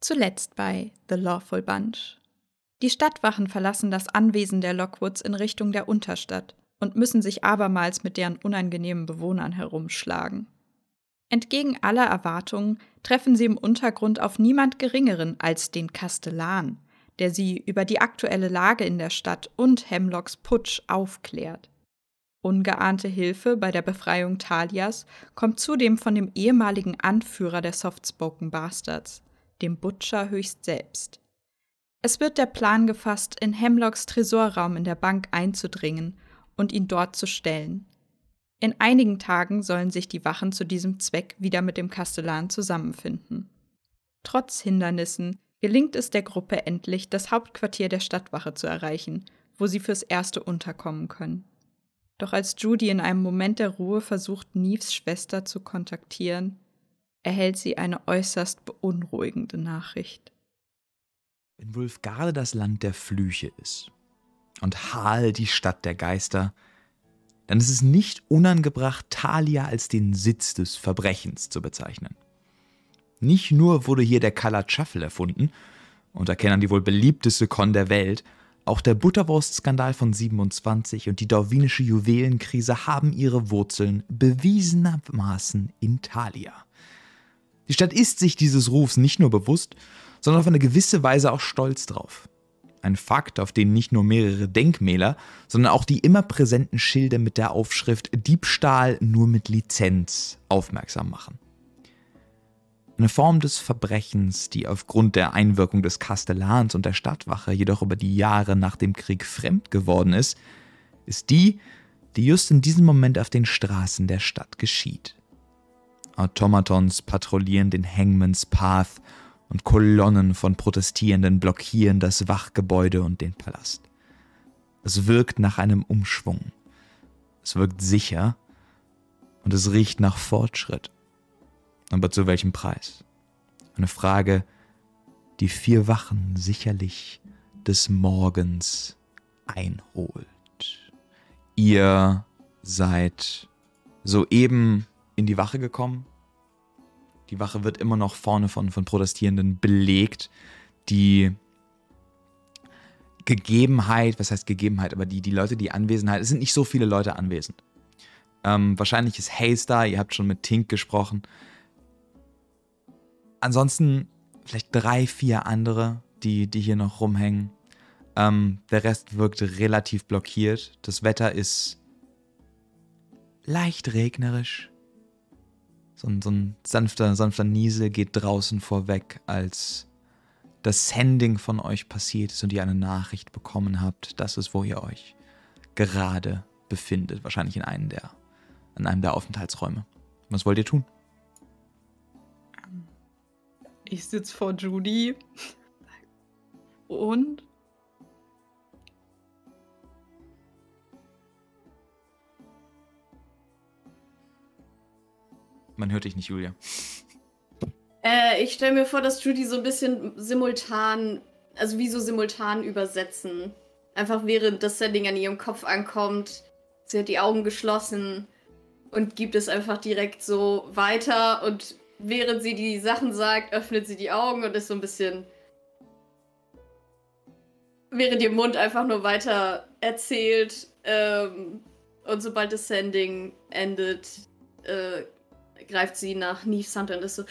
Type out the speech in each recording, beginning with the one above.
Zuletzt bei The Lawful Bunch. Die Stadtwachen verlassen das Anwesen der Lockwoods in Richtung der Unterstadt und müssen sich abermals mit deren unangenehmen Bewohnern herumschlagen. Entgegen aller Erwartungen treffen sie im Untergrund auf niemand Geringeren als den Kastellan, der sie über die aktuelle Lage in der Stadt und Hemlocks Putsch aufklärt. Ungeahnte Hilfe bei der Befreiung Talias kommt zudem von dem ehemaligen Anführer der Softspoken Bastards, dem Butcher höchst selbst. Es wird der Plan gefasst, in Hemlocks Tresorraum in der Bank einzudringen und ihn dort zu stellen. In einigen Tagen sollen sich die Wachen zu diesem Zweck wieder mit dem Kastellan zusammenfinden. Trotz Hindernissen gelingt es der Gruppe endlich, das Hauptquartier der Stadtwache zu erreichen, wo sie fürs Erste unterkommen können. Doch als Judy in einem Moment der Ruhe versucht, Neves Schwester zu kontaktieren, erhält sie eine äußerst beunruhigende Nachricht. Wenn Wulfgarde das Land der Flüche ist und Hal die Stadt der Geister, dann ist es nicht unangebracht, Thalia als den Sitz des Verbrechens zu bezeichnen. Nicht nur wurde hier der Kalatschafel erfunden, und erkennen die wohl beliebteste Con der Welt, auch der Butterwurst-Skandal von 27 und die Darwinische Juwelenkrise haben ihre Wurzeln bewiesenermaßen in Thalia. Die Stadt ist sich dieses Rufs nicht nur bewusst, sondern auf eine gewisse Weise auch stolz drauf. Ein Fakt, auf den nicht nur mehrere Denkmäler, sondern auch die immer präsenten Schilde mit der Aufschrift Diebstahl nur mit Lizenz aufmerksam machen. Eine Form des Verbrechens, die aufgrund der Einwirkung des Kastellans und der Stadtwache jedoch über die Jahre nach dem Krieg fremd geworden ist, ist die, die just in diesem Moment auf den Straßen der Stadt geschieht. Automatons patrouillieren den Hangman's Path und Kolonnen von Protestierenden blockieren das Wachgebäude und den Palast. Es wirkt nach einem Umschwung. Es wirkt sicher und es riecht nach Fortschritt. Aber zu welchem Preis? Eine Frage, die vier Wachen sicherlich des Morgens einholt. Ihr seid soeben in die Wache gekommen. Die Wache wird immer noch vorne von, von Protestierenden belegt. Die Gegebenheit, was heißt Gegebenheit, aber die, die Leute, die Anwesenheit, es sind nicht so viele Leute anwesend. Ähm, wahrscheinlich ist Hayes da, ihr habt schon mit Tink gesprochen. Ansonsten vielleicht drei, vier andere, die, die hier noch rumhängen. Ähm, der Rest wirkt relativ blockiert. Das Wetter ist leicht regnerisch. So ein, so ein sanfter, sanfter Niesel geht draußen vorweg, als das Sending von euch passiert ist und ihr eine Nachricht bekommen habt. Das ist, wo ihr euch gerade befindet. Wahrscheinlich in einem der, in einem der Aufenthaltsräume. Was wollt ihr tun? Ich sitze vor Judy. Und? Man hört dich nicht, Julia. Äh, ich stelle mir vor, dass Judy so ein bisschen simultan, also wie so simultan übersetzen. Einfach während das Setting an ihrem Kopf ankommt. Sie hat die Augen geschlossen und gibt es einfach direkt so weiter und während sie die Sachen sagt, öffnet sie die Augen und ist so ein bisschen. Während ihr Mund einfach nur weiter erzählt. Ähm, und sobald das Sending endet, äh, greift sie nach Neve Santa und ist so: äh,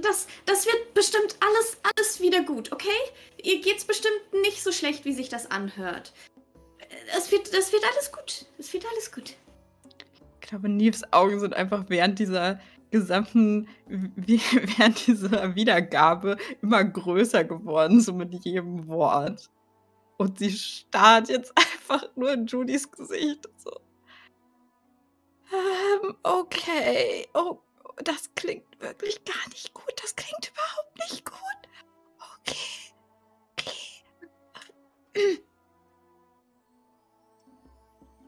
das, das wird bestimmt alles, alles wieder gut, okay? Ihr geht's bestimmt nicht so schlecht, wie sich das anhört. Es wird, das wird alles gut. Es wird alles gut. Ich glaube, Neves Augen sind einfach während dieser gesamten, während dieser Wiedergabe immer größer geworden, so mit jedem Wort. Und sie starrt jetzt einfach nur in Judys Gesicht. So. Ähm, okay. Oh, das klingt wirklich gar nicht gut. Das klingt überhaupt nicht gut. Okay. Okay.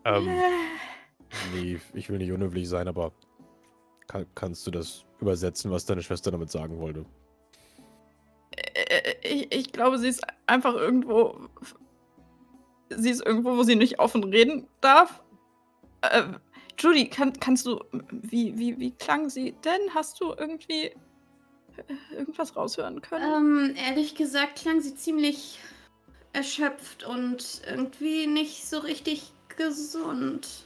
Ähm, nee, ich will nicht unhöflich sein, aber kann, kannst du das übersetzen, was deine Schwester damit sagen wollte? Äh, äh, ich, ich glaube, sie ist einfach irgendwo. Sie ist irgendwo, wo sie nicht offen reden darf. Äh, Judy, kann, kannst du. Wie, wie, wie klang sie denn? Hast du irgendwie. äh, irgendwas raushören können? Ähm, ehrlich gesagt klang sie ziemlich erschöpft und irgendwie nicht so richtig gesund.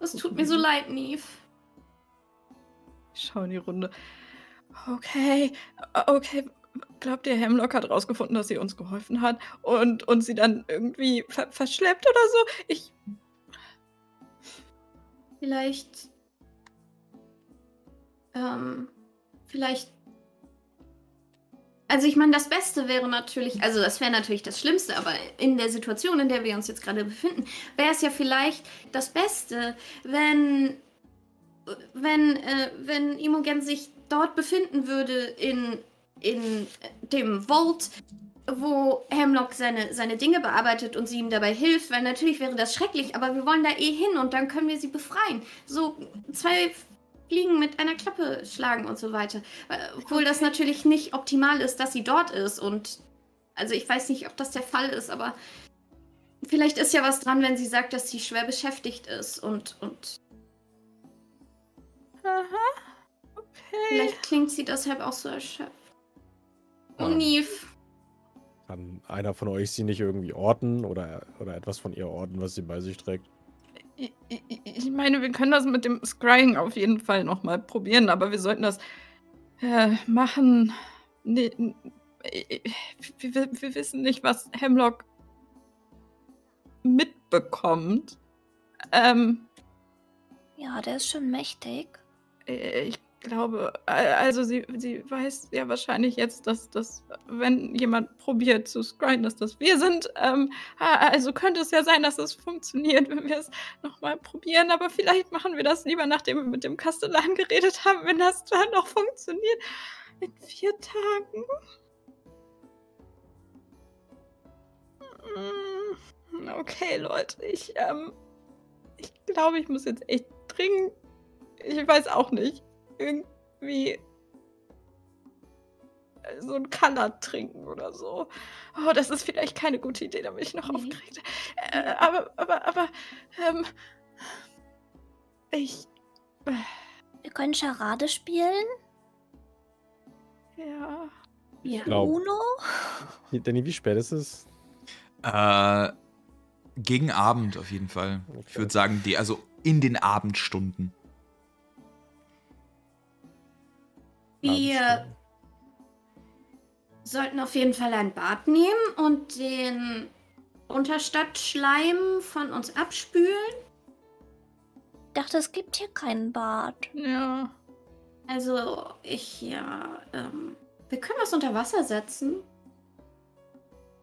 Es tut mir so leid, Neve. Ich schaue in die Runde. Okay, okay. Glaubt ihr, Hemlock hat rausgefunden, dass sie uns geholfen hat und, und sie dann irgendwie ver verschleppt oder so? Ich. Vielleicht. Ähm. Vielleicht. Also ich meine, das Beste wäre natürlich, also das wäre natürlich das Schlimmste, aber in der Situation, in der wir uns jetzt gerade befinden, wäre es ja vielleicht das Beste, wenn wenn, äh, wenn Imogen sich dort befinden würde in, in dem Vault, wo Hemlock seine, seine Dinge bearbeitet und sie ihm dabei hilft, weil natürlich wäre das schrecklich, aber wir wollen da eh hin und dann können wir sie befreien. So zwei Fliegen mit einer Klappe schlagen und so weiter. Äh, obwohl das natürlich nicht optimal ist, dass sie dort ist und also ich weiß nicht, ob das der Fall ist, aber vielleicht ist ja was dran, wenn sie sagt, dass sie schwer beschäftigt ist und, und Aha. Okay. Vielleicht klingt sie deshalb auch so erschöpft. Oh, Neve. Kann einer von euch sie nicht irgendwie orten oder, oder etwas von ihr orten, was sie bei sich trägt? Ich, ich, ich meine, wir können das mit dem Scrying auf jeden Fall nochmal probieren, aber wir sollten das äh, machen. Nee, wir, wir wissen nicht, was Hemlock mitbekommt. Ähm, ja, der ist schon mächtig. Äh, ich glaube, also sie, sie weiß ja wahrscheinlich jetzt, dass das, wenn jemand probiert zu scryen, dass das wir sind. Ähm, also könnte es ja sein, dass es funktioniert, wenn wir es nochmal probieren. Aber vielleicht machen wir das lieber, nachdem wir mit dem Kastellan geredet haben, wenn das dann noch funktioniert. In vier Tagen. Hm, okay, Leute, ich, ähm, ich glaube, ich muss jetzt echt dringend ich weiß auch nicht. Irgendwie so ein Color trinken oder so. Oh, das ist vielleicht keine gute Idee, da bin ich noch mhm. aufgeregt. Äh, aber, aber, aber, ähm, ich. Äh, Wir können Charade spielen. Ja. Ja. Glaub. Uno? Danny, wie spät ist es? Äh, gegen Abend auf jeden Fall. Okay. Ich würde sagen, die, also in den Abendstunden. Wir sollten auf jeden Fall ein Bad nehmen und den Unterstadtschleim von uns abspülen. Ich dachte, es gibt hier keinen Bad. Ja. Also, ich ja. Ähm, wir können was unter Wasser setzen.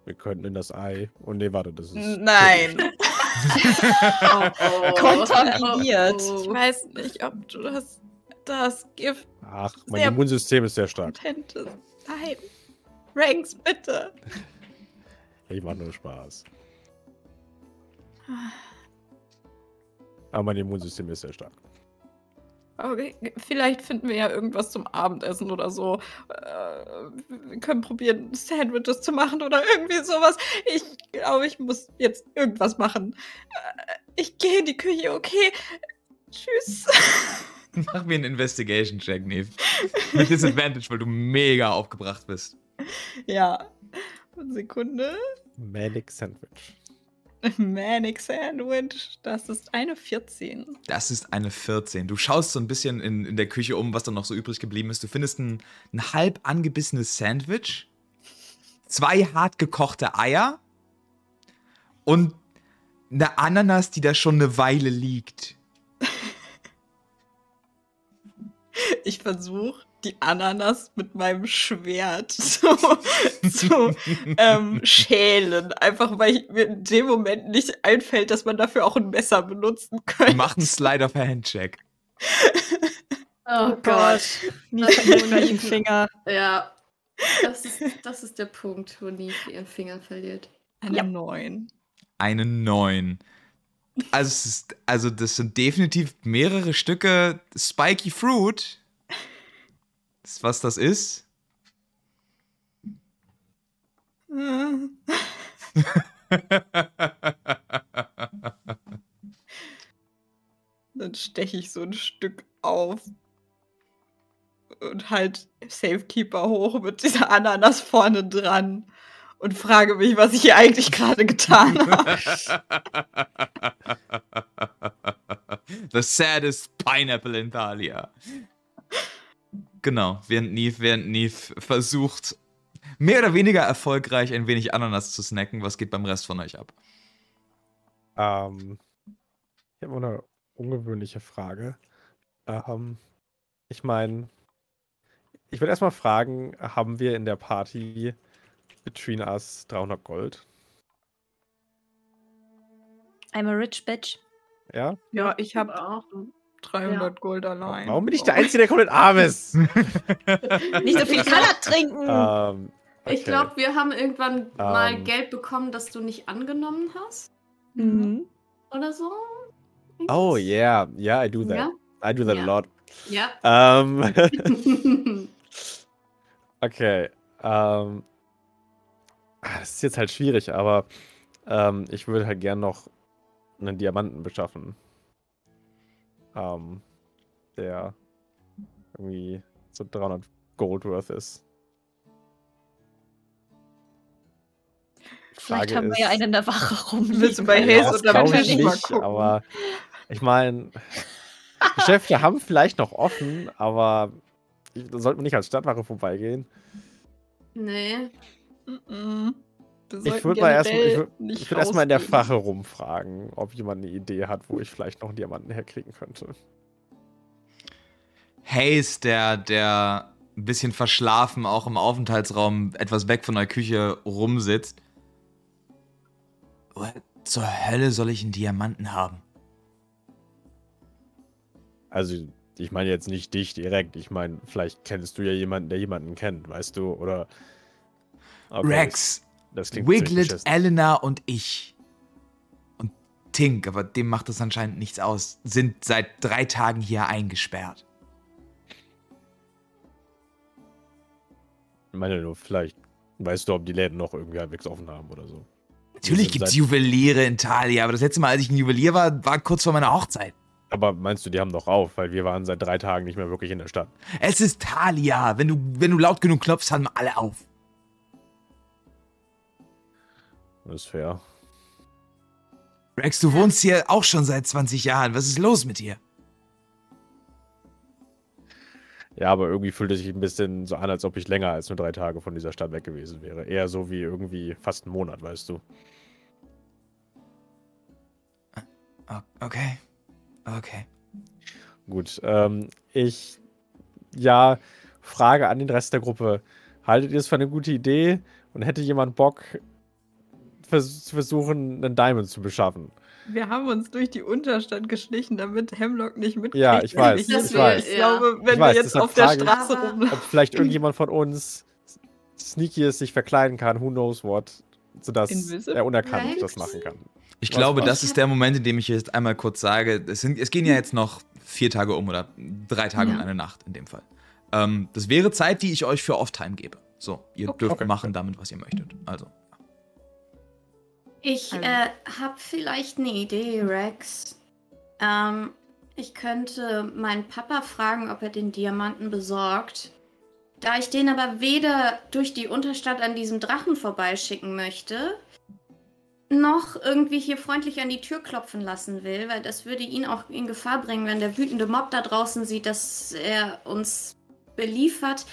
Wir könnten in das Ei. Oh nee, warte, das ist. Nein. oh, oh, Kontaminiert. Oh, oh. Ich weiß nicht, ob du das das Gift. Ach, mein Immunsystem ist sehr stark. Potentes. Nein. Ranks, bitte. Ich mach nur Spaß. Aber mein Immunsystem ist sehr stark. Okay, vielleicht finden wir ja irgendwas zum Abendessen oder so. Äh, wir können probieren, Sandwiches zu machen oder irgendwie sowas. Ich glaube, ich muss jetzt irgendwas machen. Äh, ich gehe in die Küche, okay? Tschüss. Mach mir einen Investigation-Check, Neve. Mit Disadvantage, weil du mega aufgebracht bist. Ja. Sekunde. Manic Sandwich. Manic Sandwich. Das ist eine 14. Das ist eine 14. Du schaust so ein bisschen in, in der Küche um, was da noch so übrig geblieben ist. Du findest ein, ein halb angebissenes Sandwich, zwei hart gekochte Eier und eine Ananas, die da schon eine Weile liegt. Ich versuche die Ananas mit meinem Schwert zu, zu ähm, schälen. Einfach weil ich, mir in dem Moment nicht einfällt, dass man dafür auch ein Messer benutzen könnte. Mach einen Slider für Handcheck. Oh, oh Gott. Nicht Finger. Ja. Das ist, das ist der Punkt, wo Neve ihren Finger verliert. Eine ja. 9. Eine 9. Also, ist, also, das sind definitiv mehrere Stücke Spiky Fruit. Was das ist? Dann steche ich so ein Stück auf und halt Safekeeper hoch mit dieser Ananas vorne dran und frage mich, was ich hier eigentlich gerade getan habe. The saddest pineapple in Thalia. Genau, während Neve, während Neve versucht, mehr oder weniger erfolgreich ein wenig Ananas zu snacken, was geht beim Rest von euch ab? Ähm, ich habe eine ungewöhnliche Frage. Ähm, ich meine, ich würde erstmal fragen, haben wir in der Party between us 300 Gold? I'm a rich bitch. Ja? Ja, ich habe auch. 300 Gold allein. Warum bin ich der Einzige, der komplett arm ist? Nicht so viel Kallat trinken. ähm, Ich okay. glaube, wir haben irgendwann mal Ähm. Geld bekommen, das du nicht angenommen hast. Mhm. Oder so. Oh, yeah. Yeah, I do that. Ja. I do that Ja. a lot. Ja. Ähm, okay. Ähm, das ist jetzt halt schwierig, aber ähm, ich würde halt gern noch einen Diamanten beschaffen. Ähm, der irgendwie so 300 Gold worth ist. Vielleicht Frage haben wir ja einen in der Wache rumliegen. Willst du bei oder Haze oder bei ich Tisch mal nicht, gucken? aber ich meine, Geschäfte haben vielleicht noch offen, aber da sollte man nicht als Stadtwache vorbeigehen. nee. Ich würde mal erst, ich generell würd, würd erst mal in der. Fache rumfragen, ob jemand eine Idee hat, wo ich vielleicht noch einen Diamanten herkriegen könnte. Hayes, der, der ein bisschen verschlafen auch im Aufenthaltsraum etwas weg von der Küche rumsitzt. Woher zur Hölle soll ich einen Diamanten haben? Also, ich meine jetzt nicht dich direkt. Ich meine, vielleicht kennst du ja jemanden, der jemanden kennt, weißt du? Oder. Okay, Rex, Das Wiglet. Elena und ich. Und Tink, aber dem macht das anscheinend nichts aus, sind seit drei Tagen hier eingesperrt. Ich meine nur, vielleicht weißt du, ob die Läden noch irgendwie halbwegs offen haben oder so. Natürlich gibt es Juweliere in Thalia, aber das letzte Mal, als ich ein Juwelier war, war kurz vor meiner Hochzeit. Aber meinst du, die haben doch auf, weil wir waren seit drei Tagen nicht mehr wirklich in der Stadt. Es ist Thalia. Wenn du, wenn du laut genug klopfst, haben alle auf. Ist fair. Rex, du wohnst hier auch schon seit 20 Jahren. Was ist los mit dir? Ja, aber irgendwie fühlt es sich ein bisschen so an, als ob ich länger als nur drei Tage von dieser Stadt weg gewesen wäre. Eher so wie irgendwie fast einen Monat, weißt du. Okay. Okay. Gut, ähm, ich, ja, Frage an den Rest der Gruppe. Haltet ihr es für eine gute Idee und hätte jemand Bock, zu versuchen, einen Diamond zu beschaffen? Wir haben uns durch die Unterstadt geschlichen, damit Hemlock nicht mitkriegt. Ja, ich weiß, ich sind. weiß. Ich glaube, wenn Ich weiß, wir jetzt auf der ich- Straße Aber- rumlaufen. Ob vielleicht irgendjemand von uns sneaky ist, sich verkleiden kann, who knows what, sodass Invisible? er unerkannt Rex? das machen kann. Ich Was glaube, war's? das ist der Moment, in dem ich jetzt einmal kurz sage, es, sind, es gehen ja jetzt noch vier Tage um oder drei Tage und Ja. eine Nacht in dem Fall. Ähm, das wäre Zeit, die ich euch für Off-Time gebe. So, ihr Okay. dürft Okay. machen damit, was ihr möchtet. Also, Ich Also- äh, habe vielleicht eine Idee, Rex. Ähm, ich könnte meinen Papa fragen, ob er den Diamanten besorgt. Da ich den aber weder durch die Unterstadt an diesem Drachen vorbeischicken möchte, noch irgendwie hier freundlich an die Tür klopfen lassen will, weil das würde ihn auch in Gefahr bringen, wenn der wütende Mob da draußen sieht, dass er uns beliefert.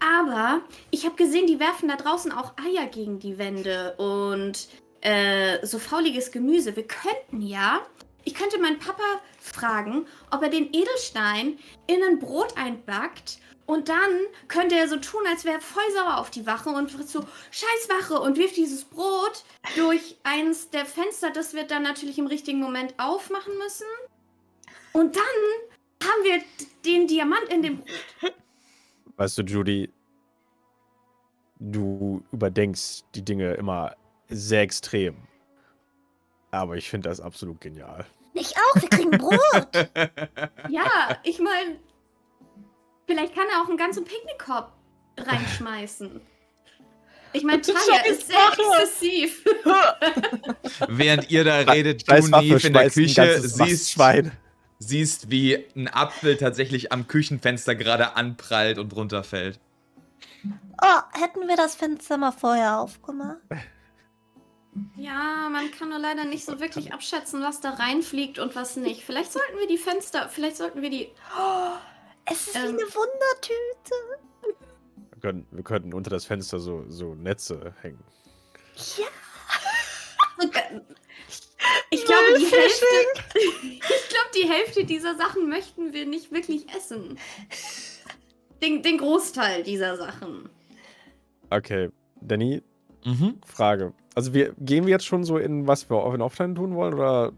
Aber ich habe gesehen, die werfen da draußen auch Eier gegen die Wände und äh, so fauliges Gemüse. Wir könnten ja, ich könnte meinen Papa fragen, ob er den Edelstein in ein Brot einbackt und dann könnte er so tun, als wäre er voll sauer auf die Wache und wird so, scheiß Wache und wirft dieses Brot durch eins der Fenster, das wir dann natürlich im richtigen Moment aufmachen müssen. Und dann haben wir den Diamant in dem Brot. Weißt du, Judy, du überdenkst die Dinge immer sehr extrem. Aber ich finde das absolut genial. Ich auch, wir kriegen Brot. Ja, ich meine, vielleicht kann er auch einen ganzen Picknickkorb reinschmeißen. Ich meine, Talia ist sehr exzessiv. während ihr da redet, Neve, in der Küche, siehst, Schwein. siehst, wie ein Apfel tatsächlich am Küchenfenster gerade anprallt und runterfällt. Oh, hätten wir das Fenster mal vorher aufgemacht? Ja, man kann nur leider nicht so wirklich abschätzen, was da reinfliegt und was nicht. Vielleicht sollten wir die Fenster, vielleicht sollten wir die. Oh, es ist Ähm. wie eine Wundertüte. Wir könnten, wir könnten unter das Fenster so, so Netze hängen. Ja. Ich glaube, die Hälfte, ich glaube, die Hälfte dieser Sachen möchten wir nicht wirklich essen. Den, den Großteil dieser Sachen. Okay, Danny, Mhm. Frage. Also wir gehen wir jetzt schon so in was wir in Offline tun wollen oder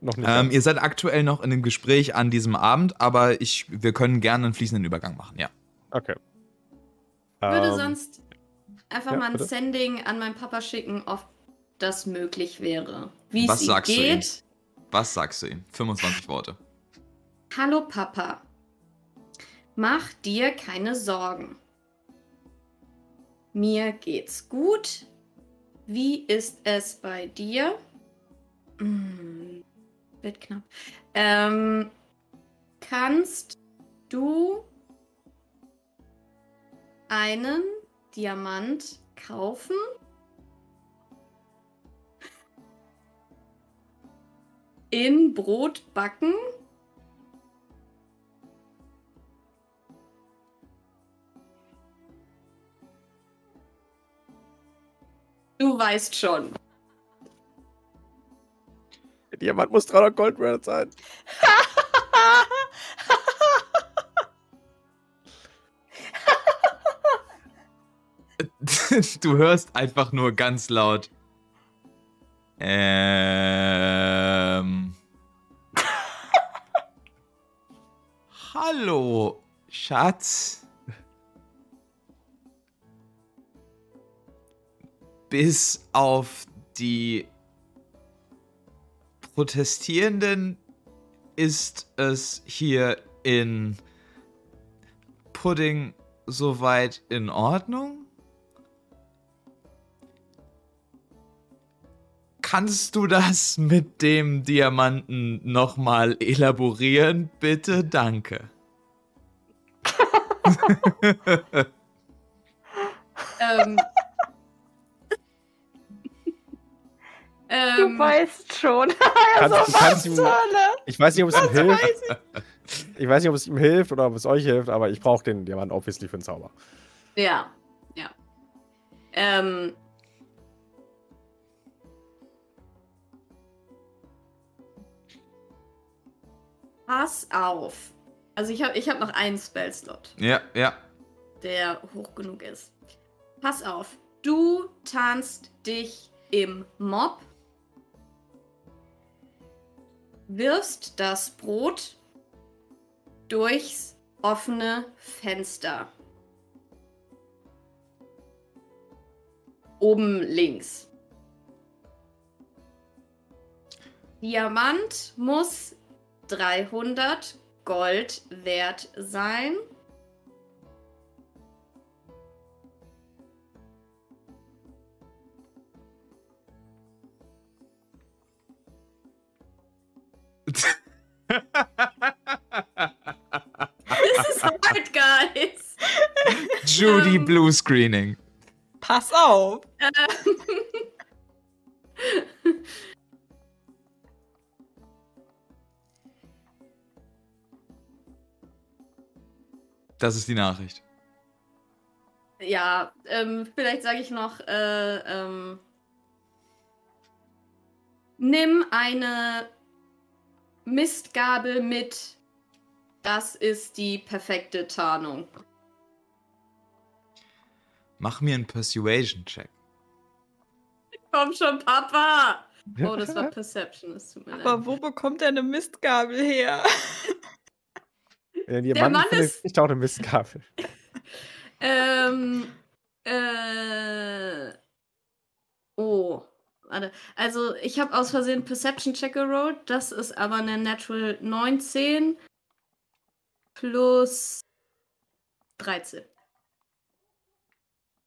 noch nicht? Ähm, ihr seid aktuell noch in dem Gespräch an diesem Abend, aber ich, wir können gerne einen fließenden Übergang machen, ja. okay. Ich würde Ähm, sonst einfach ja, mal ein bitte. Sending an meinen Papa schicken, ob das möglich wäre. Wie Was es du ihm? geht. Was sagst du ihm? 25 Worte. Hallo Papa. Mach dir keine Sorgen. Mir geht's gut. Wie ist es bei dir? Hm, wird knapp. Ähm, kannst du einen Diamant kaufen? In Brot backen? Du weißt schon. Der Diamant muss 300 Gold wert sein. du hörst einfach nur ganz laut. Ähm. Hallo, Schatz. Bis auf die Protestierenden ist es hier in Pudding soweit in Ordnung? Kannst du das mit dem Diamanten nochmal elaborieren, bitte? Danke. Ähm. Du ähm, weißt schon. Kannst, du kannst ihm, Hölle. ich weiß nicht, ob es ihm hilft. Ich weiß nicht, ob es ihm hilft oder ob es euch hilft, aber ich brauche den Diamant obviously für den Zauber. ja, ja. Ähm. Pass auf. Also ich habe ich hab noch einen Spellslot. Ja, ja. der hoch genug ist. Pass auf, du tarnst dich im Mob, wirfst das Brot durchs offene Fenster. Oben links. Diamant muss 300 Gold wert sein. This is hard, guys. Judy Ähm. Blue Screening. Pass auf! Ähm. Das ist die Nachricht. ja, ähm, vielleicht sage ich noch, äh, ähm, nimm eine Mistgabel mit. Das ist die perfekte Tarnung. Mach mir einen Persuasion-Check. Komm schon, Papa! Oh, das war Perception, es tut mir leid. Aber wo bekommt er eine Mistgabel her? Der Mann findet ist- auch eine Mistkabel. Ähm, äh, oh, Warte. Also, ich habe aus Versehen Perception Check gerollt. Das ist aber eine Natural 19 plus 13.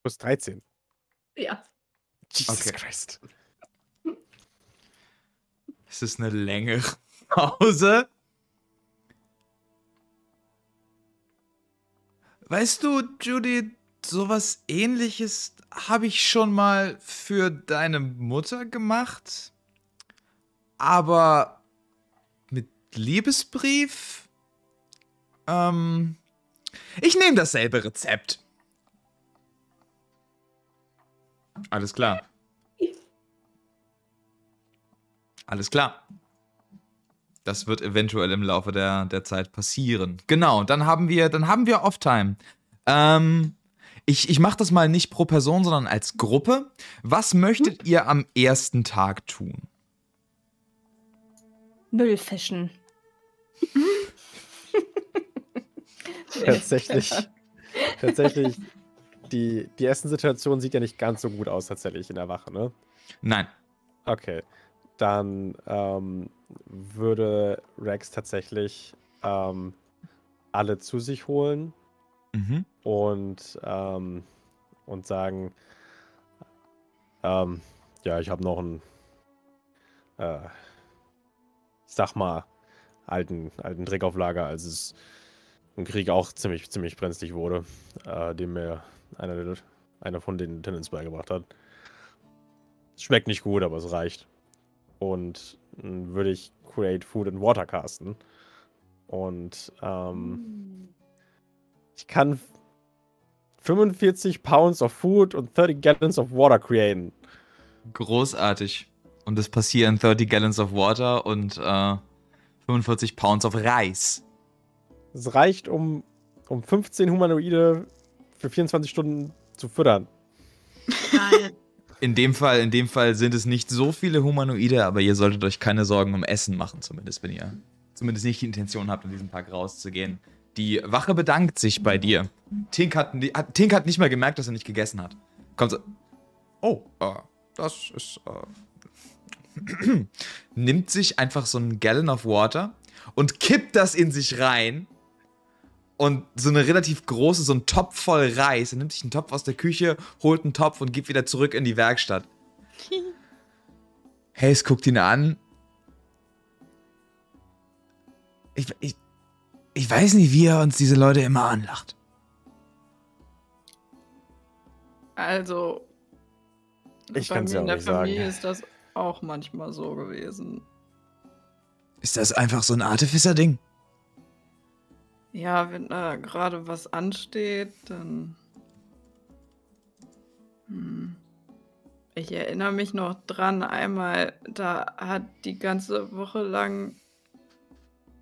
Plus 13? Ja. Jesus okay. Christ. Es ist eine längere Pause. Weißt du, Judy, sowas ähnliches habe ich schon mal für deine Mutter gemacht. Aber mit Liebesbrief? Ähm. Ich nehme dasselbe Rezept. Alles klar. Alles klar. Das wird eventuell im Laufe der, der Zeit passieren. Genau, dann haben wir, dann haben wir Off-Time. Ähm, ich ich mache das mal nicht pro Person, sondern als Gruppe. Was möchtet ihr am ersten Tag tun? Müll fischen. Tatsächlich. tatsächlich, die, die Essenssituation sieht ja nicht ganz so gut aus, tatsächlich in der Wache, ne? Nein. Okay. Dann ähm, würde Rex tatsächlich ähm, alle zu sich holen Mhm. und, ähm, und sagen, ähm, ja, ich habe noch einen, äh, ich sag mal, alten, alten Trick auf Lager, als es im Krieg auch ziemlich, ziemlich brenzlig wurde, äh, den mir einer, der, einer von den Lieutenants beigebracht hat. Schmeckt nicht gut, aber es reicht. Und dann würde ich Create Food and Water casten. Und ähm, ich kann 45 Pounds of Food und 30 Gallons of Water createn. Großartig. Und es passieren 30 Gallons of Water und äh, 45 Pounds of Reis. Es reicht, um, um 15 Humanoide für 24 Stunden zu füttern. In dem Fall, in dem Fall sind es nicht so viele Humanoide, aber ihr solltet euch keine Sorgen um Essen machen, zumindest wenn ihr zumindest nicht die Intention habt, an diesem Tag rauszugehen. Die Wache bedankt sich bei dir. Tink hat, Tink hat nicht mal gemerkt, dass er nicht gegessen hat. Kommt so. Oh, äh, das ist. Äh, nimmt sich einfach so einen Gallon of Water und kippt das in sich rein. Und so eine relativ große, so ein Topf voll Reis. Er nimmt sich einen Topf aus der Küche, holt einen Topf und geht wieder zurück in die Werkstatt. Hayes guckt ihn an. Ich, ich, ich weiß nicht, wie er uns diese Leute immer anlacht. Also, Ich bei mir ja in auch der nicht sagen. Familie ist das auch manchmal so gewesen. Ist das einfach so ein Artificer-Ding? Ja, wenn da gerade was ansteht, dann. Hm. Ich erinnere mich noch dran, einmal, da hat die ganze Woche lang.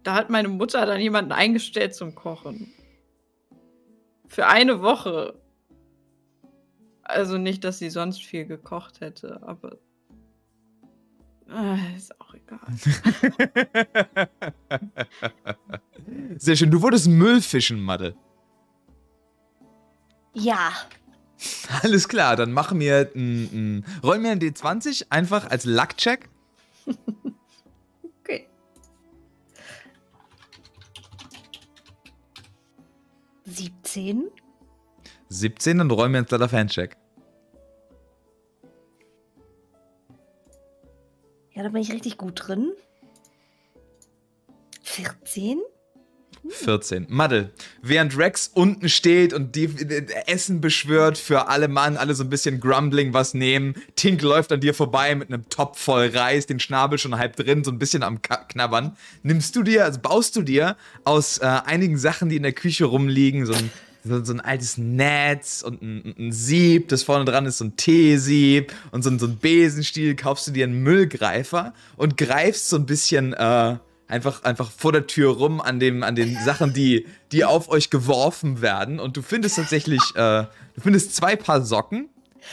Da hat meine Mutter dann jemanden eingestellt zum Kochen. Für eine Woche. Also nicht, dass sie sonst viel gekocht hätte, aber. Ah, ist auch egal. Sehr schön. Du wurdest Müllfischen, Madde. Ja. Alles klar, dann machen wir ein, ein, rollen wir ein D20 einfach als Luck-Check. 17? 17 dann rollen wir jetzt leider Fancheck. Ja, da bin ich richtig gut drin. 14? 14. Madde, während Rex unten steht und die äh, Essen beschwört für alle Mann, alle so ein bisschen grumbling was nehmen. Tink läuft an dir vorbei mit einem Topf voll Reis, den Schnabel schon halb drin, so ein bisschen am Knabbern. Nimmst du dir, also baust du dir aus äh, einigen Sachen, die in der Küche rumliegen, so ein, so, ein altes Netz und ein, ein Sieb, das vorne dran ist so ein Teesieb und so, ein- so ein Besenstiel, kaufst du dir einen Müllgreifer und greifst so ein bisschen äh, einfach, einfach vor der Tür rum an, dem, an den Sachen, die, die auf euch geworfen werden. Und du findest tatsächlich, äh, du findest zwei Paar Socken,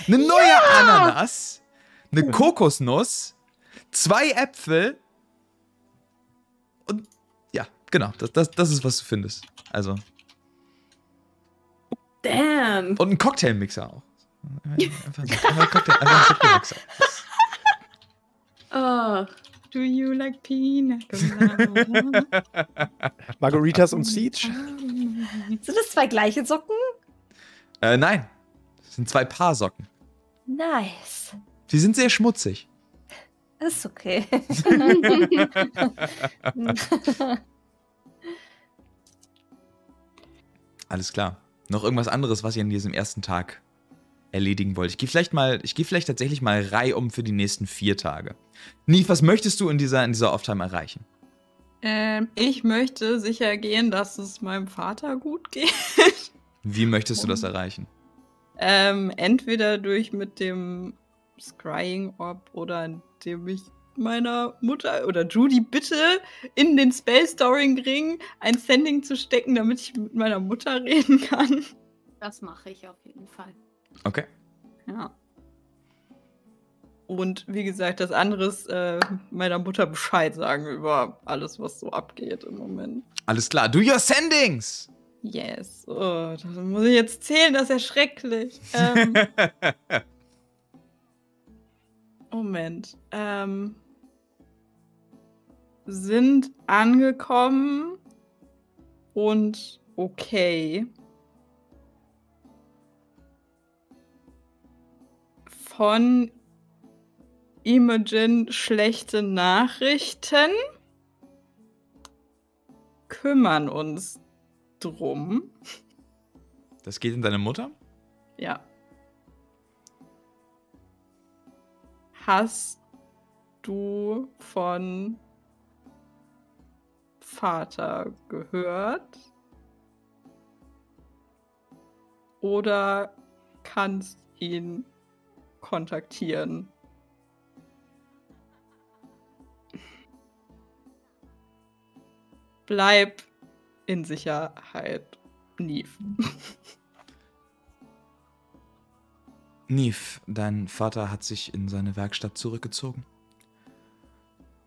eine neue Ananas, eine Kokosnuss, zwei Äpfel und ja, genau, das, das, das ist, was du findest. Also, Damn. und ein Cocktailmixer auch. Einfach, einfach ein Cocktail, einfach ein Cocktailmixer. Oh, Do you like pina colada? Margaritas und Siege? Sind das zwei gleiche Socken? Äh, nein, das sind zwei Paar Socken. Nice. Die sind sehr schmutzig. Ist okay. Alles klar. noch irgendwas anderes, was ihr an diesem ersten Tag erledigen wollt? Ich gehe vielleicht mal, ich gehe vielleicht tatsächlich mal reihum für die nächsten vier Tage. Nief, was möchtest du in dieser, in dieser Off-Time erreichen? Ähm, ich möchte sicher gehen, dass es meinem Vater gut geht. Wie möchtest du das erreichen? Ähm, entweder durch mit dem Scrying Orb oder indem ich meiner Mutter oder Judy bitte in den Spell Storing Ring ein Sending zu stecken, damit ich mit meiner Mutter reden kann. Das mache ich auf jeden Fall. Okay. Ja. Und wie gesagt, das andere ist äh, meiner Mutter Bescheid sagen über alles, was so abgeht im Moment. Alles klar. Do your sendings! Yes. Oh, das muss ich jetzt zählen, das ist ja schrecklich. Ähm, Moment. Ähm, sind angekommen und okay. Von Imogen schlechte Nachrichten. Kümmern uns drum. Das geht in deine Mutter? Ja. Hast du von Vater gehört? Oder kannst ihn kontaktieren? Bleib in Sicherheit, Neve. Neve, dein Vater hat sich in seine Werkstatt zurückgezogen.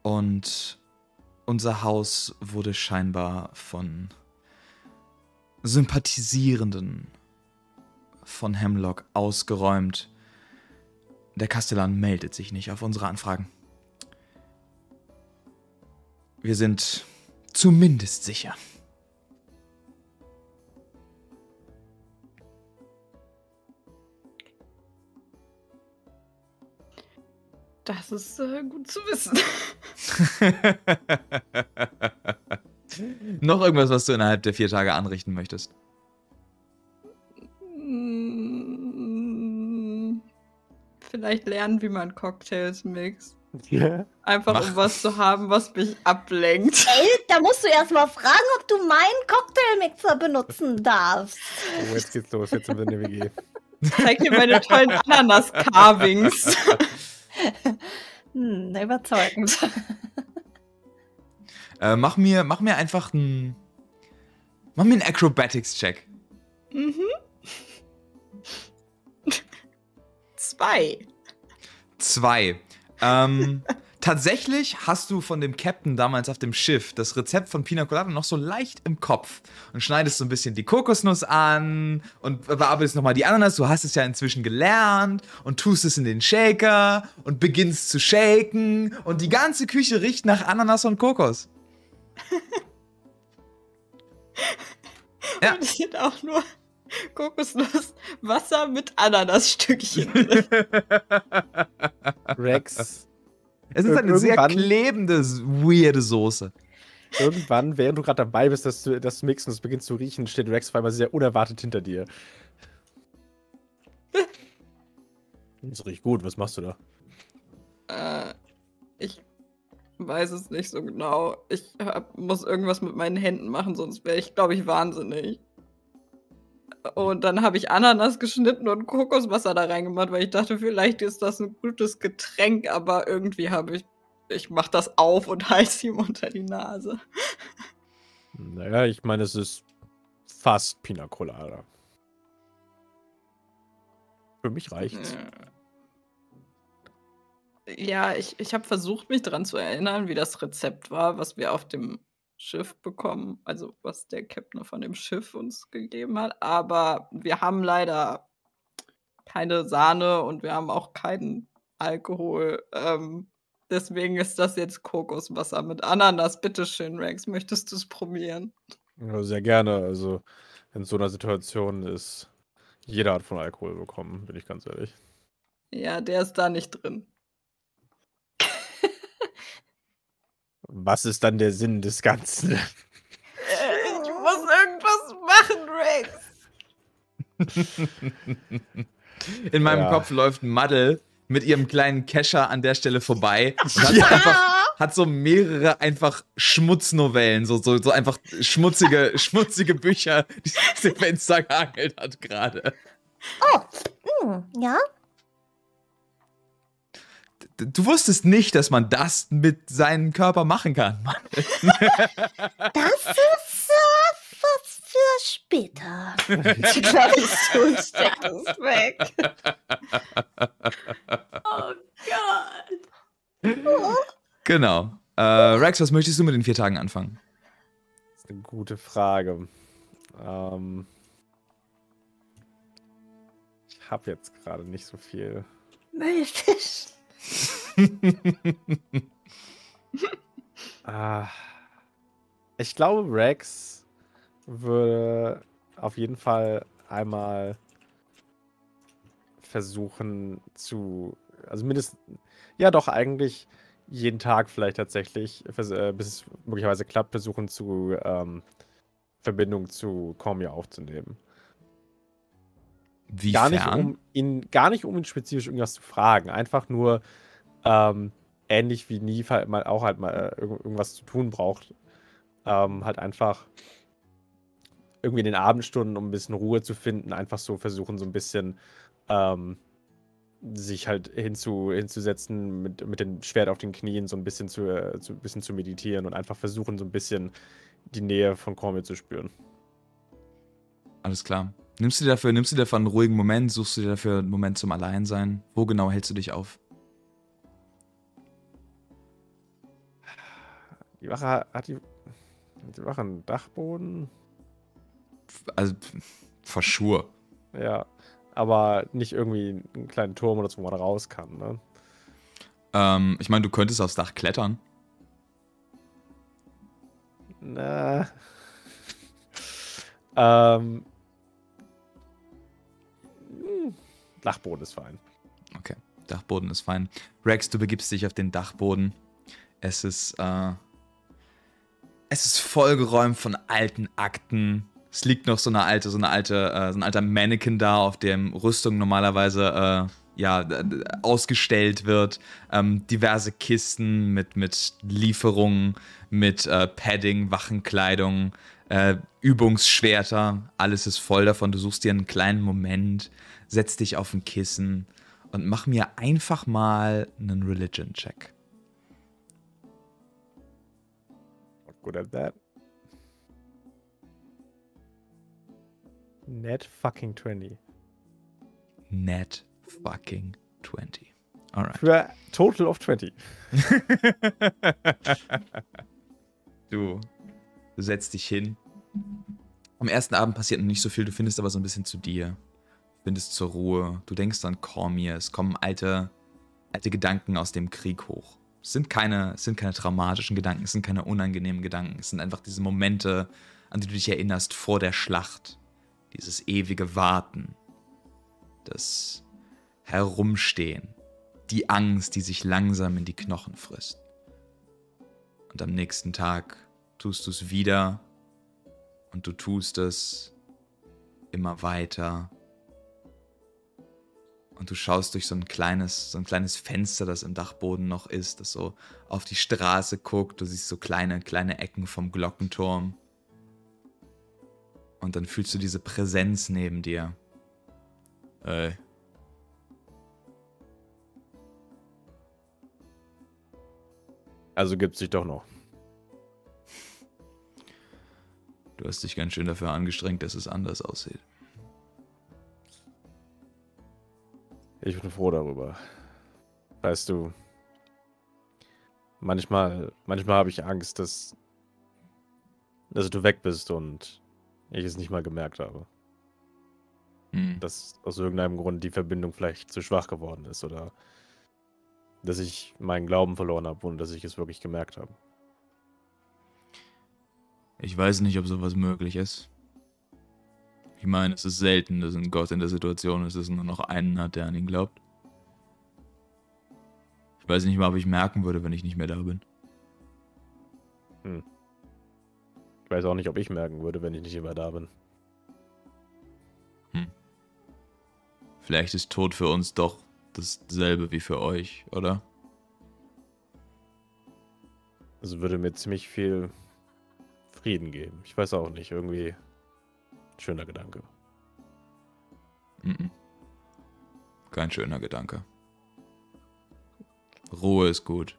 Und unser Haus wurde scheinbar von Sympathisierenden von Hemlock ausgeräumt. Der Kastellan meldet sich nicht auf unsere Anfragen. Wir sind zumindest sicher. Das ist äh, gut zu wissen. Noch irgendwas, was du innerhalb der vier Tage anrichten möchtest? Vielleicht lernen, wie man Cocktails mixt. Ja. Einfach Mach. um was zu haben, was mich ablenkt. Ey, da musst du erst mal fragen, ob du meinen Cocktailmixer benutzen darfst. Oh, jetzt geht's los. Jetzt sind wir in der WG. Zeig dir meine tollen Ananas-Carvings. Hm, überzeugend. Äh, mach, mir, mach mir einfach einen. Mach mir einen Acrobatics-Check. mhm. Zwei. Zwei. Ähm, tatsächlich hast du von dem Captain damals auf dem Schiff das Rezept von Pina Colada noch so leicht im Kopf und schneidest so ein bisschen die Kokosnuss an und bearbeitest nochmal die Ananas. Du hast es ja inzwischen gelernt und tust es in den Shaker und beginnst zu shaken und die ganze Küche riecht nach Ananas und Kokos. Ja. Und es sind auch nur Kokosnuss, Wasser mit Ananasstückchen. Rex, Es ist eine sehr klebende, weirde Soße. irgendwann, während du gerade dabei bist, dass du das mixen und es beginnt zu riechen, steht Rex auf einmal sehr unerwartet hinter dir. Das riecht gut. Was machst du da? Äh, ich weiß es nicht so genau. Ich hab, muss irgendwas mit meinen Händen machen, sonst wäre ich, glaube ich, wahnsinnig. Und dann habe ich Ananas geschnitten und Kokoswasser da reingemacht, weil ich dachte, vielleicht ist das ein gutes Getränk, aber irgendwie habe ich. Ich mach das auf und halte ihm unter die Nase. Naja, ich meine, es ist fast Pina Colada. Für mich reicht's. Ja, ich, ich habe versucht, mich daran zu erinnern, wie das Rezept war, was wir auf dem Schiff bekommen, also was der Captain von dem Schiff uns gegeben hat. Aber wir haben leider keine Sahne und wir haben auch keinen Alkohol. Ähm, deswegen ist das jetzt Kokoswasser mit Ananas. Bitteschön, Rex, möchtest du es probieren? Ja, sehr gerne. Also, in so einer Situation ist jede Art von Alkohol bekommen, bin ich ganz ehrlich. Ja, der ist da nicht drin. Was ist dann der Sinn des Ganzen? Äh, ich muss irgendwas machen, Rex. In meinem Ja. Kopf läuft Muddle mit ihrem kleinen Kescher an der Stelle vorbei und hat, so einfach, hat so mehrere einfach Schmutznovellen, so, so, so einfach schmutzige, schmutzige Bücher, die sie dem Fenster gehangelt hat gerade. Hm, ja? Du wusstest nicht, dass man das mit seinem Körper machen kann. Mann. Das ist äh, was für später. Die Klaviatur steckt es weg. Oh Gott. Genau. Äh, Rex, was möchtest du mit den vier Tagen anfangen? Das ist eine gute Frage. Ähm, ich habe jetzt gerade nicht so viel. Müllfisch. Ah, ich glaube, Rex würde auf jeden Fall einmal versuchen zu, also mindestens, ja doch eigentlich jeden Tag vielleicht tatsächlich, äh, bis es möglicherweise klappt, versuchen zu ähm, Verbindung zu Cormier aufzunehmen. Wie gar nicht, um ihn, gar nicht, um ihn spezifisch irgendwas zu fragen. Einfach nur ähm, ähnlich wie Neve halt mal auch halt mal äh, irg irgendwas zu tun braucht. Ähm, halt einfach irgendwie in den Abendstunden, um ein bisschen Ruhe zu finden, einfach so versuchen, so ein bisschen ähm, sich halt hinzu, hinzusetzen mit, mit dem Schwert auf den Knien, so ein bisschen zu, äh, zu, bisschen zu meditieren und einfach versuchen, so ein bisschen die Nähe von Cormier zu spüren. Alles klar. Nimmst du dir dafür, nimmst du dir dafür einen ruhigen Moment, suchst du dir dafür einen Moment zum Alleinsein? Wo genau hältst du dich auf? Die Wache hat- hat die, hat die Wache einen Dachboden? Also, for sure. Ja, aber nicht irgendwie einen kleinen Turm oder so, wo man raus kann, ne? Ähm, ich meine, du könntest aufs Dach klettern. Na. ähm. Dachboden ist fein. Okay, Dachboden ist fein. Rex, du begibst dich auf den Dachboden. Es ist, äh, es ist vollgeräumt von alten Akten. Es liegt noch so eine alte, so eine alte, äh, so ein alter Mannequin da, auf dem Rüstung normalerweise, äh, ja, ausgestellt wird. Ähm, diverse Kisten mit, mit Lieferungen, mit äh, Padding, Wachenkleidung, äh, Übungsschwerter. Alles ist voll davon. Du suchst dir einen kleinen Moment, setz dich auf ein Kissen und mach mir einfach mal einen Religion-Check. Not good at that. Net fucking 20. Net fucking 20. Alright. Für Total of 20. Du, du setzt dich hin. Am ersten Abend passiert noch nicht so viel, du findest aber so ein bisschen zu dir. Findest zur Ruhe. Du denkst an Cormier. Es kommen alte, alte Gedanken aus dem Krieg hoch. Es sind keine, es sind keine traumatischen Gedanken, es sind keine unangenehmen Gedanken. Es sind einfach diese Momente, an die du dich erinnerst vor der Schlacht. Dieses ewige Warten. Das Herumstehen. Die Angst, die sich langsam in die Knochen frisst. Und am nächsten Tag tust du es wieder und du tust es immer weiter. Und du schaust durch so ein kleines, so ein kleines Fenster, das im Dachboden noch ist, das so auf die Straße guckt. Du siehst so kleine, kleine Ecken vom Glockenturm. Und dann fühlst du diese Präsenz neben dir. Ey. Also gibt es sich doch noch. Du hast dich ganz schön dafür angestrengt, dass es anders aussieht. Ich bin froh darüber. Weißt du, manchmal, manchmal habe ich Angst, dass, dass du weg bist und ich es nicht mal gemerkt habe. Hm. Dass aus irgendeinem Grund die Verbindung vielleicht zu schwach geworden ist oder dass ich meinen Glauben verloren habe und dass ich es wirklich gemerkt habe. Ich weiß nicht, ob sowas möglich ist. Ich meine, es ist selten, dass ein Gott in der Situation ist, dass er nur noch einen hat, der an ihn glaubt. Ich weiß nicht mal, ob ich merken würde, wenn ich nicht mehr da bin. Ich weiß auch nicht, ob ich merken würde, wenn ich nicht immer da bin. Vielleicht ist Tod für uns doch dasselbe wie für euch, oder? Das würde mir ziemlich viel Frieden geben. Ich weiß auch nicht, irgendwie schöner Gedanke. Mhm. Kein schöner Gedanke. Ruhe ist gut.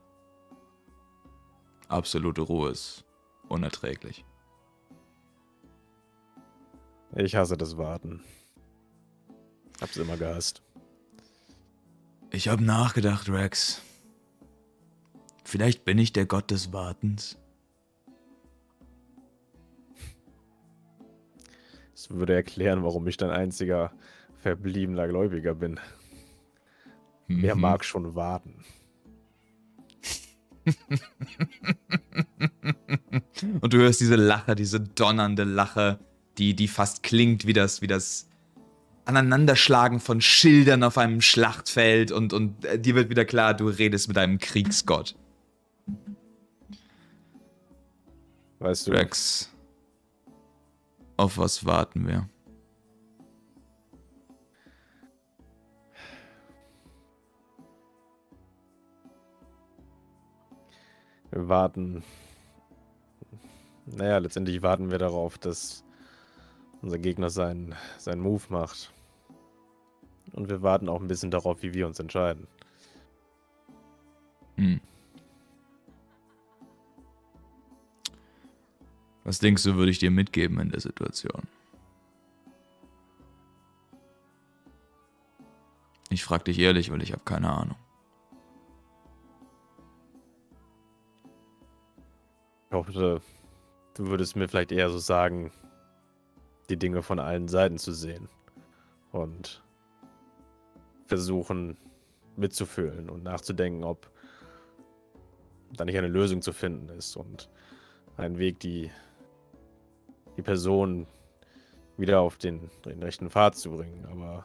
Absolute Ruhe ist unerträglich. Ich hasse das Warten. Hab's immer gehasst. Ich habe nachgedacht, Rex. Vielleicht bin ich der Gott des Wartens. Das würde erklären, warum ich dein einziger verbliebener Gläubiger bin. Wer Mhm. mag schon warten? Und du hörst diese Lache, diese donnernde Lache, die, die fast klingt wie das, wie das Aneinanderschlagen von Schildern auf einem Schlachtfeld und, und äh, dir wird wieder klar, du redest mit einem Kriegsgott. Weißt du, Rex, auf was warten wir? wir warten. Naja, letztendlich warten wir darauf, dass unser Gegner seinen, seinen Move macht. Und wir warten auch ein bisschen darauf, wie wir uns entscheiden. Hm. Was denkst du, würde ich dir mitgeben in der Situation? Ich frag dich ehrlich, weil ich habe keine Ahnung. Ich hoffe, du würdest mir vielleicht eher so sagen, die Dinge von allen Seiten zu sehen. Und versuchen mitzufühlen und nachzudenken, ob da nicht eine Lösung zu finden ist und ein Weg, die, die Person wieder auf den, den rechten Pfad zu bringen. Aber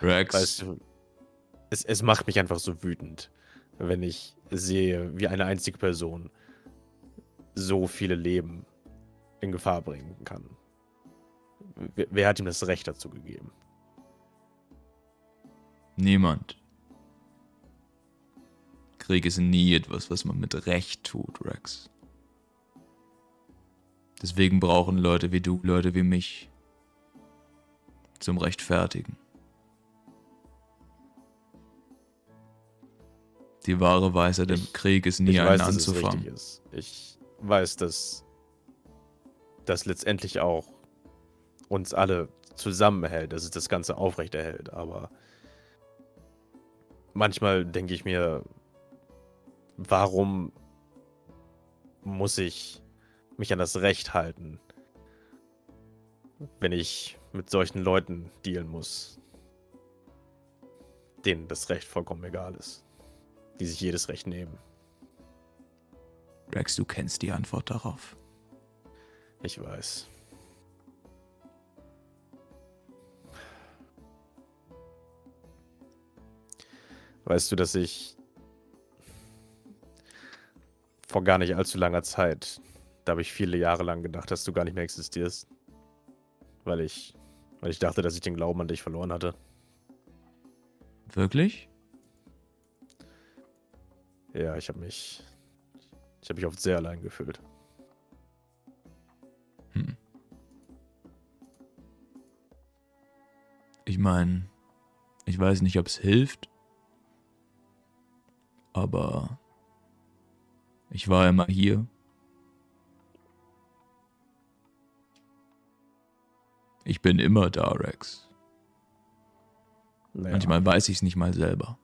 Rex, weißt du, es, es macht mich einfach so wütend, wenn ich sehe, wie eine einzige Person so viele Leben in Gefahr bringen kann. Wer, wer hat ihm das Recht dazu gegeben? niemand. Krieg ist nie etwas, was man mit Recht tut, Rex. Deswegen brauchen Leute wie du, Leute wie mich zum Rechtfertigen. Die wahre Weisheit im Krieg ist nie ich einen weiß, dass es anzufangen. richtig ist. Ich weiß, dass das letztendlich auch uns alle zusammenhält, dass es das Ganze aufrechterhält. Aber manchmal denke ich mir, warum muss ich mich an das Recht halten, wenn ich mit solchen Leuten dealen muss, denen das Recht vollkommen egal ist, die sich jedes Recht nehmen. Rex, du kennst die Antwort darauf. Ich weiß. Weißt du, dass ich vor gar nicht allzu langer Zeit, da habe ich viele Jahre lang gedacht, dass du gar nicht mehr existierst. Weil ich, weil ich dachte, dass ich den Glauben an dich verloren hatte. Wirklich? Ja, ich habe mich, ich habe mich oft sehr allein gefühlt. Hm. Ich meine, ich weiß nicht, ob es hilft, aber ich war immer hier. Ich bin immer da, Rex. Naja, Manchmal weiß ich es nicht mal selber.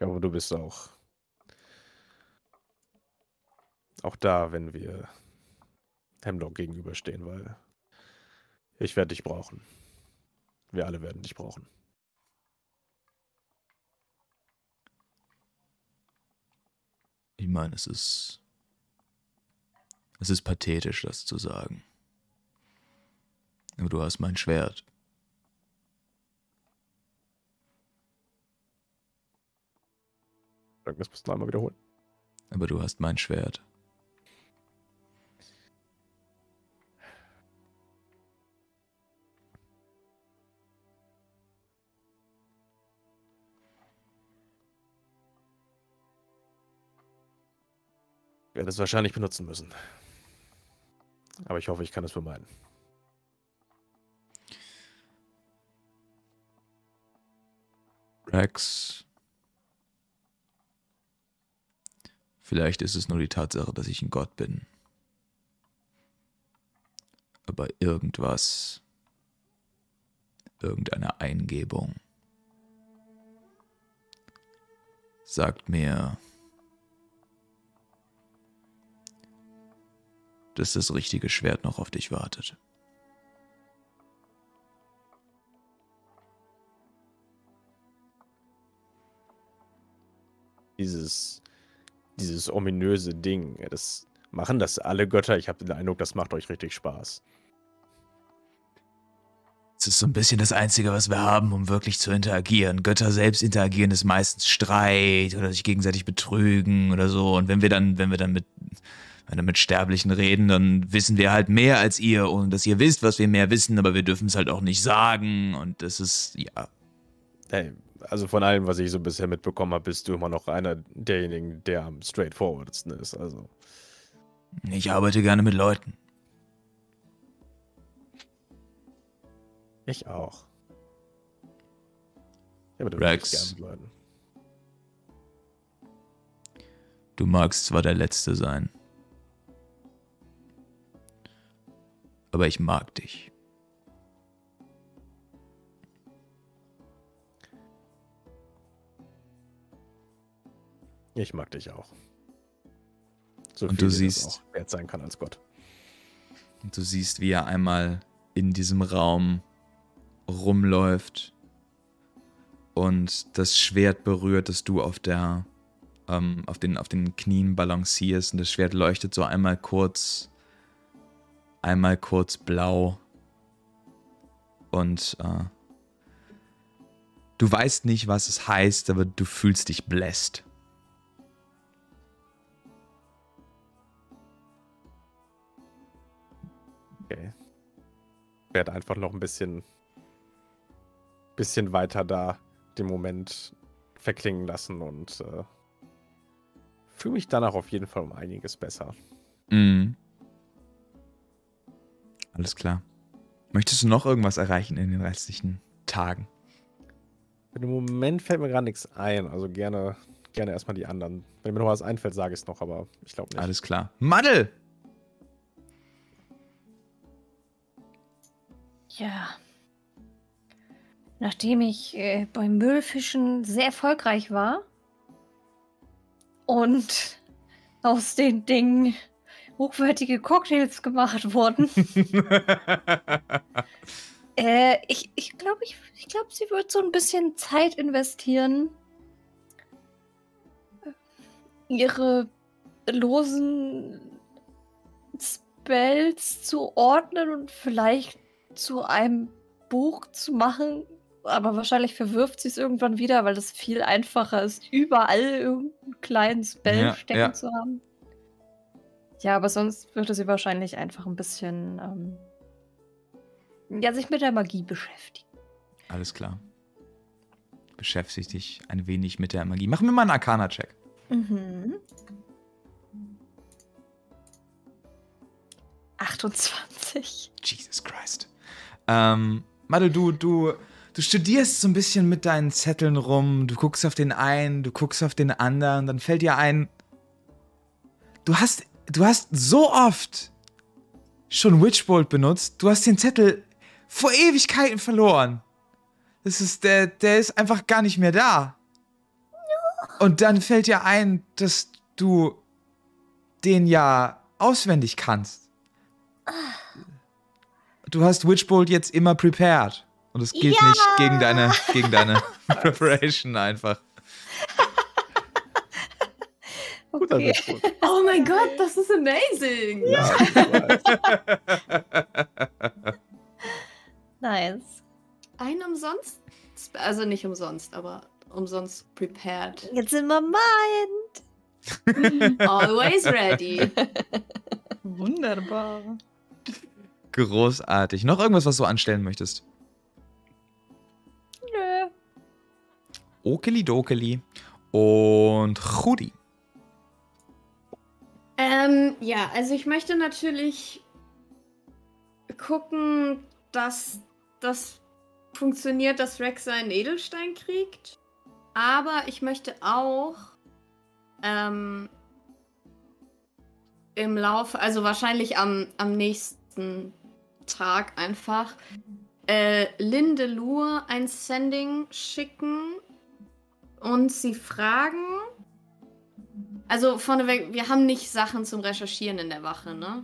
Ich hoffe, du bist auch, auch da, wenn wir Hemlock gegenüberstehen, weil ich werde dich brauchen. Wir alle werden dich brauchen. Ich meine, es ist. Es ist pathetisch, das zu sagen. Aber du hast mein Schwert. Das musst du einmal wiederholen. Aber du hast mein Schwert. Werde es wahrscheinlich benutzen müssen. Aber ich hoffe, ich kann es vermeiden. Rex. Vielleicht ist es nur die Tatsache, dass ich ein Gott bin. Aber irgendwas, irgendeine Eingebung sagt mir, dass das richtige Schwert noch auf dich wartet. Dieses, dieses ominöse Ding, das machen das alle Götter. Ich habe den Eindruck, das macht euch richtig Spaß. Es ist so ein bisschen das Einzige, was wir haben, um wirklich zu interagieren. Götter selbst interagieren ist meistens Streit oder sich gegenseitig betrügen oder so. Und wenn wir dann, wenn wir dann mit, wenn wir mit Sterblichen reden, dann wissen wir halt mehr als ihr und dass ihr wisst, was wir mehr wissen, aber wir dürfen es halt auch nicht sagen. Und das ist, ja. Hey, also von allem, was ich so bisher mitbekommen habe, bist du immer noch einer derjenigen, der am straightforwardsten ist. Also. Ich arbeite gerne mit Leuten. Ich auch. Ja, aber du Rex. gern mit Leuten. Du magst zwar der Letzte sein, aber ich mag dich. Ich mag dich auch. So Und du siehst- auch wert sein kann als Gott. Und du siehst, wie er einmal in diesem Raum rumläuft und das Schwert berührt, das du auf der ähm, auf den auf den Knien balancierst und das Schwert leuchtet so einmal kurz einmal kurz blau und äh, du weißt nicht, was es heißt, aber du fühlst dich bläst. Okay. Ich werde einfach noch ein bisschen, bisschen weiter da den Moment verklingen lassen und äh, fühle mich danach auf jeden Fall um einiges besser. Mhm. Alles klar. Möchtest du noch irgendwas erreichen in den restlichen Tagen? Im Moment fällt mir gerade nichts ein, also gerne, gerne erstmal die anderen. Wenn mir noch was einfällt, sage ich es noch, aber ich glaube nicht. Alles klar. Madel! Ja. Nachdem ich äh, beim Müllfischen sehr erfolgreich war und aus den Dingen hochwertige Cocktails gemacht wurden, äh, ich ich glaube, ich, ich glaub, sie wird so ein bisschen Zeit investieren, ihre losen Spells zu ordnen und vielleicht zu einem Buch zu machen. Aber wahrscheinlich verwirft sie es irgendwann wieder, weil das viel einfacher ist, überall irgendeinen kleinen Spell Ja, stecken ja. zu haben. Ja, aber sonst würde sie wahrscheinlich einfach ein bisschen ähm, ja, sich mit der Magie beschäftigen. Alles klar. Beschäftige dich ein wenig mit der Magie. Mach mir mal einen Arcana-Check. Mhm. 28. Jesus Christ. Ähm, Madel, du, du, du studierst so ein bisschen mit deinen Zetteln rum. Du guckst auf den einen, du guckst auf den anderen. Dann fällt dir ein, du hast, du hast so oft schon Witchbolt benutzt. Du hast den Zettel vor Ewigkeiten verloren. Das ist, der, der ist einfach gar nicht mehr da. Und dann fällt dir ein, dass du den ja auswendig kannst. Du hast Witchbolt jetzt immer prepared. Und es gilt Ja! nicht gegen deine, gegen deine Preparation einfach. Guter Okay. Oh mein Gott, das ist amazing! Ja. Nice. Ein umsonst? Also nicht umsonst, aber umsonst prepared. Jetzt sind wir meint. Always ready. Wunderbar. Großartig. Noch irgendwas, was du anstellen möchtest? Nö. Okeli dokeli. Und Chudi. Äh, Ähm, ja, also ich möchte natürlich gucken, dass das funktioniert, dass Rex seinen Edelstein kriegt. Aber ich möchte auch ähm, im Laufe, also wahrscheinlich am, am nächsten Tag einfach, äh, Lindelur ein Sending schicken und sie fragen. Also vorneweg, wir haben nicht Sachen zum Recherchieren in der Wache, ne?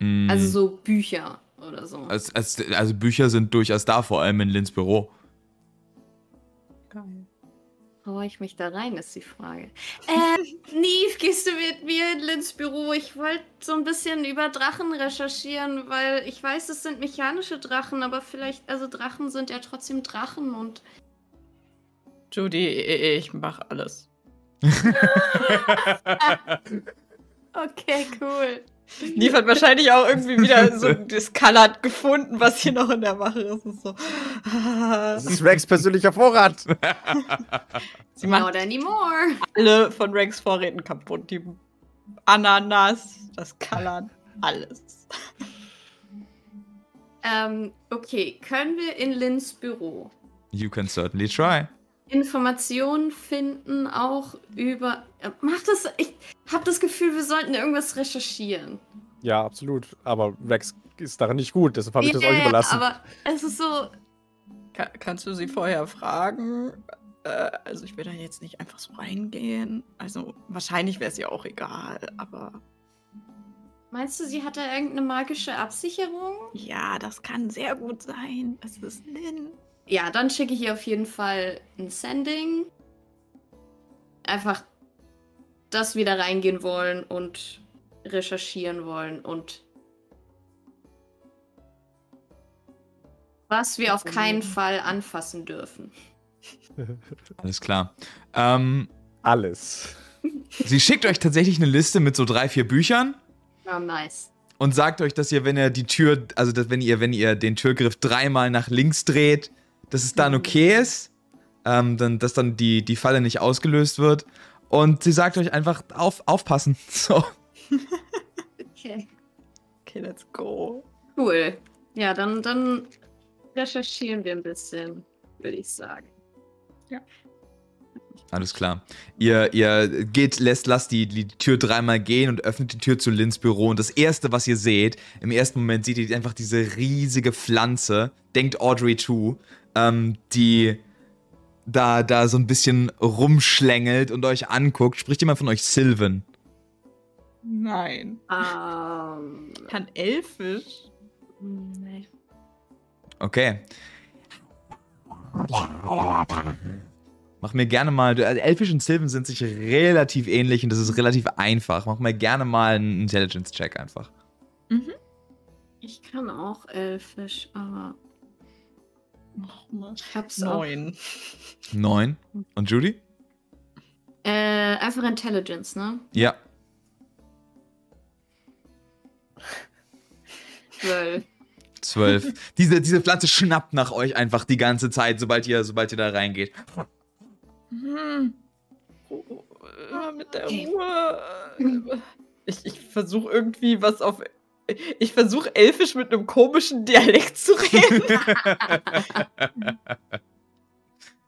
Mm, Also so Bücher oder so. als, als, also Bücher sind durchaus da, vor allem in Lins Büro. Geil. Traue ich mich da rein, ist die Frage. Äh, Neve, gehst du mit mir in Lins Büro? Ich wollte so ein bisschen über Drachen recherchieren, weil ich weiß, es sind mechanische Drachen, aber vielleicht, also Drachen sind ja trotzdem Drachen und. Judy, ich mach alles. Okay, cool. Hat wahrscheinlich auch irgendwie wieder so das Colored gefunden, was hier noch in der Wache ist. Ist so. Das ist Rex persönlicher Vorrat. Sie macht Not anymore. alle von Rex Vorräten kaputt. Die Ananas, das Colored, alles. Ähm, okay, können wir in Lins Büro You can certainly try. Informationen finden, auch über. Äh, Mach das. Ich habe das Gefühl, wir sollten irgendwas recherchieren. Ja, absolut. Aber Rex ist darin nicht gut, deshalb habe ich das euch überlassen. Aber es ist so. Ka kannst du sie vorher fragen? Äh, also ich will da jetzt nicht einfach so reingehen. Also wahrscheinlich wäre es ihr auch egal, aber Meinst du, sie hat da irgendeine magische Absicherung? ja, das kann sehr gut sein. Es ist Lynn. Ja, dann schicke ich ihr auf jeden Fall ein Sending. Einfach, dass wir da reingehen wollen und recherchieren wollen und was wir auf keinen Fall anfassen dürfen. Alles klar. Ähm, Alles. sie schickt euch tatsächlich eine Liste mit so drei, vier Büchern Oh, nice. und sagt euch, dass ihr, wenn ihr die Tür, also dass wenn ihr, wenn ihr den Türgriff dreimal nach links dreht, dass es dann okay ist, ähm, dann, dass dann die, die Falle nicht ausgelöst wird. Und sie sagt euch einfach auf, aufpassen. So. Okay. Okay, let's go. Cool. Ja, dann, dann recherchieren wir ein bisschen, würde ich sagen. Alles klar. Ihr, ihr geht, lässt, lasst die, die Tür dreimal gehen und öffnet die Tür zu Lins Büro. Und das erste, was ihr seht, im ersten Moment seht ihr einfach diese riesige Pflanze, denkt Audrey 2, ähm, die da, da so ein bisschen rumschlängelt und euch anguckt. Spricht jemand von euch Sylvan? Nein. Ähm. Kann Elfisch? Nee. Okay. Mach mir gerne mal. Also Elfisch und Sylvan sind sich relativ ähnlich und das ist relativ einfach. Mach mir gerne mal einen Intelligence-Check einfach. Mhm. Ich kann auch Elfisch, aber Mach mal. ich hab's auch. Neun. Neun. Und Judy? Äh, einfach Intelligence, ne? Ja. Zwölf. Zwölf. diese, diese Pflanze schnappt nach euch einfach die ganze Zeit, sobald ihr, sobald ihr da reingeht. Hm. Oh, oh, immer mit der Okay. Ruhe. Ich, ich versuche irgendwie was auf. Ich versuche Elfisch mit einem komischen Dialekt zu reden.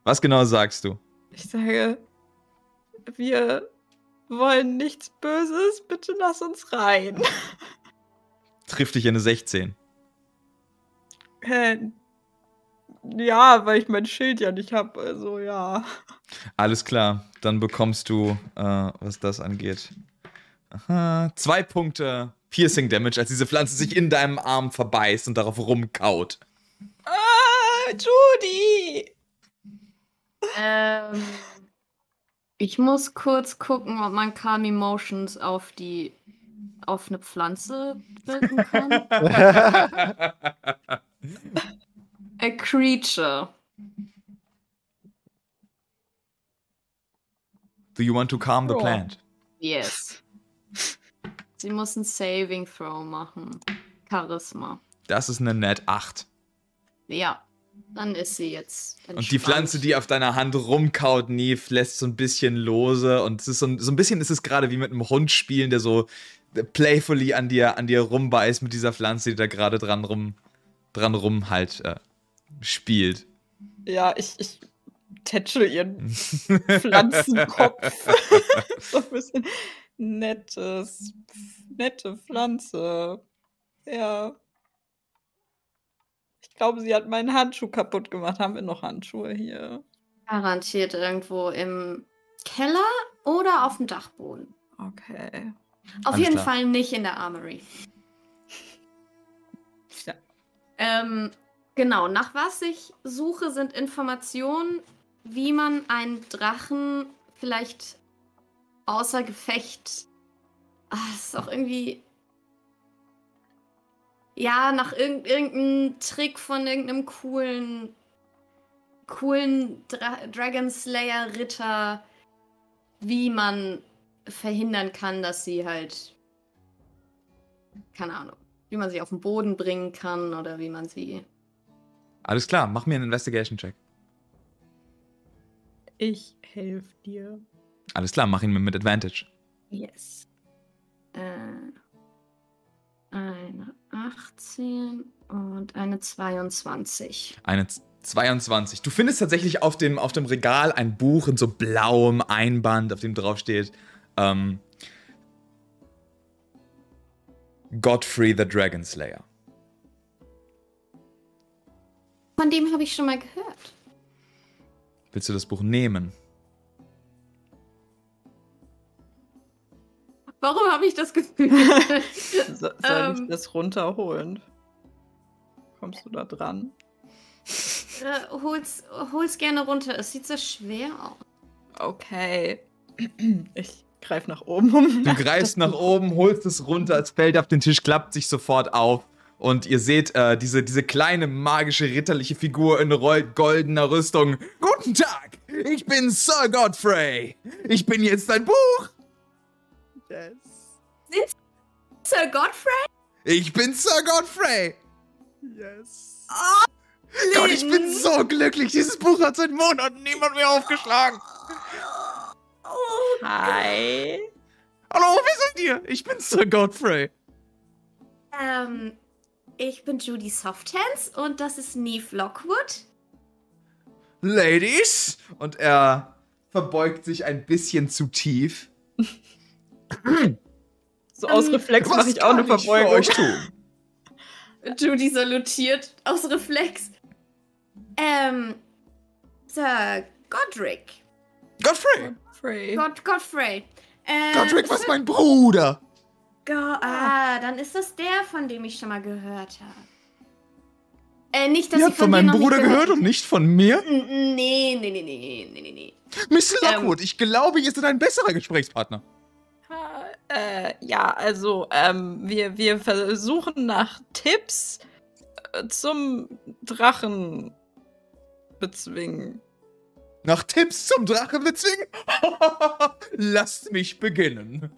Was genau sagst du? Ich sage, wir wollen nichts Böses, bitte lass uns rein. Trifft dich eine 16. Äh, ja, weil ich mein Schild ja nicht habe, also ja. Alles klar. Dann bekommst du, äh, was das angeht, aha, zwei Punkte Piercing Damage, als diese Pflanze sich in deinem Arm verbeißt und darauf rumkaut. Ah, Judy! ähm, ich muss kurz gucken, ob man Calm Emotions auf die auf eine Pflanze wirken kann. A creature. Do you want to calm the plant? Yes. Sie muss ein Saving Throw machen. Charisma. Das ist eine Net 8. Ja. Dann ist sie jetzt. Und die entspannt. Pflanze, die auf deiner Hand rumkaut, Neve, lässt so ein bisschen lose. Und es ist so ein, so ein bisschen ist es gerade wie mit einem Hund spielen, der so playfully an dir, an dir rumbeißt mit dieser Pflanze, die da gerade dran rum, dran rum halt äh, spielt. Ja, ich, ich tätschel ihren Pflanzenkopf. so ein bisschen nettes, nette Pflanze. Ja. Ich glaube, sie hat meinen Handschuh kaputt gemacht. Haben wir noch Handschuhe hier? Garantiert irgendwo im Keller oder auf dem Dachboden. Okay. Auf Alles jeden klar. Fall nicht in der Armory. Ja. Ähm, genau, nach was ich suche, sind Informationen, wie man einen Drachen vielleicht außer Gefecht. Ah, das ist auch irgendwie. Ja, nach irg irgendeinem Trick von irgendeinem coolen. coolen Dra Dragon Slayer Ritter, wie man verhindern kann, dass sie halt. Keine Ahnung. Wie man sie auf den Boden bringen kann oder wie man sie. Alles klar, mach mir einen Investigation-Check. Ich helfe dir. Alles klar, mach ihn mir mit Advantage. Yes. Äh, eine 18 und eine 22. Eine Z- 22. Du findest tatsächlich auf dem, auf dem Regal ein Buch in so blauem Einband, auf dem drauf steht ähm, Godfrey the Dragon Slayer. Von dem habe ich schon mal gehört. Willst du das Buch nehmen? Warum habe ich das Gefühl? So, soll Ähm. ich das runterholen? Kommst du da dran? äh, hol's, hol's gerne runter. Es sieht so schwer aus. Okay. Ich greife nach oben. Um Du greifst nach oben, holst es runter, es fällt auf den Tisch, klappt sich sofort auf. Und ihr seht äh, diese, diese kleine magische ritterliche Figur in goldener Rüstung. Guten Tag, ich bin Sir Godfrey. Ich bin jetzt dein Buch. Yes. Sir Godfrey? Ich bin Sir Godfrey. Yes. Gott, ich bin so glücklich. Dieses Buch hat seit Monaten niemand mehr aufgeschlagen. Hi. Hallo, wer seid ihr? Ich bin Sir Godfrey. Ähm, ich bin Judy Softhands und das ist Neve Lockwood. Ladies. Und er verbeugt sich ein bisschen zu tief. So aus Ähm, Reflex mache ich auch eine Verbeugung. euch tun? Judy salutiert aus Reflex. Ähm, Sir Godric. Godfrey. Frey. God Godfrey. Äh, Godric was mein Bruder. Go ah, dann ist das der, von dem ich schon mal gehört habe. Äh, nicht, dass Ihr ich habt von dir meinem Bruder gehört und nicht von mir? Nee, nee, nee, nee, nee, nee, nee. Miss Ähm. Lockwood, ich glaube, ihr seid ein besserer Gesprächspartner. Äh, ja, also, ähm, wir, wir versuchen nach Tipps äh, zum Drachen bezwingen. Nach Tipps zum Drache bezwingen? Lasst mich beginnen.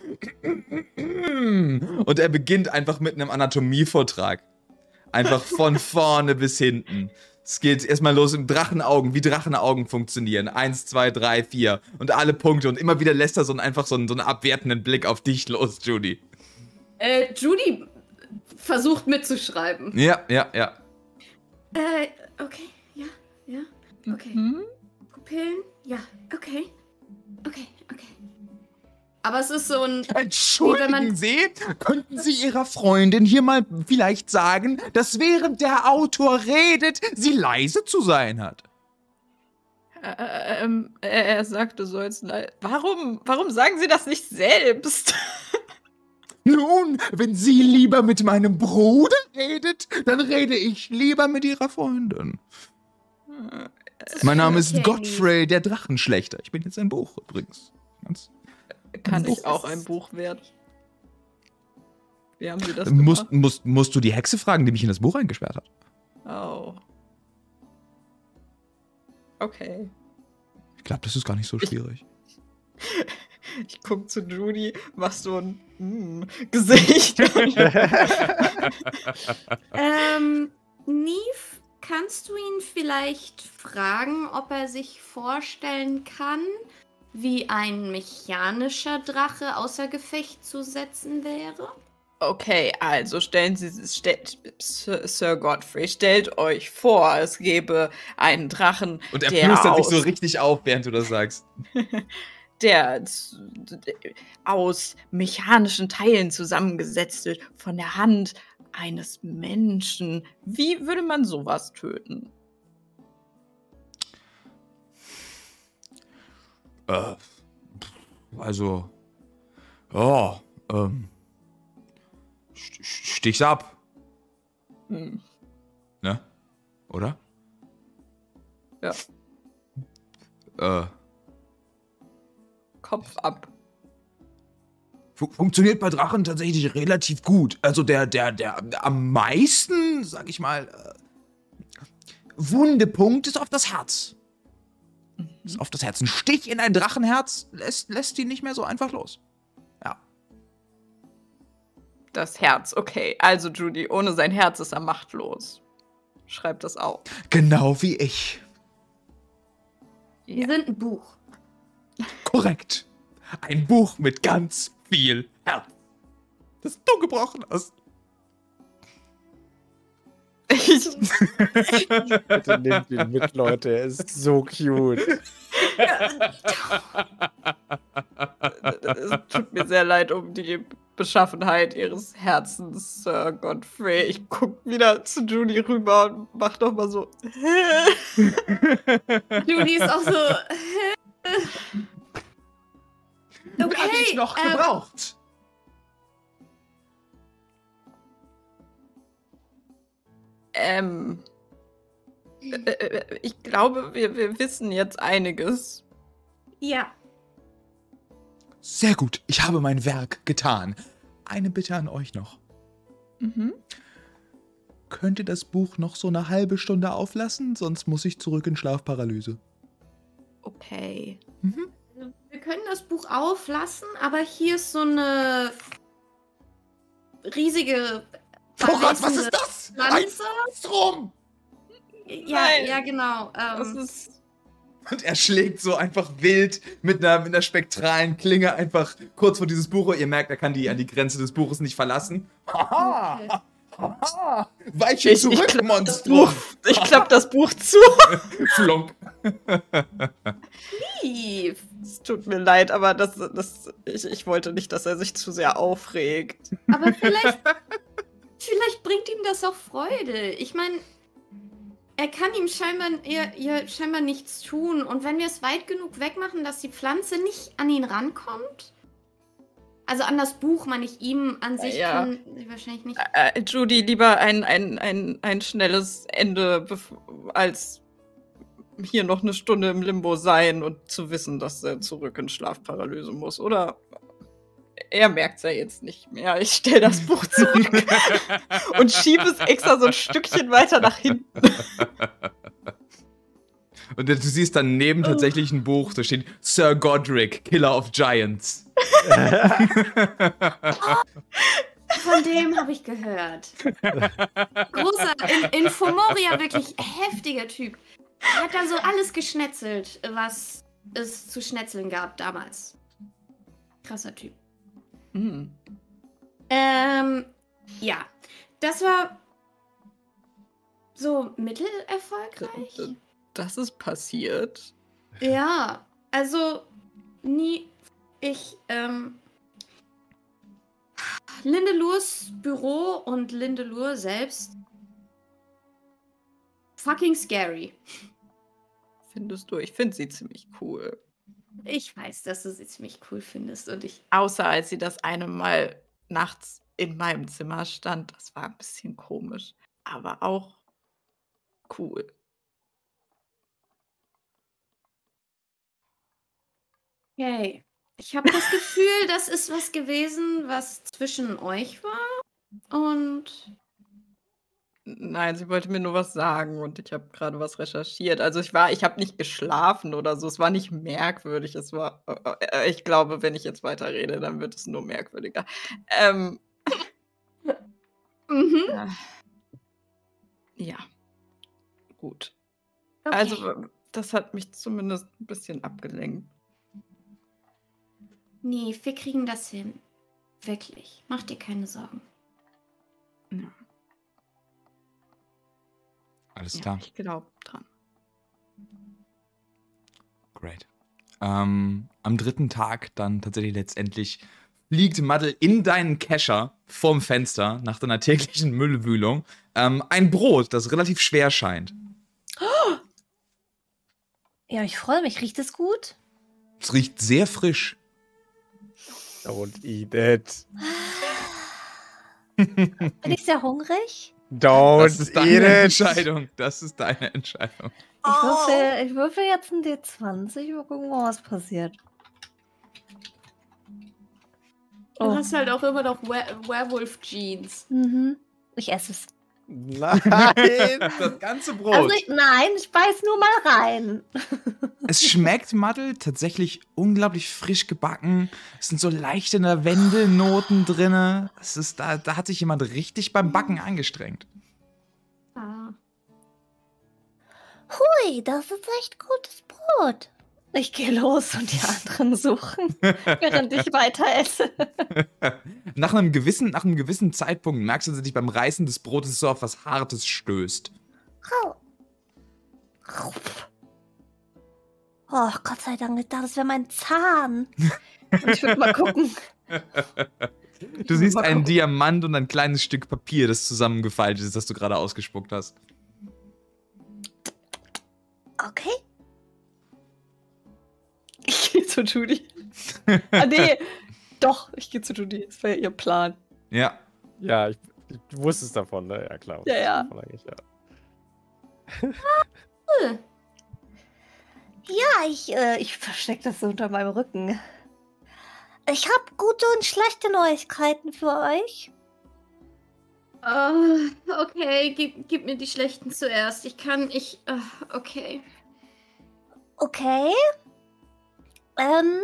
Und er beginnt einfach mit einem Anatomievortrag. Einfach von vorne bis hinten. Es geht erstmal los im Drachenaugen, wie Drachenaugen funktionieren. Eins, zwei, drei, vier. Und alle Punkte. Und immer wieder lässt er so einen, einfach so einen, so einen abwertenden Blick auf dich los, Judy. Äh, Judy versucht mitzuschreiben. Ja, ja, ja. Äh, okay, ja, ja, okay. Hm? Pupillen, ja, okay, okay, okay. Aber es ist so ein. Entschuldigen man- Sie, könnten Sie Ihrer Freundin hier mal vielleicht sagen, dass während der Autor redet, sie leise zu sein hat? Äh, ähm, er er sagte so jetzt. lei- Warum, warum sagen Sie das nicht selbst? Nun, wenn sie lieber mit meinem Bruder redet, dann rede ich lieber mit ihrer Freundin. Mein Name ist Okay, Godfrey, der Drachenschlechter. Ich bin jetzt ein Buch übrigens. Ganz Kann Buch ich auch ein Buch wert? Wie haben Sie das musst, gemacht? musst, musst du die Hexe fragen, die mich in das Buch eingesperrt hat? Oh. Okay. Ich glaube, das ist gar nicht so schwierig. Ich guck zu Judy, mach so ein mm, Gesicht. Ähm, Neve kannst du ihn vielleicht fragen, ob er sich vorstellen kann, wie ein mechanischer Drache außer Gefecht zu setzen wäre? Okay, also stellen Sie stellt, Sir, Sir Godfrey, stellt euch vor, es gäbe einen Drachen, Und er der plustert sich so richtig auf, während du das sagst. der aus mechanischen Teilen zusammengesetzt wird, von der Hand eines Menschen. Wie würde man sowas töten? Äh, also, ja, ähm, st- st- stich's ab, Hm. ne? Oder? Ja. Äh, Kopf ab. fu funktioniert bei Drachen tatsächlich relativ gut. Also der, der, der, der am meisten, sag ich mal, äh, Wundepunkt ist auf das Herz. Ist auf das Herz. Ein Stich in ein Drachenherz lässt, lässt ihn nicht mehr so einfach los. Ja. Das Herz, okay. Also Judy, ohne sein Herz ist er machtlos. Schreibt das auf. Genau wie ich. Wir sind ein Buch. Korrekt. Ein Buch mit ganz viel Herz. Das du gebrochen hast. Ich, Bitte nehmt ihn mit, Leute. Er ist so cute. es tut mir sehr leid um die Beschaffenheit ihres Herzens, Sir Godfrey. Ich guck wieder zu Judy rüber und mach doch mal so. Judy ist auch so. Wer hat dich noch ähm, gebraucht? Ähm. äh, äh, Ich glaube, wir, wir wissen jetzt einiges. Ja. Sehr gut. Ich habe mein Werk getan. Eine Bitte an euch noch. Mhm. Könnt ihr das Buch noch so eine halbe Stunde auflassen? Sonst muss ich zurück in Schlafparalyse. Okay. Mhm. Wir können das Buch auflassen, aber hier ist so eine riesige. Oh Gott, was ist das? Ein Pflanze. Strom! Ja, Nein. ja, genau. Das Ähm, ist. Und er schlägt so einfach wild mit einer, mit einer spektralen Klinge einfach kurz vor dieses Buch. Ihr merkt, er kann die an die Grenze des Buches nicht verlassen. Haha! okay. Weiche Ich, ich zurück, klapp das Monstrum! Buch, ich klapp das Buch zu. Flunk. Eve. Es tut mir leid, aber das, das, ich, ich wollte nicht, dass er sich zu sehr aufregt. Aber vielleicht, vielleicht bringt ihm das auch Freude. Ich meine, er kann ihm scheinbar, ihr, ihr scheinbar nichts tun. Und wenn wir es weit genug wegmachen, dass die Pflanze nicht an ihn rankommt. Also an das Buch, meine ich, ihm an sich Ja. kann sie wahrscheinlich nicht. Äh, Judy, lieber ein, ein, ein, ein schnelles Ende, als hier noch eine Stunde im Limbo sein und zu wissen, dass er zurück in Schlafparalyse muss, oder? Er merkt es ja jetzt nicht mehr. Ich stelle das Buch zurück und schiebe es extra so ein Stückchen weiter nach hinten. Und du siehst daneben tatsächlich ein Buch, da steht Sir Godric, Killer of Giants. Von dem habe ich gehört. Großer, in, in Fomoria wirklich heftiger Typ. Er hat da so alles geschnetzelt, was es zu schnetzeln gab damals. Krasser Typ. Hm. Ähm, ja. Das war so mittelerfolgreich. Das ist passiert. Ja, also nie. Ich, ähm. Lindelurs Büro und Lindelur selbst. Fucking scary. Findest du? Ich finde sie ziemlich cool. Ich weiß, dass du sie ziemlich cool findest und ich. Außer als sie das eine Mal nachts in meinem Zimmer stand. Das war ein bisschen komisch. Aber auch cool. Okay. Ich habe das Gefühl, das ist was gewesen, was zwischen euch war. Und. Nein, sie wollte mir nur was sagen und ich habe gerade was recherchiert. Also ich war, ich habe nicht geschlafen oder so. Es war nicht merkwürdig. Es war, äh, äh, ich glaube, wenn ich jetzt weiterrede, dann wird es nur merkwürdiger. Ähm, Mhm. äh, ja. gut. Okay. Also, das hat mich zumindest ein bisschen abgelenkt. Nee, wir kriegen das hin. Wirklich. Mach dir keine Sorgen. Ja, Alles ja, klar. ich glaube dran. Great. Ähm, am dritten Tag dann tatsächlich letztendlich fliegt Maddel in deinen Kescher vorm Fenster nach deiner täglichen Müllwühlung ähm, ein Brot, das relativ schwer scheint. Ja, ich freue mich. Riecht es gut? Es riecht sehr frisch. Don't eat it. Bin ich sehr hungrig? Don't Das ist deine eat it. Entscheidung. Das ist deine Entscheidung. Ich würfel, ich würfel jetzt ein D20. Mal gucken, was passiert. Du Oh. hast halt auch immer noch Wer Werewolf-Jeans. Mhm. Ich esse es. Nein. Das ganze Brot. Also ich, nein, ich beiß nur mal rein. Es schmeckt, Maddel, tatsächlich unglaublich frisch gebacken. Es sind so leichte Lavendelnoten drin. Es ist, da, da hat sich jemand richtig beim Backen angestrengt. Ah. Hui, das ist echt gutes Brot. Ich gehe los und die anderen suchen, während ich weiter esse. Nach einem, gewissen, nach einem gewissen Zeitpunkt merkst du, dass dich beim Reißen des Brotes so auf was Hartes stößt. Au. Oh, Gott sei Dank, das wäre mein Zahn. Und ich würde mal gucken. Du siehst einen gucken. Diamant und ein kleines Stück Papier, das zusammengefaltet ist, das du gerade ausgespuckt hast. Okay. Ich gehe zu Judy. ah, nee. Doch, ich gehe zu Judy. Das war ja ihr Plan. Ja. Ja, ich, ich du wusstest davon, ne? Ja, klar. Ja, ja. Ja. Ja, ich, äh, ich verstecke das so unter meinem Rücken. Ich habe gute und schlechte Neuigkeiten für euch. Ah, okay, gib, gib mir die schlechten zuerst. Ich kann, ich, ah, okay. Okay. Ähm,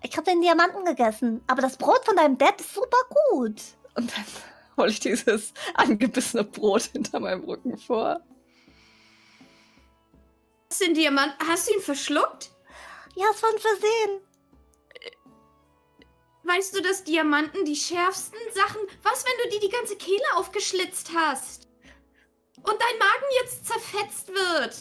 ich habe den Diamanten gegessen, aber das Brot von deinem Dad ist super gut. Und dann hole ich dieses angebissene Brot hinter meinem Rücken vor. Hast du den Diamant, hast du ihn verschluckt? Ja, es war ein Versehen. Weißt du, dass Diamanten die schärfsten Sachen, was wenn du dir die ganze Kehle aufgeschlitzt hast? Und dein Magen jetzt zerfetzt wird?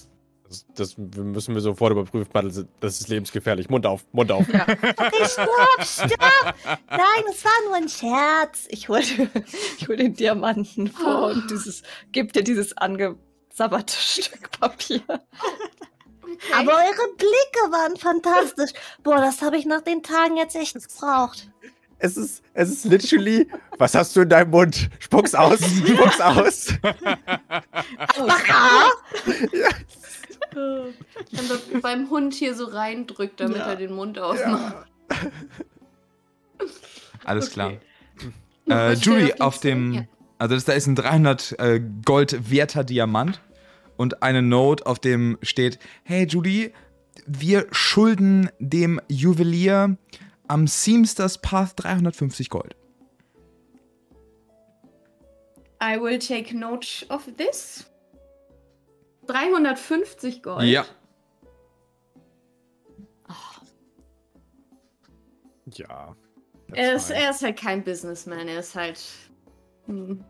Das, das müssen wir sofort überprüfen. Das ist lebensgefährlich. Mund auf, Mund auf. Ja. Okay, stopp, stopp. Nein, es war nur ein Scherz. Ich hole ich hol den Diamanten vor und dieses, gib dir dieses angesabberte Stück Papier. Okay. Aber eure Blicke waren fantastisch. Boah, das habe ich nach den Tagen jetzt echt gebraucht. Es ist, es ist literally, was hast du in deinem Mund? Spuck's aus, spuck's aus. Ah, Dann wird beim Hund hier so reindrückt, damit Ja. er den Mund aufmacht. Alles Okay. klar. Noch Äh, dem auf dem, Ja. also das, da ist ein 300 äh, Gold werter Diamant und eine Note, auf dem steht, hey Julie, wir schulden dem Juwelier am Seamsters Path 350 Gold. I will take note of this. 350 Gold. Ja. Ja. Er ist, er ist halt kein Businessman, er ist halt. hm,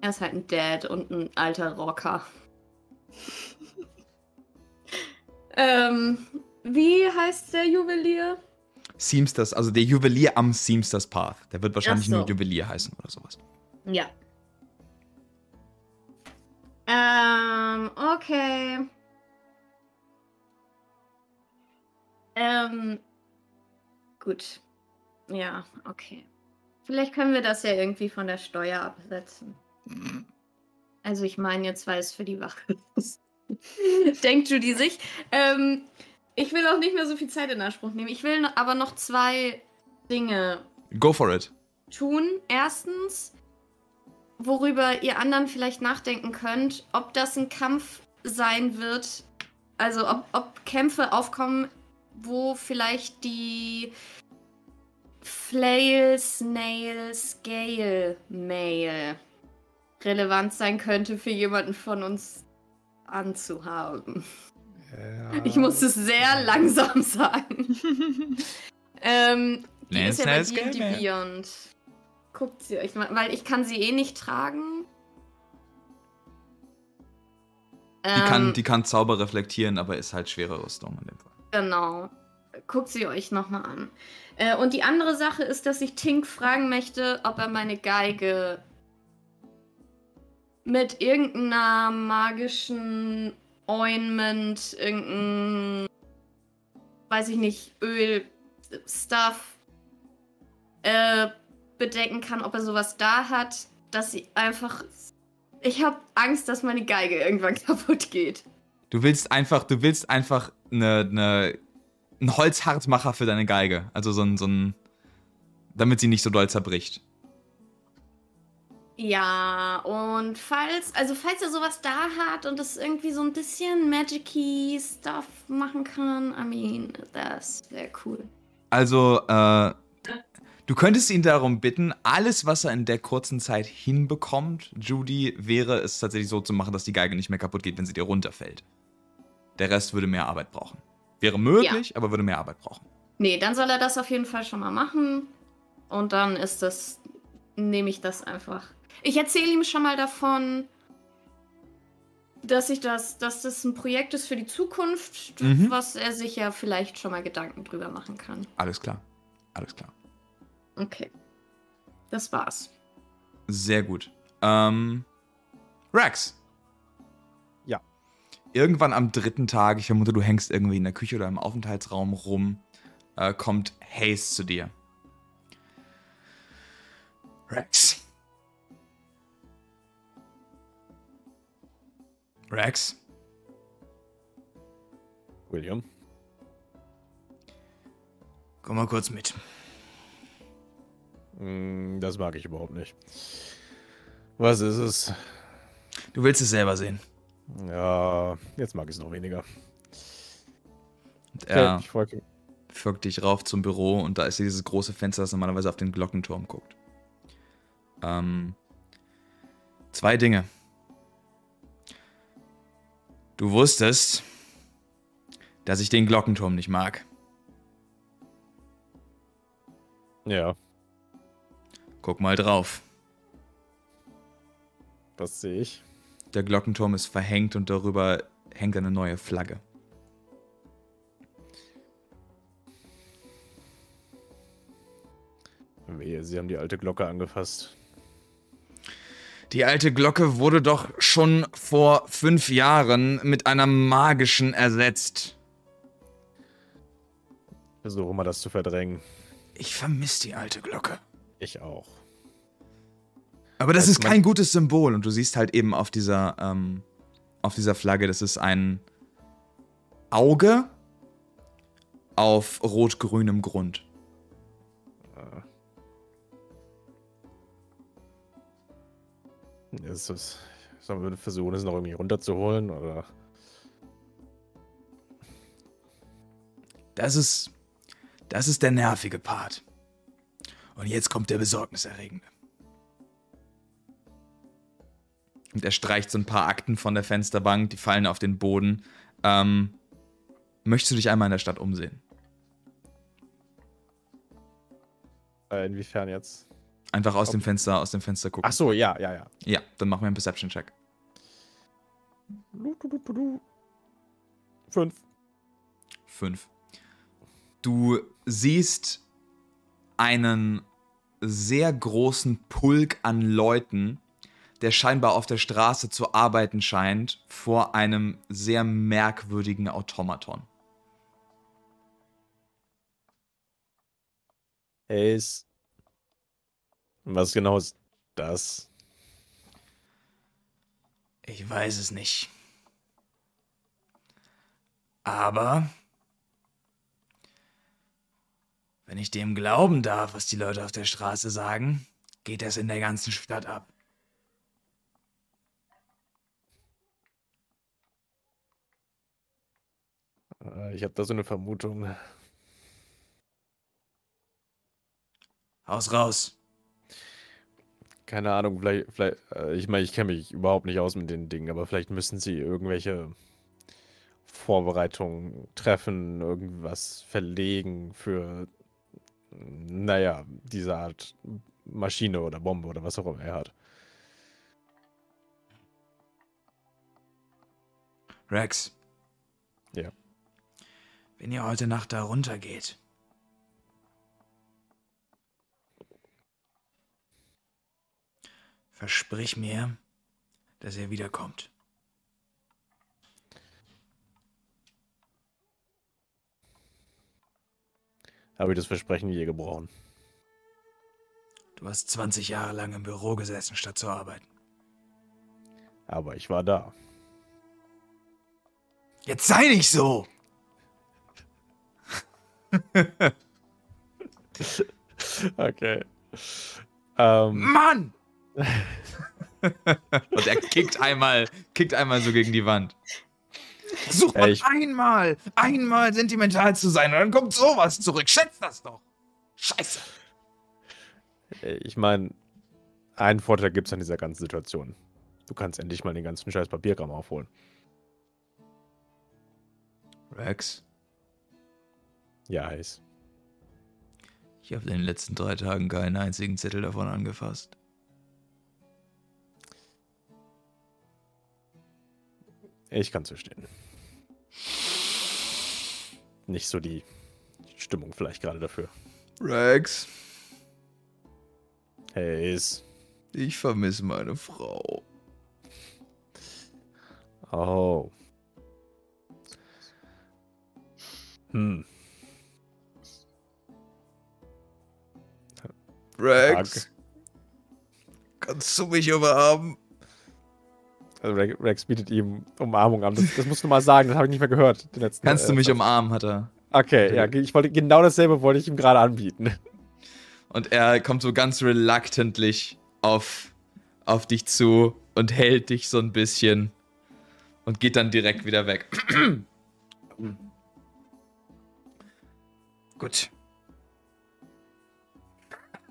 Er ist halt ein Dad und ein alter Rocker. ähm, wie heißt der Juwelier? Seamsters, also der Juwelier am Seamsters Path. Der wird wahrscheinlich so. nur Juwelier heißen oder sowas. Ja. Ähm, okay. Ähm, gut. Ja, okay. Vielleicht können wir das ja irgendwie von der Steuer absetzen. Also ich meine jetzt, weil es für die Wache ist. Denkt Judy sich. Ähm, ich will auch nicht mehr so viel Zeit in Anspruch nehmen. Ich will aber noch zwei Dinge Go for it. tun. Erstens, worüber ihr anderen vielleicht nachdenken könnt, ob das ein Kampf sein wird, also ob, ob Kämpfe aufkommen, wo vielleicht die Flail, Snail, Scale Mail relevant sein könnte für jemanden von uns anzuhaben. Ja. Ich muss es sehr langsam sagen. ähm, die Nee, ist ja bei D&D Beyond. Guckt sie euch mal, weil ich kann sie eh nicht tragen. Die kann, Ähm, die kann Zauber reflektieren, aber ist halt schwere Rüstung in dem Fall. Genau. Guckt sie euch nochmal an. Äh, und die andere Sache ist, dass ich Tink fragen möchte, ob er meine Geige mit irgendeiner magischen Ointment, irgendein, weiß ich nicht, Öl, Stuff äh, bedecken kann, ob er sowas da hat, dass sie einfach. Ich habe Angst, dass meine Geige irgendwann kaputt geht. Du willst einfach, du willst einfach eine, eine, einen Holzhartmacher für deine Geige. Also so ein, so ein. Damit sie nicht so doll zerbricht. Ja, und falls, also falls er sowas da hat und das irgendwie so ein bisschen Magic-y Stuff machen kann, I mean, das wäre cool. Also, äh, du könntest ihn darum bitten, alles, was er in der kurzen Zeit hinbekommt, Judy, wäre es tatsächlich so zu machen, dass die Geige nicht mehr kaputt geht, wenn sie dir runterfällt. Der Rest würde mehr Arbeit brauchen. Wäre möglich, aber würde mehr Arbeit brauchen. Nee, dann soll er das auf jeden Fall schon mal machen. Und dann ist das, nehme ich das einfach. Ich erzähle ihm schon mal davon, dass ich das, dass das ein Projekt ist für die Zukunft, Mhm. was er sich ja vielleicht schon mal Gedanken drüber machen kann. Alles klar. Alles klar. Okay. Das war's. Sehr gut. Ähm, Rex. Ja. Irgendwann am dritten Tag, ich vermute, du hängst irgendwie in der Küche oder im Aufenthaltsraum rum, äh, kommt Hayes zu dir. Rex. Rex, William. komm mal kurz mit. Mm, Das mag ich überhaupt nicht. Was ist es? Du willst es selber sehen. Ja, jetzt mag ich es noch weniger. Und Okay, er folge. folgt dich rauf zum Büro und da ist dieses große Fenster, das normalerweise auf den Glockenturm guckt. Ähm, zwei Dinge. Du wusstest, dass ich den Glockenturm nicht mag. Ja, Guck mal drauf. was sehe ich? Der Glockenturm ist verhängt und darüber hängt eine neue Flagge. Wehe, Sie haben die alte Glocke angefasst. Die alte Glocke wurde doch schon vor fünf Jahren mit einer magischen ersetzt. Versuche mal das zu verdrängen. Ich vermisse die alte Glocke. Ich auch. Aber das Als ist kein gutes Symbol und du siehst halt eben auf dieser, ähm, auf dieser Flagge, das ist ein Auge auf rot-grünem Grund. Äh. Ist es, sollen wir versuchen, es noch irgendwie runterzuholen? Oder? Das ist, das ist der nervige Part. Und jetzt kommt der besorgniserregende. Und er streicht so ein paar Akten von der Fensterbank, die fallen auf den Boden. Ähm, möchtest du dich einmal in der Stadt umsehen? Äh, inwiefern jetzt? Einfach aus dem Okay. Fenster, aus dem Fenster gucken. Ach so, ja, ja, ja. Ja, dann machen wir einen du, du. Fünf. Fünf. Du siehst einen sehr großen Pulk an Leuten, der scheinbar auf der Straße zu arbeiten scheint, vor einem sehr merkwürdigen Automaton. Ace. Was genau ist das? Ich weiß es nicht. Aber wenn ich dem glauben darf, was die Leute auf der Straße sagen, geht das in der ganzen Stadt ab. Ich habe da so eine Vermutung. Haus raus. keine Ahnung, vielleicht, vielleicht äh, ich meine, ich kenne mich überhaupt nicht aus mit den Dingen, aber vielleicht müssen sie irgendwelche Vorbereitungen treffen, irgendwas verlegen für, naja, diese Art Maschine oder Bombe oder was auch immer er hat. Rex. Wenn ihr heute Nacht da runtergeht, versprich mir, dass er wiederkommt. Habe ich das Versprechen je gebrochen. Du hast 20 Jahre lang im Büro gesessen, statt zu arbeiten. Aber ich war da. Jetzt sei nicht so! okay. Ähm, Mann! Und er kickt einmal, kickt einmal so gegen die Wand. Such mal Ey, ich- einmal, einmal sentimental zu sein und dann kommt sowas zurück. Schätz das doch. Scheiße. ich meine, einen Vorteil gibt es an dieser ganzen Situation. Du kannst endlich mal den ganzen scheiß Papierkram aufholen. Rex, Ja, heiß. ich habe in den letzten drei Tagen keinen einzigen Zettel davon angefasst. Ich kann verstehen. Nicht so die Stimmung vielleicht gerade dafür. Rex, Hayes. ich vermisse meine Frau. Oh. Hm. Rex, kannst du mich umarmen? Also Rex, Rex bietet ihm Umarmung an. Das, das musst du mal sagen, das habe ich nicht mehr gehört. Den letzten, Kannst du äh, mich umarmen, hat er. Okay, ja, ich wollte genau dasselbe wollte ich ihm gerade anbieten. Und er kommt so ganz reluctantly auf, auf dich zu und hält dich so ein bisschen und geht dann direkt wieder weg. Gut.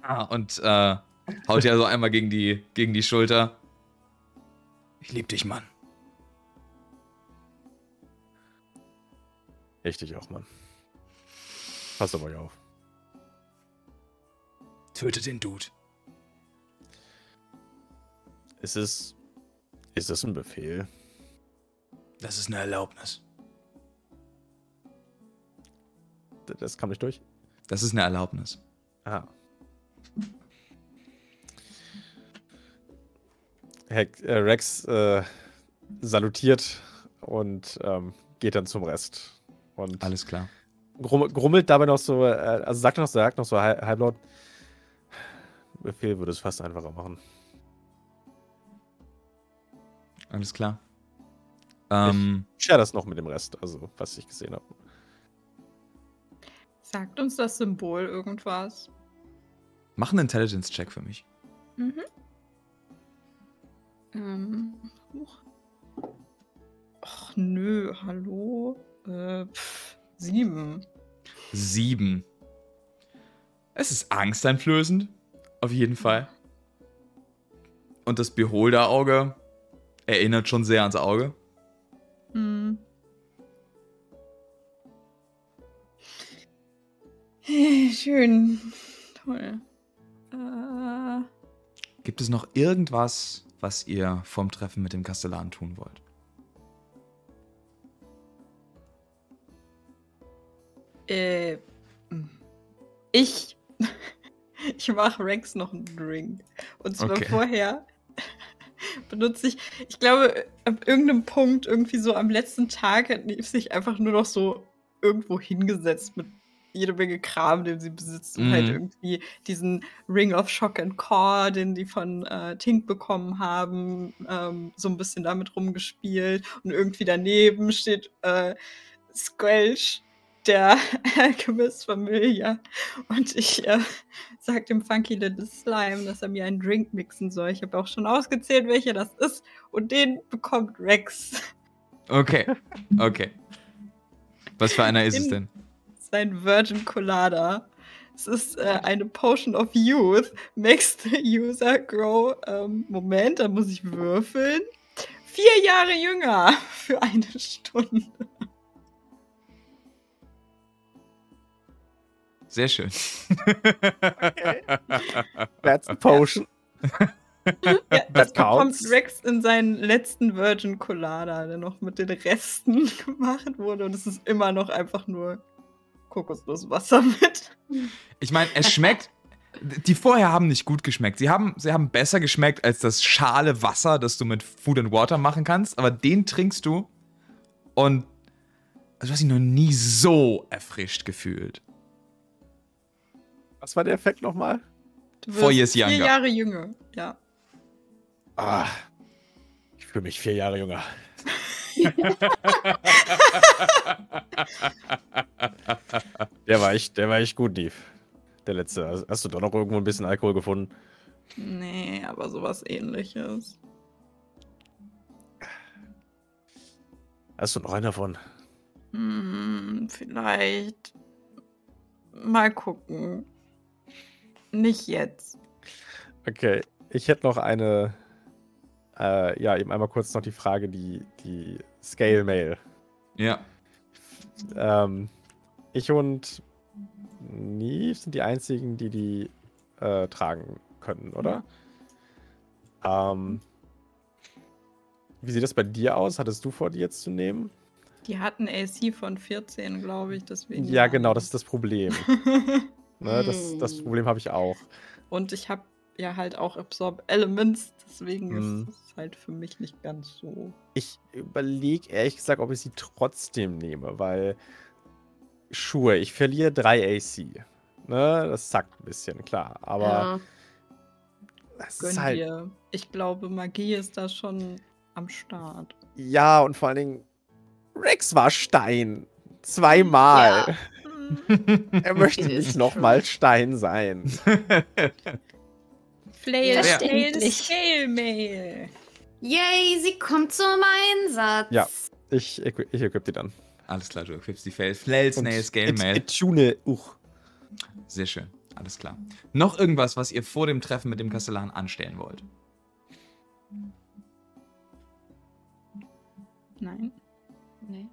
Ah, und äh, haut ja so einmal gegen die, gegen die Schulter. Ich lieb dich, Mann. Richtig auch, Mann. Passt auf euch auf. Töte den Dude. Ist es. Ist es ein Befehl? Das ist eine Erlaubnis. D- Das kam nicht durch. Das ist eine Erlaubnis. Ah. Heck, äh, Rex äh, salutiert und ähm, geht dann zum Rest. Und Alles klar. grumm, grummelt dabei noch so, äh, also sagt noch, sagt noch so hal- halblaut, Befehl würde es fast einfacher machen. Alles klar. Ähm, Share das noch mit dem Rest, also was ich gesehen habe. Sagt uns das Symbol irgendwas? mach einen Intelligence-Check für mich. Mhm. Ähm. huch. Ach nö, hallo. Äh, pff, sieben. Sieben. Es ist angsteinflößend. Auf jeden Fall. Und das Beholder-Auge erinnert schon sehr ans Auge. Hm. Schön. Toll. Äh, Gibt es noch irgendwas, was ihr vom Treffen mit dem Kastellan tun wollt? äh, ich. Ich mache Rex noch einen Drink. Und zwar Okay. vorher benutze ich, ich glaube, ab irgendeinem Punkt, irgendwie so am letzten Tag, hat Neve sich einfach nur noch so irgendwo hingesetzt mit jede Menge Kram, den sie besitzt, und Mhm. halt irgendwie diesen Ring of Shock and Core, den die von äh, Tink bekommen haben, ähm, so ein bisschen damit rumgespielt. Und irgendwie daneben steht äh, Squelch, der Alchemist Familia. Und ich äh, sag dem Funky Little Slime, dass er mir einen Drink mixen soll. Ich habe auch schon ausgezählt, welcher das ist. Und den bekommt Rex. Okay. Okay. Was für einer ist es In- denn? Sein Virgin Colada. Es ist äh, eine Potion of Youth. Makes the user grow. Ähm, Moment, da muss ich würfeln. Vier Jahre jünger für eine Stunde. Sehr schön. That's a potion. Ja, das That bekommt. Rex in seinen letzten Virgin Colada, der noch mit den Resten gemacht wurde. Und es ist immer noch einfach nur Kokosnusswasser mit. Ich meine, es schmeckt. Die vorher haben nicht gut geschmeckt. Sie haben, sie haben besser geschmeckt als das schale Wasser, das du mit Food and Water machen kannst. Aber den trinkst du und also du hast dich noch nie so erfrischt gefühlt. Was war der Effekt nochmal? Du Four wirst years vier younger. Jahre jünger. Ja. Ah, ich fühle mich vier Jahre jünger. der war echt, der war echt gut, Neve. Der letzte. Hast du doch noch irgendwo ein bisschen Alkohol gefunden? Nee, aber sowas ähnliches. Hast du noch einen davon? Hm, vielleicht. Mal gucken. Nicht jetzt. Okay, ich hätte noch eine. Äh, ja, eben einmal kurz noch die Frage, die, die Scale Mail. Ja. Ähm, ich und Neve sind die einzigen, die die äh, tragen können, oder? Ähm, wie sieht das bei dir aus? Hattest du vor, die jetzt zu nehmen? Die hatten AC von 14, glaube ich, deswegen. Ja, genau, das ist das Problem. ne, das, das Hm. Problem habe ich auch. Und ich habe ja halt auch Absorb Elements, deswegen Mhm. ist es halt für mich nicht ganz so. Ich überlege ehrlich gesagt, ob ich sie trotzdem nehme, weil Schuhe, ich verliere 3 AC. Ne, das zackt ein bisschen, klar. Aber ja. Gönn ist halt. dir. Ich glaube, Magie ist da schon am Start. Ja, und vor allen Dingen, Rex war Stein. Zweimal. Hm. Er möchte nicht nochmal Stein sein. Flail, Verständlich. Scale Mail. Yay, sie kommt zum Einsatz. Ja. Ich, equi- ich equip die dann. Alles klar, du equipst die Fail. Flail, Snail, Scale, et- Mail. Etune, uch. Sehr schön. Alles klar. Noch irgendwas, was ihr vor dem Treffen mit dem Kastellan anstellen wollt? Nein. Nee.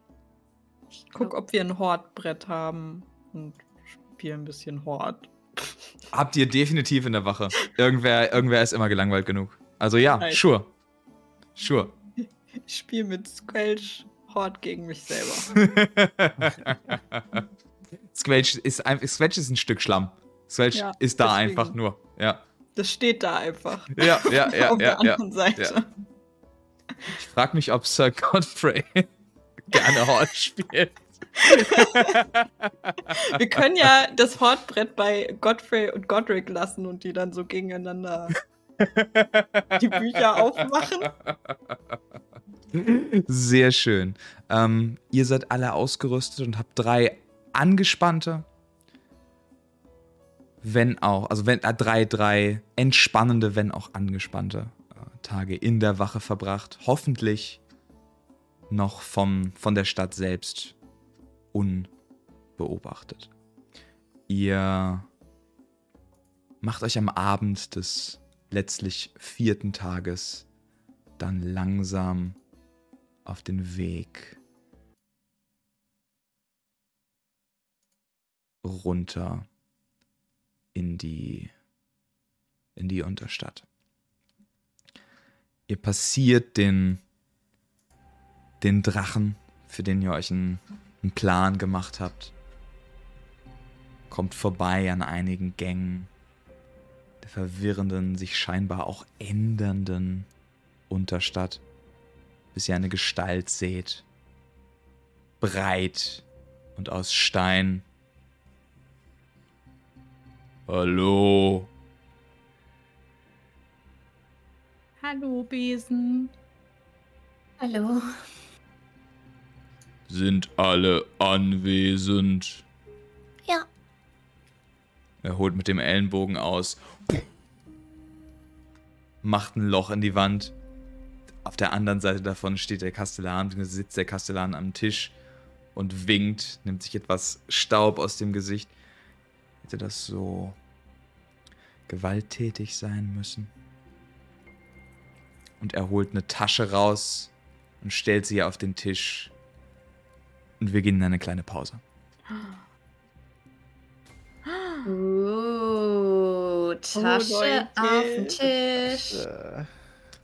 Ich guck, ob wir ein Hortbrett haben und spiele ein bisschen Hort. Habt ihr definitiv in der Wache. Irgendwer, irgendwer ist immer gelangweilt genug. Also ja, Nein. sure. Sure. Ich spiele mit Squelch Hort gegen mich selber. Squelch ist, ein, Squelch ist ein Stück Schlamm. Squelch Ja, ist da deswegen. einfach nur. Ja. Das steht da einfach. Ja, ja, ja, Auf ja, der ja. anderen Seite. Ich frag mich, ob Sir Godfrey gerne Hort spielt. Wir können ja das Hortbrett bei Godfrey und Godric lassen und die dann so gegeneinander die Bücher aufmachen. Sehr schön. Ähm, ihr seid alle ausgerüstet und habt drei angespannte, wenn auch, also wenn, äh, drei, drei entspannende, wenn auch angespannte äh, Tage in der Wache verbracht. Hoffentlich noch vom, von der Stadt selbst unbeobachtet. Ihr macht euch am Abend des letztlich vierten Tages dann langsam auf den Weg runter in die in die Unterstadt. Ihr passiert den den Drachen, für den ihr euch einen, einen Plan gemacht habt. Kommt vorbei an einigen Gängen der verwirrenden, sich scheinbar auch ändernden Unterstadt, bis ihr eine Gestalt seht. Breit und aus Stein. Hallo. Hallo, Besen. Hallo. Sind alle anwesend? Ja. Er holt mit dem Ellenbogen aus. Macht ein Loch in die Wand. Auf der anderen Seite davon steht der Kastellan, beziehungsweise sitzt der Kastellan am Tisch und winkt, nimmt sich etwas Staub aus dem Gesicht. Hätte das so gewalttätig sein müssen? Und er holt eine Tasche raus und stellt sie auf den Tisch. Und wir gehen in eine kleine Pause. Uh, Tasche Leute. auf den Tisch. Äh,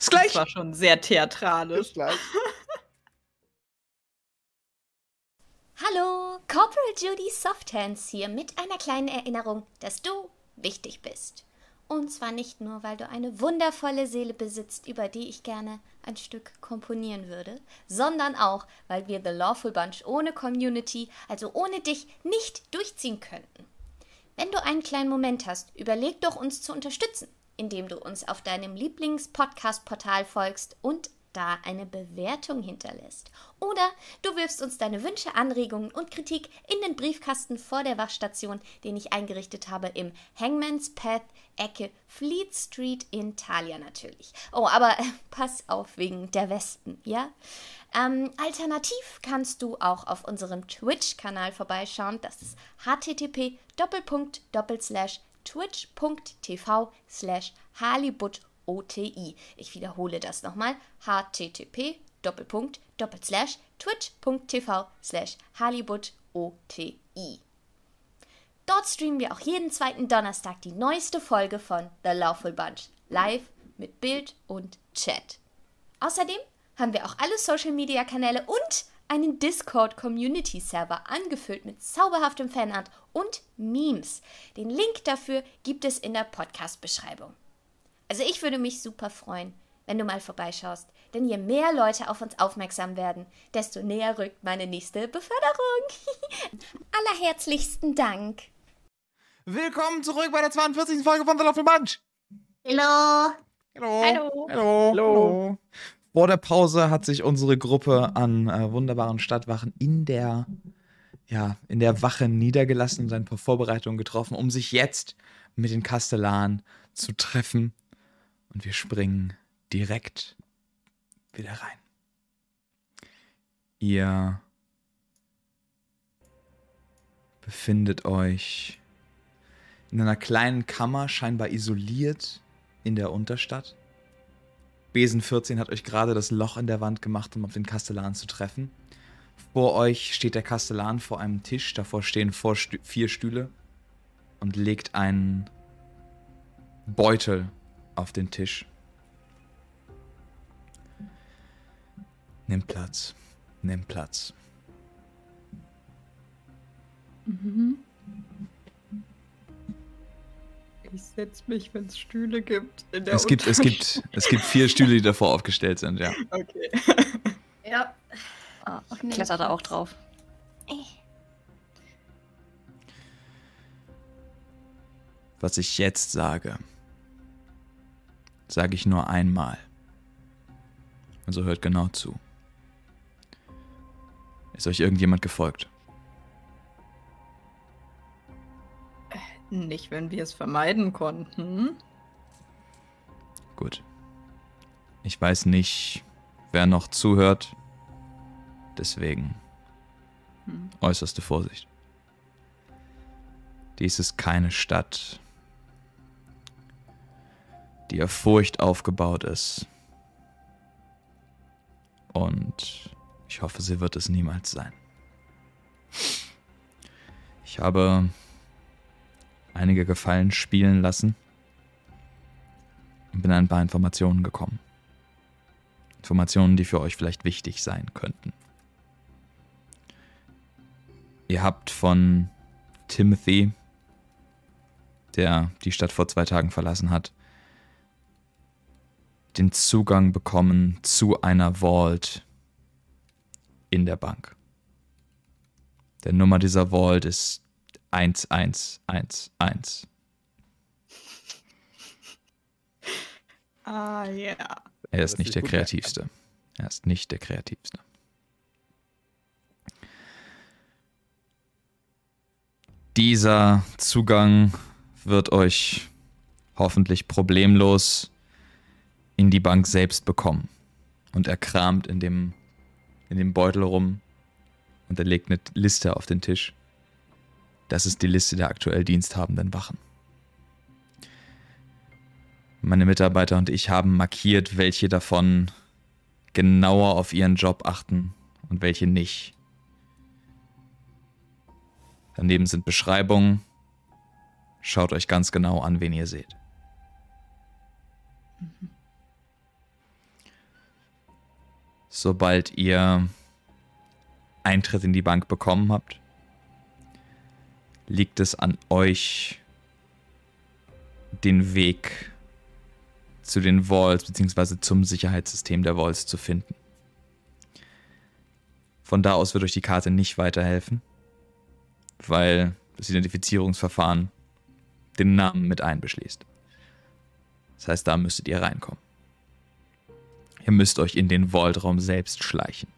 Bis gleich! Das war schon sehr theatralisch. bis gleich. Hallo, Corporal Judy Softhands hier mit einer kleinen Erinnerung, dass du wichtig bist. Und zwar nicht nur, weil du eine wundervolle Seele besitzt, über die ich gerne ein Stück komponieren würde, sondern auch, weil wir The Lawful Bunch ohne Community, also ohne dich, nicht durchziehen könnten. Wenn du einen kleinen Moment hast, überleg doch uns zu unterstützen, indem du uns auf deinem Lieblings-Podcast-Portal folgst und da eine Bewertung hinterlässt. Oder du wirfst uns deine Wünsche, Anregungen und Kritik in den Briefkasten vor der Wachstation, den ich eingerichtet habe im Hangman's Path Ecke Fleet Street in Thalia natürlich. Oh, aber äh, pass auf wegen der Wespen, ja? Ähm, alternativ kannst du auch auf unserem Twitch-Kanal vorbeischauen. Das ist http twitch.tv slash halibut OTI. Ich wiederhole das nochmal. http twitch.tv slash halibut OTI. Dort streamen wir auch jeden zweiten Donnerstag die neueste Folge von The Lawful Bunch live mit Bild und Chat. Außerdem haben wir auch alle Social Media Kanäle und einen Discord Community Server angefüllt mit zauberhaftem Fanart und Memes. Den Link dafür gibt es in der Podcast Beschreibung. Also ich würde mich super freuen, wenn du mal vorbeischaust, denn je mehr Leute auf uns aufmerksam werden, desto näher rückt meine nächste Beförderung. Allerherzlichsten Dank. Willkommen zurück bei der 42. Folge von The Lawful Bunch. Hallo. Hallo. Hallo. Hallo. Hallo. Vor der Pause hat sich unsere Gruppe an äh, wunderbaren Stadtwachen in der, ja, in der Wache niedergelassen und ein paar Vorbereitungen getroffen, um sich jetzt mit den Kastellanen zu treffen. Und wir springen direkt wieder rein. Ihr befindet euch in einer kleinen Kammer, scheinbar isoliert in der Unterstadt. Besen 14 hat euch gerade das Loch in der Wand gemacht, um auf den Kastellan zu treffen. Vor euch steht der Kastellan vor einem Tisch, davor stehen Stü vier Stühle und legt einen Beutel auf den Tisch. Nimm Platz, nimm Platz. Ich setze mich, wenn es Stühle gibt. In der Es gibt, es gibt, es gibt vier Stühle, die davor aufgestellt sind, ja. Okay. Ja. Ah, ich kletter da auch drauf. Was ich jetzt sage, sage ich nur einmal. Also hört genau zu. Ist euch irgendjemand gefolgt? Nicht, wenn wir es vermeiden konnten. Gut. Ich weiß nicht, wer noch zuhört. Deswegen Hm. äußerste Vorsicht. Dies ist keine Stadt, die auf Furcht aufgebaut ist. Und ich hoffe, sie wird es niemals sein. Ich habe einige Gefallen spielen lassen und bin an ein paar Informationen gekommen. Informationen, die für euch vielleicht wichtig sein könnten. Ihr habt von Timothy, der die Stadt vor zwei Tagen verlassen hat, den Zugang bekommen zu einer Vault in der Bank. Der Nummer dieser Vault ist 1111. Ah, ja. Er ist Das nicht ist der kreativste. Er ist nicht der kreativste. Dieser Zugang wird euch hoffentlich problemlos in die Bank selbst bekommen. Und er kramt in dem, in dem Beutel rum und er legt eine Liste auf den Tisch. Das ist die Liste der aktuell diensthabenden Wachen. Meine Mitarbeiter und ich haben markiert, welche davon genauer auf ihren Job achten und welche nicht. Daneben sind Beschreibungen. Schaut euch ganz genau an, wen ihr seht. Sobald ihr Eintritt in die Bank bekommen habt, liegt es an euch, den Weg zu den Walls bzw. zum Sicherheitssystem der Walls zu finden. Von da aus wird euch die Karte nicht weiterhelfen, weil das Identifizierungsverfahren den Namen mit einbeschließt. Das heißt, da müsstet ihr reinkommen. Ihr müsst euch in den Vaultraum selbst schleichen.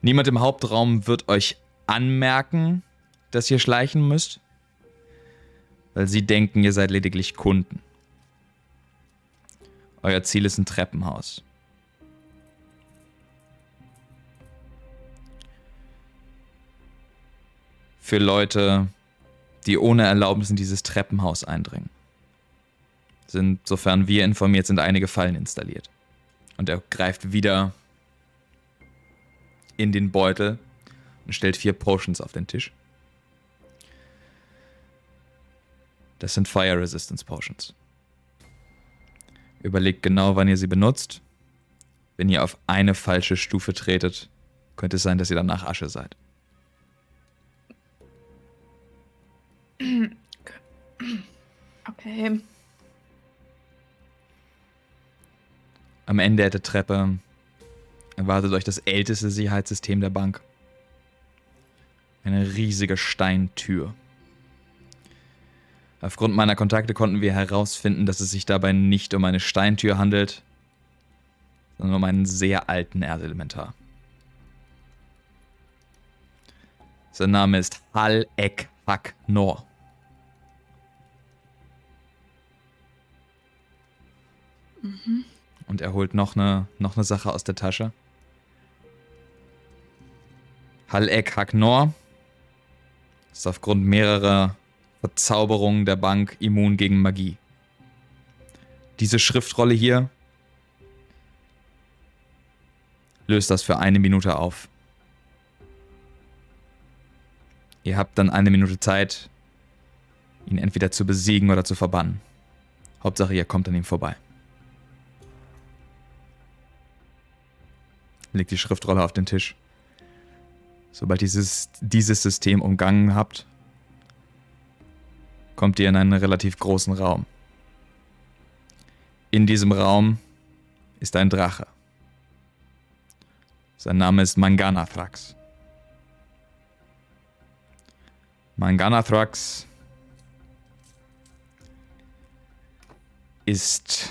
Niemand im Hauptraum wird euch anmerken, dass ihr schleichen müsst, weil sie denken, ihr seid lediglich Kunden. Euer Ziel ist ein Treppenhaus. Für Leute, die ohne Erlaubnis in dieses Treppenhaus eindringen. Sind, sofern wir informiert sind, einige Fallen installiert. Und er greift wieder in den Beutel und stellt vier Potions auf den Tisch. Das sind Fire Resistance Potions. Überlegt genau, wann ihr sie benutzt. Wenn ihr auf eine falsche Stufe tretet, könnte es sein, dass ihr danach Asche seid. Okay. Am Ende der Treppe erwartet euch das älteste Sicherheitssystem der Bank. Eine riesige Steintür. Aufgrund meiner Kontakte konnten wir herausfinden, dass es sich dabei nicht um eine Steintür handelt, sondern um einen sehr alten Erdelementar. Sein Name ist Hal Ek Hak Nor. Mhm. Und er holt noch eine, noch eine Sache aus der Tasche. Hal Ek Hak Nor ist aufgrund mehrerer Verzauberung der Bank immun gegen Magie. Diese Schriftrolle hier löst das für eine Minute auf. Ihr habt dann eine Minute Zeit, ihn entweder zu besiegen oder zu verbannen. Hauptsache, ihr kommt an ihm vorbei. Legt die Schriftrolle auf den Tisch. Sobald dieses, dieses System umgangen habt, kommt ihr in einen relativ großen Raum. In diesem Raum ist ein Drache. Sein Name ist Manganathrax. Manganathrax ist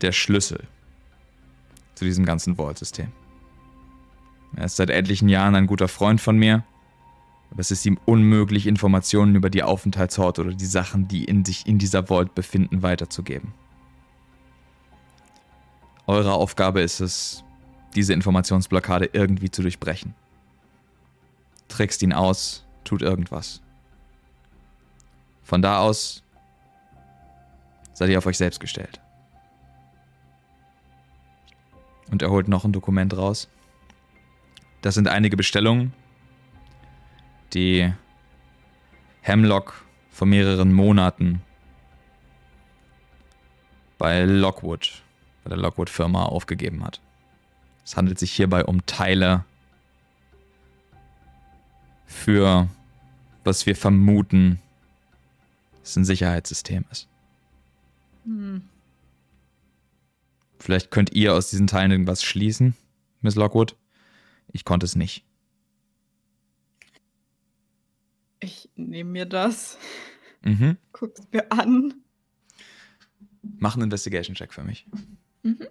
der Schlüssel zu diesem ganzen Vault-System. Er ist seit etlichen Jahren ein guter Freund von mir aber es ist ihm unmöglich, Informationen über die Aufenthaltsorte oder die Sachen, die in sich in dieser Vault befinden, weiterzugeben. Eure Aufgabe ist es, diese Informationsblockade irgendwie zu durchbrechen. Trickst ihn aus, tut irgendwas. Von da aus seid ihr auf euch selbst gestellt. Und er holt noch ein Dokument raus. Das sind einige Bestellungen, die Hemlock vor mehreren Monaten bei Lockwood, bei der Lockwood-Firma aufgegeben hat. Es handelt sich hierbei um Teile für, was wir vermuten, dass ein Sicherheitssystem ist. Hm. Vielleicht könnt ihr aus diesen Teilen irgendwas schließen, Miss Lockwood. Ich konnte es nicht. Ich nehme mir das. Mhm. Guck's mir an. Mach einen Investigation-Check für mich. Mhm.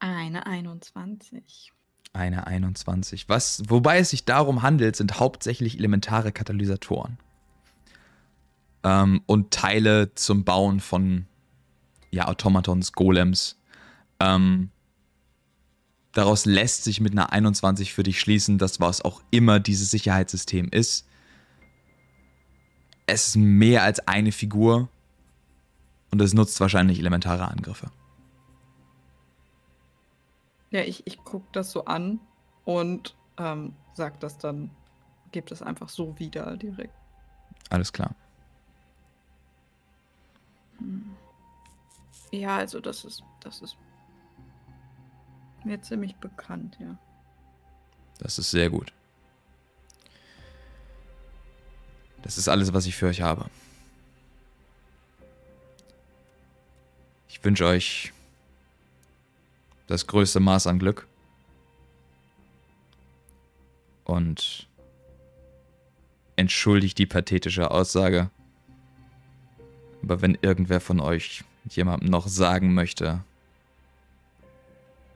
Eine 21. Eine 21. Was, wobei es sich darum handelt, sind hauptsächlich elementare Katalysatoren. Ähm, und Teile zum Bauen von ja, Automatons, Golems. Ähm, Daraus lässt sich mit einer 21 für dich schließen, dass was auch immer dieses Sicherheitssystem ist. Es ist mehr als eine Figur und es nutzt wahrscheinlich elementare Angriffe. Ja, ich, ich gucke das so an und ähm, sag das dann, gebe das einfach so wieder direkt. Alles klar. Hm. Ja, also das ist, das ist mir ziemlich bekannt, ja. Das ist sehr gut. Das ist alles, was ich für euch habe. Ich wünsche euch das größte Maß an Glück. Und entschuldigt die pathetische Aussage. Aber wenn irgendwer von euch jemandem noch sagen möchte,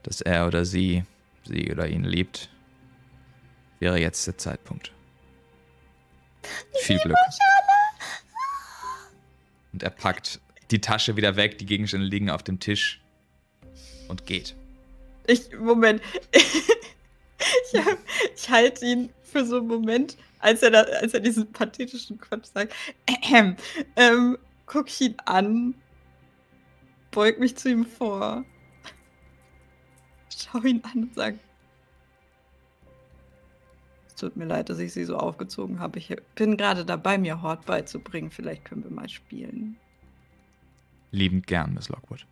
dass er oder sie, sie oder ihn liebt, wäre jetzt der Zeitpunkt. Viel Glück. Und er packt die Tasche wieder weg, die Gegenstände liegen auf dem Tisch und geht. Ich, Moment. ich, ich halte ihn für so einen Moment, als er, da, als er diesen pathetischen Quatsch sagt. Ähm, ähm, guck ich ihn an, beug mich zu ihm vor, schau ihn an und sag: Es tut mir leid, dass ich sie so aufgezogen habe. Ich bin gerade dabei, mir Hort beizubringen. Vielleicht können wir mal spielen. Liebend gern, Miss Lockwood.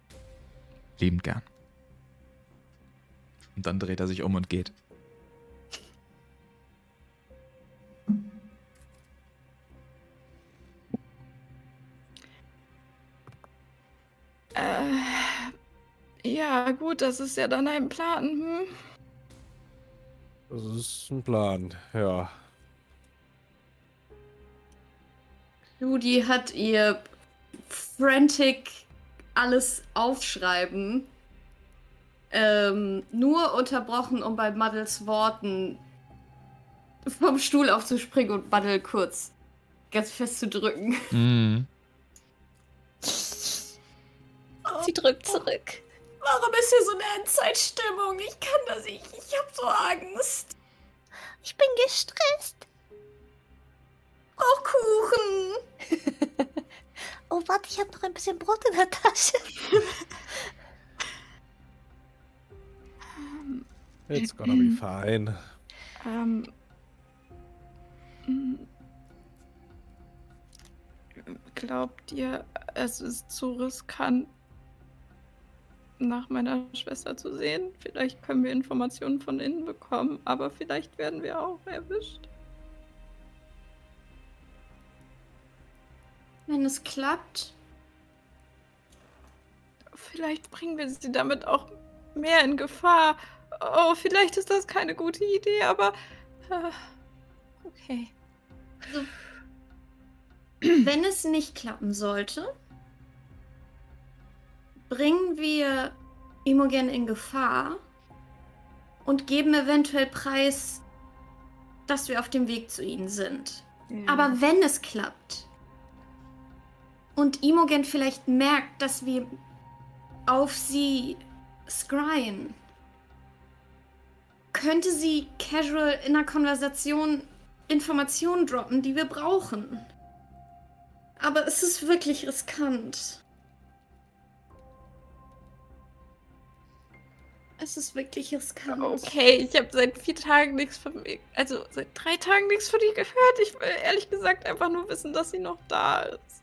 Liebend gern. Und dann dreht er sich um und geht. Äh, ja, gut, das ist ja dann ein Plan. Hm? Das ist ein Plan, ja. Judy hat ihr frantic alles aufschreiben ähm, nur unterbrochen, um bei Muddles Worten vom Stuhl aufzuspringen und Muddle kurz ganz fest zu drücken. Mhm. Sie drückt zurück. Warum ist hier so eine Endzeitstimmung? Ich kann das nicht. Ich hab so Angst. Ich bin gestresst. Auch Kuchen. Oh, warte, ich habe noch ein bisschen Brot in der Tasche. It's gonna be fine. Ähm. mm, Glaubt ihr, es ist zu riskant, nach meiner Schwester zu sehen? Vielleicht können wir Informationen von innen bekommen, aber vielleicht werden wir auch erwischt. Wenn es klappt. Vielleicht bringen wir sie damit auch mehr in Gefahr. Oh, vielleicht ist das keine gute Idee, aber. Äh, okay. Wenn es nicht klappen sollte, bringen wir Imogen in Gefahr und geben eventuell preis, dass wir auf dem Weg zu ihnen sind. Aber wenn es klappt und Imogen vielleicht merkt, dass wir auf sie scryen, könnte sie casual in einer Konversation Informationen droppen, die wir brauchen. Aber es ist wirklich riskant. Es ist wirklich riskant. Okay, ich habe seit vier Tagen nichts von mir, also seit drei Tagen nichts von ihr gehört. Ich will ehrlich gesagt einfach nur wissen, dass sie noch da ist.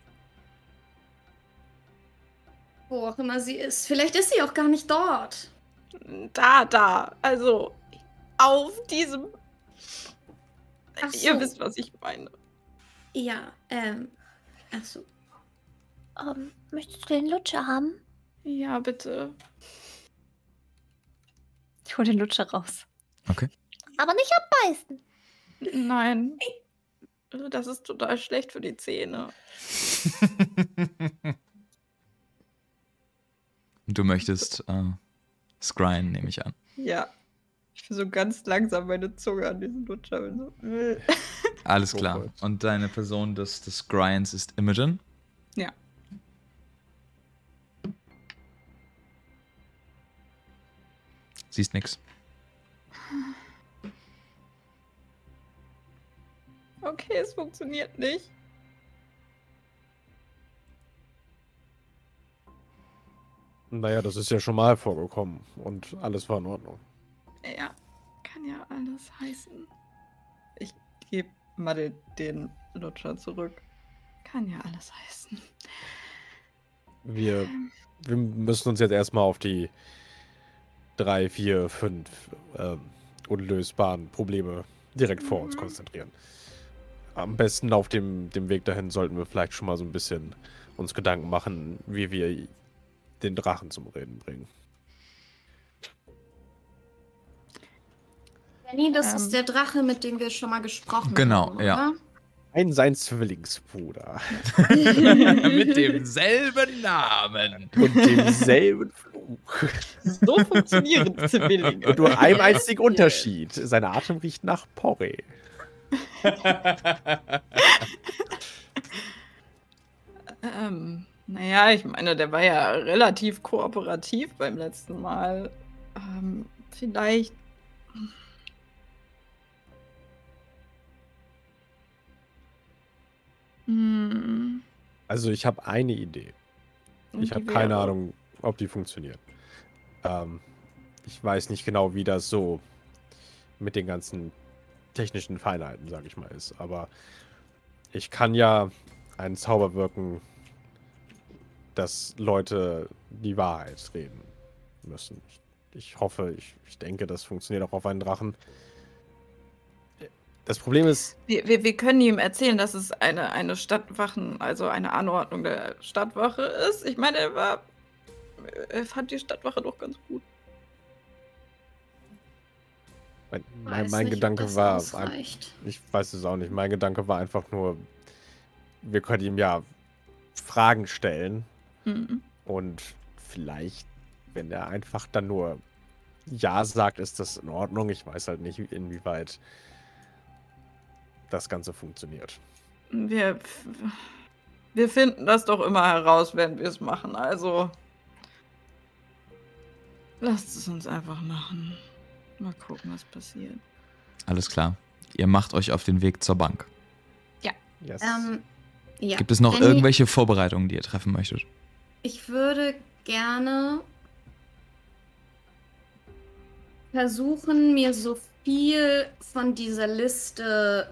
Wo auch immer sie ist. Vielleicht ist sie auch gar nicht dort. Da, da. Also auf diesem. Ach Ihr so. wisst, was ich meine. Ja, ähm. Achso. Ähm, möchtest du den Lutscher haben? Ja, bitte. Ich hole den Lutscher raus. Aber nicht abbeißen. Nein. Das ist total schlecht für die Zähne. Du möchtest äh, scryen, nehme ich an. Ja. Ich will so ganz langsam meine Zunge an diesen Lutscher. bin So. äh. Alles Oh klar. Gott. Und deine Person des, des Scryens ist Imogen? Ja. Siehst nix. Okay, es funktioniert nicht. Naja, das ist ja schon mal vorgekommen und alles war in Ordnung. Ja, kann ja alles heißen. Ich gebe Madde den Lutscher zurück. Kann ja alles heißen. Wir, wir müssen uns jetzt erstmal auf die drei, vier, fünf ähm, unlösbaren Probleme direkt vor uns Mhm. konzentrieren. Am besten auf dem, dem Weg dahin sollten wir vielleicht schon mal so ein bisschen uns Gedanken machen, wie wir den Drachen zum Reden bringen. Danny, das Ähm. ist der Drache, mit dem wir schon mal gesprochen Genau, haben. ja. Ein sein Zwillingsbruder Mit demselben Namen. und demselben Fluch. So funktionieren Zwillinge. Und nur einem einzigen Unterschied. Sein Atem riecht nach Porree. Ähm, naja, ich meine, der war ja relativ kooperativ beim letzten Mal. Ähm, vielleicht. Hm, Also ich habe eine Idee. Ich die habe keine wäre- Ahnung, ob die funktioniert. Ähm, ich weiß nicht genau, wie das so mit den ganzen technischen Feinheiten, sage ich mal, ist. Aber ich kann ja einen Zauber wirken, dass Leute die Wahrheit reden müssen. Ich, ich hoffe, ich, ich denke, das funktioniert auch auf einen Drachen. Das Problem ist, Wir, wir, wir können ihm erzählen, dass es eine, eine Stadtwachen, also eine Anordnung der Stadtwache ist. Ich meine, er war. Er fand die Stadtwache doch ganz gut. mein, mein, mein nicht, Gedanke das war, ein-. Ich weiß es auch nicht. Mein Gedanke war einfach nur, wir können ihm ja Fragen stellen Mhm. und vielleicht, wenn er einfach dann nur Ja sagt, ist das in Ordnung. Ich weiß halt nicht, inwieweit das Ganze funktioniert. Wir, wir finden das doch immer heraus, wenn wir es machen. Also. Lasst es uns einfach machen. Mal gucken, was passiert. Alles klar. Ihr macht euch auf den Weg zur Bank. Yes. Ähm, ja. Gibt es noch Danny, irgendwelche Vorbereitungen, die ihr treffen möchtet? Ich würde gerne versuchen, mir so viel von dieser Liste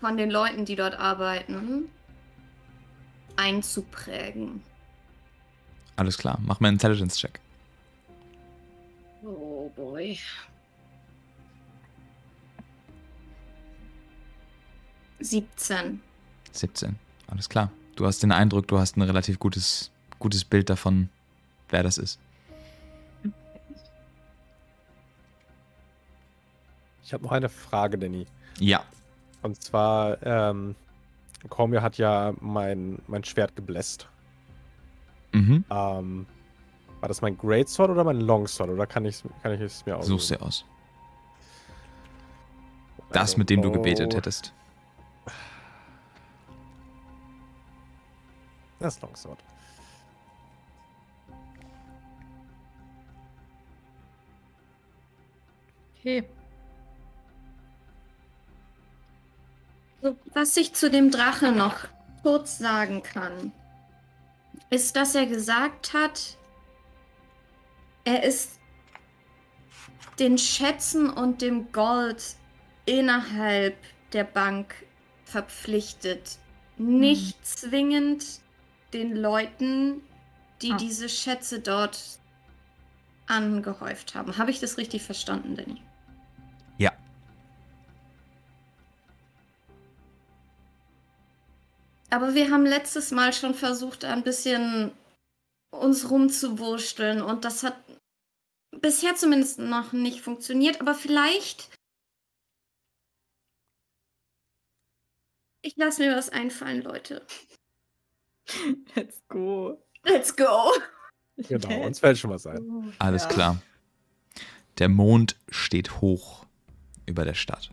von den Leuten, die dort arbeiten, einzuprägen. Alles klar. Mach mal einen Intelligence-Check. Oh boy. Siebzehn. 17. Alles klar. Du hast den Eindruck, du hast ein relativ gutes, gutes Bild davon, wer das ist. ich habe noch eine Frage, Danny. Ja. Und zwar, ähm, Cormier hat ja mein, mein Schwert gebläst. Mhm. Ähm, war das mein Greatsword oder mein Longsword? Oder kann, ich's, kann ich es mir aussuchen? Such's dir aus. Das, mit dem du gebetet hättest. Das Longsword. Okay. Was ich zu dem Drache noch kurz sagen kann, ist, dass er gesagt hat, er ist den Schätzen und dem Gold innerhalb der Bank verpflichtet. Nicht zwingend den Leuten, die Ah. diese Schätze dort angehäuft haben. Habe ich das richtig verstanden, Danny? Aber wir haben letztes Mal schon versucht, ein bisschen uns rumzuwurschteln und das hat bisher zumindest noch nicht funktioniert. Aber vielleicht. Ich lasse mir was einfallen, Leute. Let's go. Let's go! Genau, uns fällt schon was ein. Alles Ja. klar. Der Mond steht hoch über der Stadt.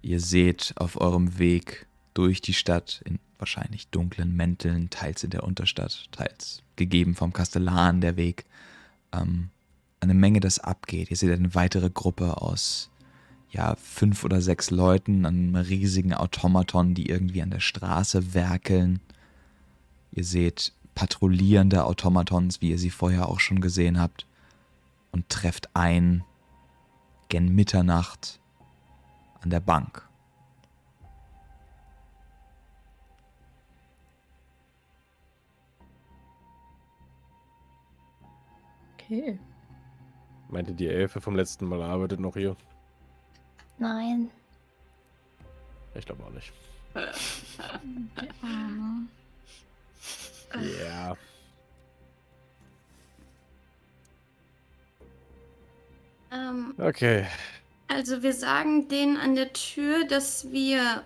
Ihr seht auf eurem Weg durch die Stadt in wahrscheinlich dunklen Mänteln, teils in der Unterstadt, teils gegeben vom Kastellan der Weg, ähm, eine Menge, das abgeht. Ihr seht eine weitere Gruppe aus ja, fünf oder sechs Leuten, einem riesigen Automaton, die irgendwie an der Straße werkeln. Ihr seht patrouillierende Automatons, wie ihr sie vorher auch schon gesehen habt, und trefft ein gen Mitternacht an der Bank. Okay. Meinte die Elfe vom letzten Mal arbeitet noch hier? Nein. Ich glaube auch nicht. Arme. Ja. Ähm, Okay. also wir sagen denen an der Tür, dass wir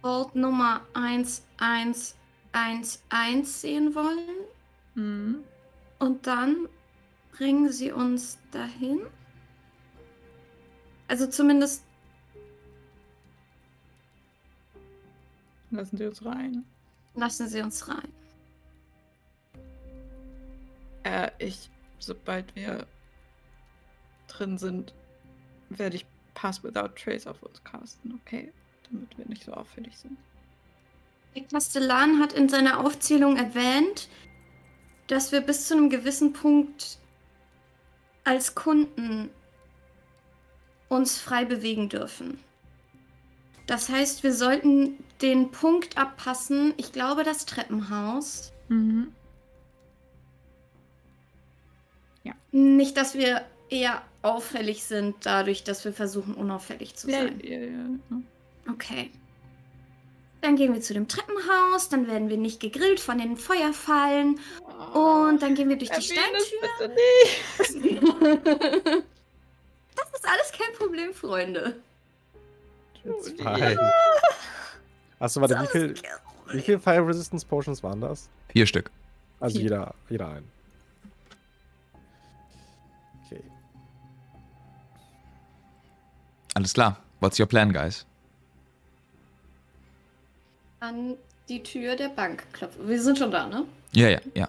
Vault Nummer 1111 sehen wollen. Mhm. Und dann bringen sie uns dahin. Also zumindest Lassen Sie uns rein. lassen sie uns rein. Äh, ich, sobald wir drin sind, werde ich Pass Without Trace auf uns casten, okay? Damit wir nicht so auffällig sind. Der Kastellan hat in seiner Aufzählung erwähnt, dass wir bis zu einem gewissen Punkt als Kunden uns frei bewegen dürfen. Das heißt, wir sollten den Punkt abpassen, ich glaube das Treppenhaus. Mhm. Nicht, dass wir eher auffällig sind, dadurch, dass wir versuchen, unauffällig zu Ja, sein. ja, ja. Okay. Dann gehen wir zu dem Treppenhaus, dann werden wir nicht gegrillt von den Feuerfallen und dann gehen wir durch die Steintür. bitte nicht. Das ist alles kein Problem, Freunde. It's fine. Achso, warte, wie viel, wie viel Fire Resistance Potions waren das? Vier Stück. Also Vier. jeder, jeder ein. Okay. Alles klar. What's your plan, guys? An die Tür der Bank klopfen. Wir sind schon da, ne? Ja, ja, ja.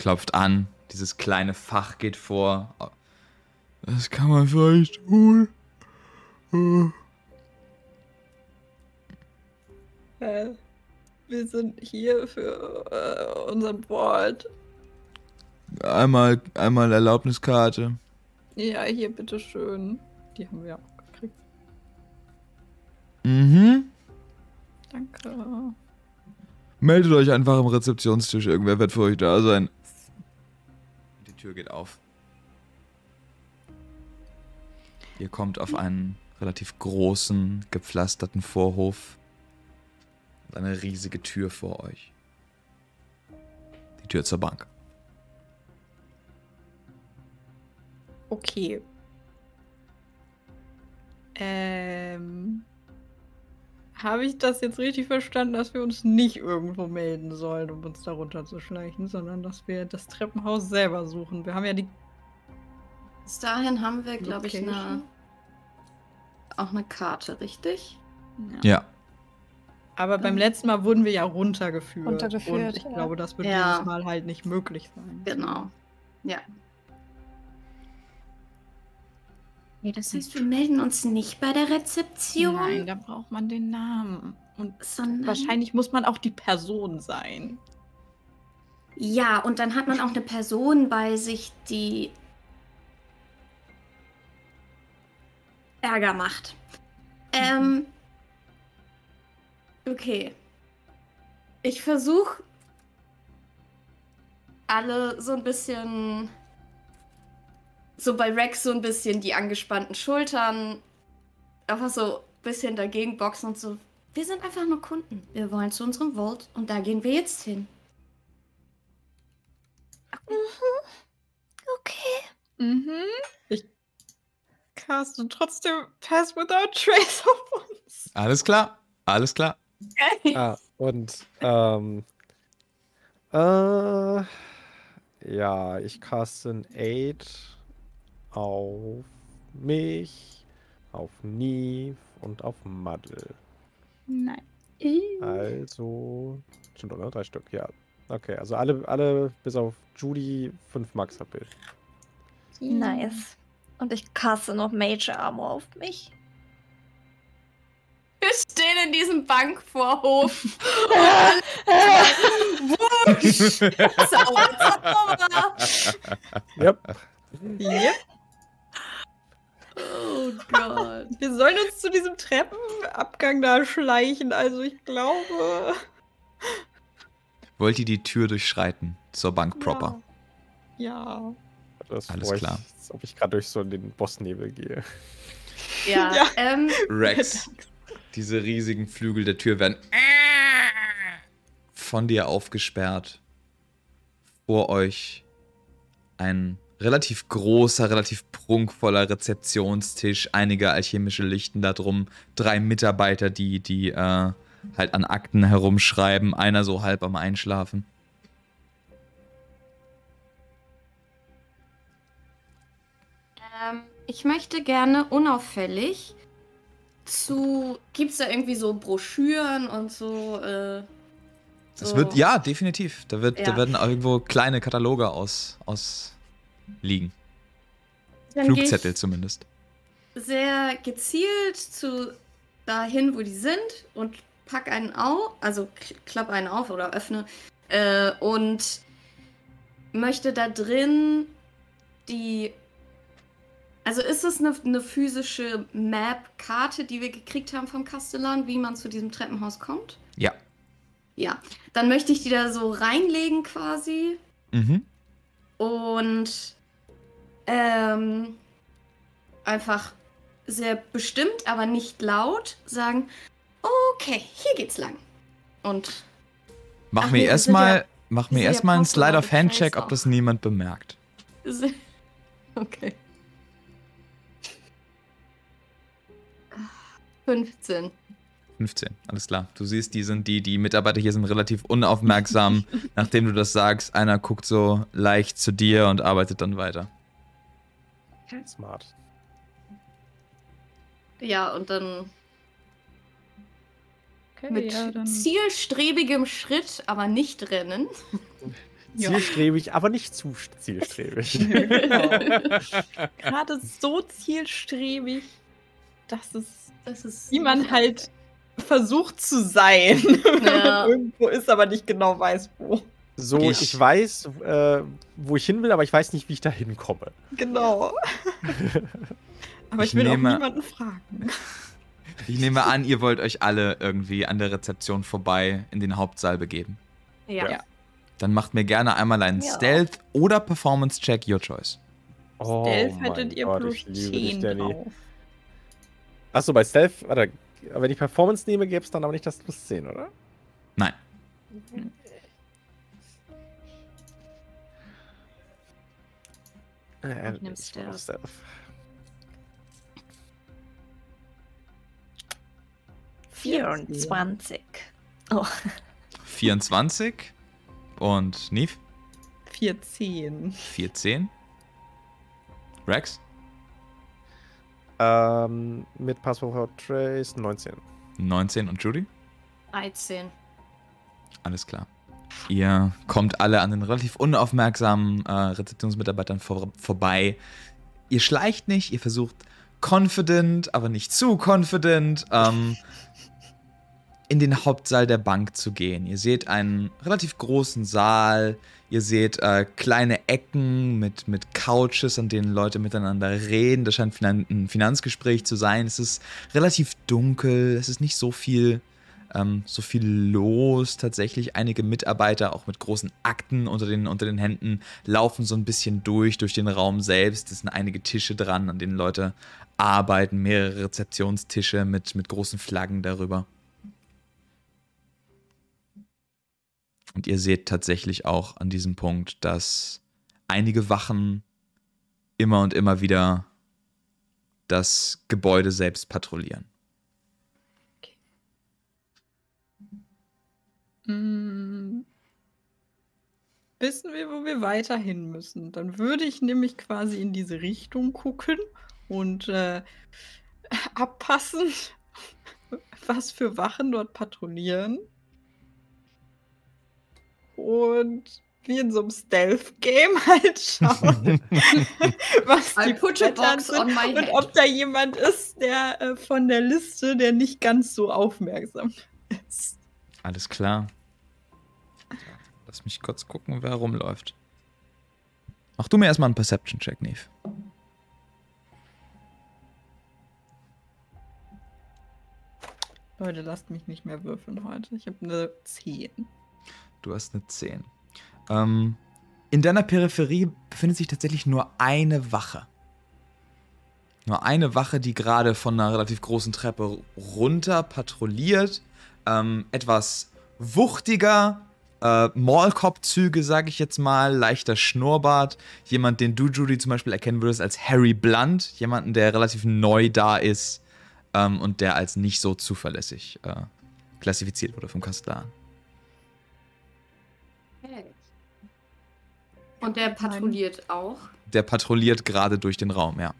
Klopft an. Dieses kleine Fach geht vor. Das kann man vielleicht tun. Äh, wir sind hier für äh, unseren Board. Einmal, einmal Erlaubniskarte. Ja, hier, bitteschön. Die haben wir auch gekriegt. Mhm. Danke. Meldet euch einfach am Rezeptionstisch. Irgendwer wird für euch da sein. Tür geht auf. Ihr kommt auf einen relativ großen, gepflasterten Vorhof. Und eine riesige Tür vor euch. Die Tür zur Bank. Okay. Ähm. Habe ich das jetzt richtig verstanden, dass wir uns nicht irgendwo melden sollen, um uns darunter zu schleichen, sondern dass wir das Treppenhaus selber suchen? Wir haben ja die. Bis dahin haben wir, glaube ich, eine, auch eine Karte, richtig? Ja. Aber beim letzten Mal wurden wir ja runtergeführt. Runtergeführt, Und ich ja. glaube, das wird Ja. dieses Mal halt nicht möglich sein. Genau. Ja. Nee, das heißt, wir melden uns nicht bei der Rezeption, Nein, da braucht man den Namen. Und sondern. wahrscheinlich muss man auch die Person sein. Ja, und dann hat man auch eine Person bei sich, die Ärger macht. Ähm. Okay. Ich versuche alle so ein bisschen. So bei Rex so ein bisschen die angespannten Schultern. Einfach so ein bisschen dagegen boxen und so. Wir sind einfach nur Kunden. Wir wollen zu unserem Vault und da gehen wir jetzt hin. Okay. Mhm. Ich caste trotzdem Pass Without Trace auf uns. Alles klar. Alles klar. Ah, und ähm, äh, ja, ich caste ein Aid auf mich, auf Neve und auf Muddle. Nein. Also, stimmt, oder? Drei Stück, ja. Okay, also alle, alle bis auf Judy 5 Max HP. Nice. Und ich kasse noch Mage Armor auf mich. Wir stehen in diesem Bankvorhof. Zauber, Zauber. Yep. Yep. Oh Gott. Wir sollen uns zu diesem Treppenabgang da schleichen. Also ich glaube. Wollt ihr die Tür durchschreiten zur Bank proper? Ja. Das Alles klar. Ich, als ob ich gerade durch so den Bossnebel gehe. Ja, Ja. ähm, Rex, diese riesigen Flügel der Tür werden von dir aufgesperrt. Vor euch ein relativ großer, relativ prunkvoller Rezeptionstisch, einige alchemische Lichten da drum, drei Mitarbeiter, die, die äh, halt an Akten herumschreiben, einer so halb am Einschlafen. ähm, ich möchte gerne unauffällig zu. Gibt's da irgendwie so Broschüren und so? Äh, Es so wird, ja, definitiv. Da, wird, da Ja. werden irgendwo kleine Kataloge aus, aus liegen. Dann Flugzettel zumindest. sehr gezielt zu dahin, wo die sind und pack einen auf, also klapp einen auf oder öffne äh, und möchte da drin die. Also ist es eine, eine physische Map-Karte, die wir gekriegt haben vom Kastellan, wie man zu diesem Treppenhaus kommt? Ja. Ja. Dann möchte ich die da so reinlegen quasi Mhm. und ähm, einfach sehr bestimmt, aber nicht laut sagen, okay, hier geht's lang. Und Mach Ach mir erstmal mach mir erstmal einen Slide of Hand Check, ob das niemand bemerkt. okay. 15. 15, alles klar. Du siehst, die sind die, die Mitarbeiter hier sind relativ unaufmerksam. Nachdem du das sagst, einer guckt so leicht zu dir und arbeitet dann weiter. Smart. Ja, und dann Okay, mit ja, dann. zielstrebigem Schritt, aber nicht rennen. Ja. Zielstrebig, aber nicht zu zielstrebig. Genau. Gerade so zielstrebig, dass es Das ist wie man halt versucht zu sein. Ja. Irgendwo ist, aber nicht genau weiß, wo. So, Ich- ich, weiß, äh, wo ich hin will, aber ich weiß nicht, wie ich da hinkomme. Genau. aber ich, Ich will nehme- auch niemanden fragen. Ich nehme an, ihr wollt euch alle irgendwie an der Rezeption vorbei in den Hauptsaal begeben. Ja. Ja. Dann macht mir gerne einmal einen Ja. Stealth oder Performance Check, your choice. Oh, Stealth hättet ihr Gott, plus ich liebe dich, 10 Danny. drauf. Achso, bei Stealth, warte, wenn ich Performance nehme, gäbe es dann aber nicht das plus 10, oder? Nein. Äh, Ich mach Stealth. Stealth. 24. Oh, 24 und Neve 14. 14. Rex Ähm, mit Passwort Trace 19. 19 und Judy? 13. Alles klar. Ihr kommt alle an den relativ unaufmerksamen äh, Rezeptionsmitarbeitern vor, vorbei. Ihr schleicht nicht, ihr versucht confident, aber nicht zu confident, ähm, in den Hauptsaal der Bank zu gehen. Ihr seht einen relativ großen Saal, ihr seht äh, kleine Ecken mit, mit Couches, an denen Leute miteinander reden. Das scheint ein Finanzgespräch zu sein. Es ist relativ dunkel, es ist nicht so viel ähm, so viel los. Tatsächlich einige Mitarbeiter, auch mit großen Akten unter den, unter den Händen, laufen so ein bisschen durch, durch den Raum selbst. Es sind einige Tische dran, an denen Leute arbeiten, mehrere Rezeptionstische mit, mit großen Flaggen darüber. Und ihr seht tatsächlich auch an diesem Punkt, dass einige Wachen immer und immer wieder das Gebäude selbst patrouillieren. Mm. Wissen wir, wo wir weiterhin müssen? Dann würde ich nämlich quasi in diese Richtung gucken und äh, abpassen, was für Wachen dort patrouillieren. und wie in so einem Stealth-Game halt schauen, was I die box sind on my und head. ob da jemand ist, der äh, von der Liste, der nicht ganz so aufmerksam ist. Alles klar. Lass mich kurz gucken, wer rumläuft. Mach du mir erstmal einen Perception-Check, Neve. Leute, lasst mich nicht mehr würfeln heute. Ich habe eine 10. Du hast eine 10. Ähm, in deiner Peripherie befindet sich tatsächlich nur eine Wache. Nur eine Wache, die gerade von einer relativ großen Treppe runter patrouilliert. Ähm, etwas wuchtiger, äh, Maulkorb-Züge, sage ich jetzt mal, leichter Schnurrbart. Jemand, den du, Judy, zum Beispiel erkennen würdest als Harry Blunt. Jemanden, der relativ neu da ist ähm, und der als nicht so zuverlässig äh, klassifiziert wurde vom Kastellan. Okay. Und der patrouilliert auch. Der patrouilliert gerade durch den Raum, ja.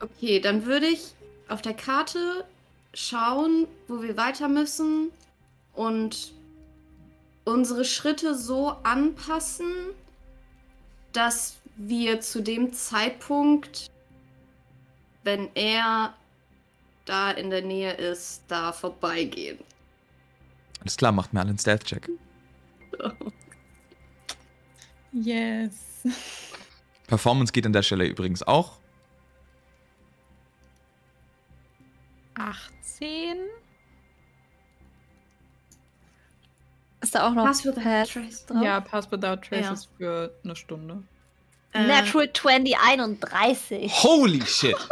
Okay, dann würde ich auf der Karte schauen, wo wir weiter müssen und unsere Schritte so anpassen, dass wir zu dem Zeitpunkt, wenn er da in der Nähe ist, da vorbeigehen. Alles klar, macht mir alle einen Stealth-Check. Yes. Performance geht an der Stelle übrigens auch. 18. Ist da auch noch Pass without Pass trace. drauf? Ja, Pass Without Traces für eine Stunde. Äh, Natural 20, 31. Holy shit!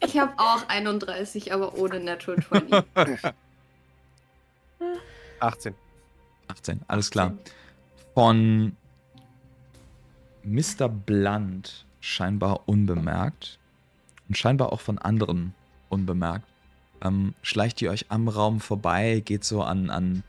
Ich habe auch 31, aber ohne Natural 20. 18. 18, alles klar. Von Mr. Blunt scheinbar unbemerkt und scheinbar auch von anderen unbemerkt. Ähm, schleicht ihr euch am Raum vorbei, geht so an, an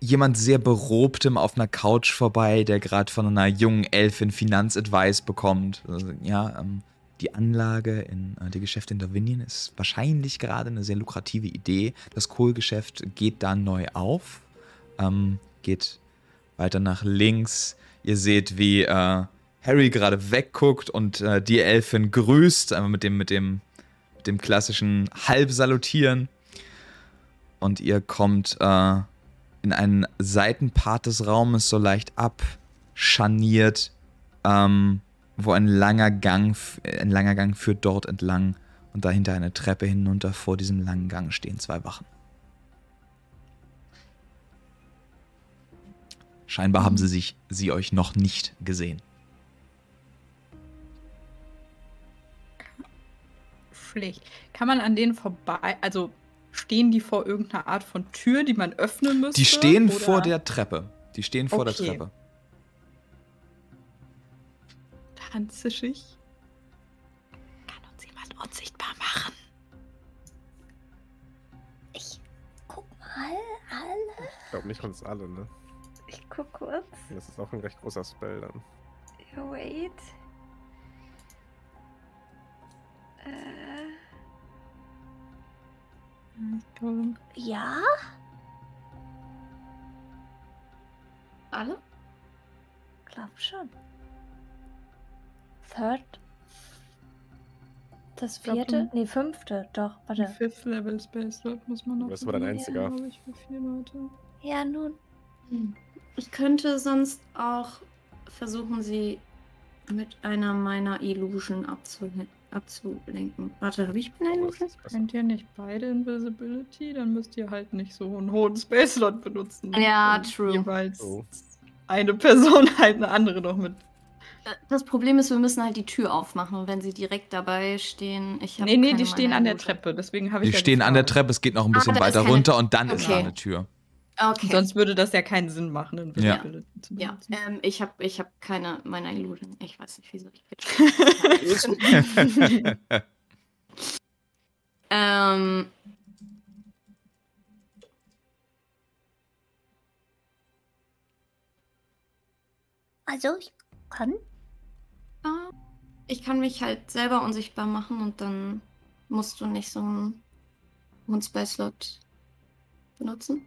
jemand sehr Berobtem auf einer Couch vorbei, der gerade von einer jungen Elfin Finanzadvice bekommt. Also, ja, ähm, die Anlage in äh, die Geschäfte in Davinien ist wahrscheinlich gerade eine sehr lukrative Idee. Das Kohlgeschäft geht da neu auf, ähm, geht weiter nach links. Ihr seht, wie äh, Harry gerade wegguckt und äh, die Elfin grüßt, einfach mit dem, mit dem, mit dem klassischen Halbsalutieren. Und ihr kommt äh, in einen Seitenpart des Raumes so leicht abscharniert, ähm, wo ein langer Gang, ein langer Gang führt dort entlang und dahinter eine Treppe hinunter. Vor diesem langen Gang stehen zwei Wachen. Scheinbar haben sie sich, sie euch noch nicht gesehen. Schlecht. Kann man an denen vorbei, also stehen die vor irgendeiner Art von Tür, die man öffnen müsste? Die stehen oder? vor der Treppe. Die stehen vor der Okay. Treppe. Tanzischig. Kann uns jemand unsichtbar machen? Ich guck mal, alle. Ich glaube nicht uns alle, ne? Ich guck kurz. Das ist auch ein recht großer Spell dann. Wait. Äh, Ich ja? Alle? Glaub schon. Third. Das glaub, vierte? du- Nee, fünfte. Doch, warte. Fifth Level Space Slot muss man noch. Das war dein einziger. glaub Ich, für vier Leute. Ja, nun. Ich könnte sonst auch versuchen, sie mit einer meiner Illusion abzulen abzulenken. Warte, habe ich eine Illusion? Könnt ihr nicht beide Invisibility? Dann müsst ihr halt nicht so einen hohen Space Slot benutzen. Ja, true. Jeweils Oh. eine Person halt eine andere noch mit. Äh, Das Problem ist, wir müssen halt die Tür aufmachen. Und wenn sie direkt dabei stehen, ich habe Nee, nee, die stehen an der. Treppe. Deswegen habe ich Die ja stehen an der. Treppe, es geht noch ein Ah, bisschen ist weiter keine- runter und dann ist da Okay. eine Tür. Okay. Sonst würde das ja keinen Sinn machen, zu ja, benutzen. ähm, ich habe ich hab keine meiner Illusion. Ich weiß nicht, wieso ich pitch. ähm, Also, ich kann. ich kann mich halt selber unsichtbar machen und dann musst du nicht so einen hohen Spell-Slot benutzen.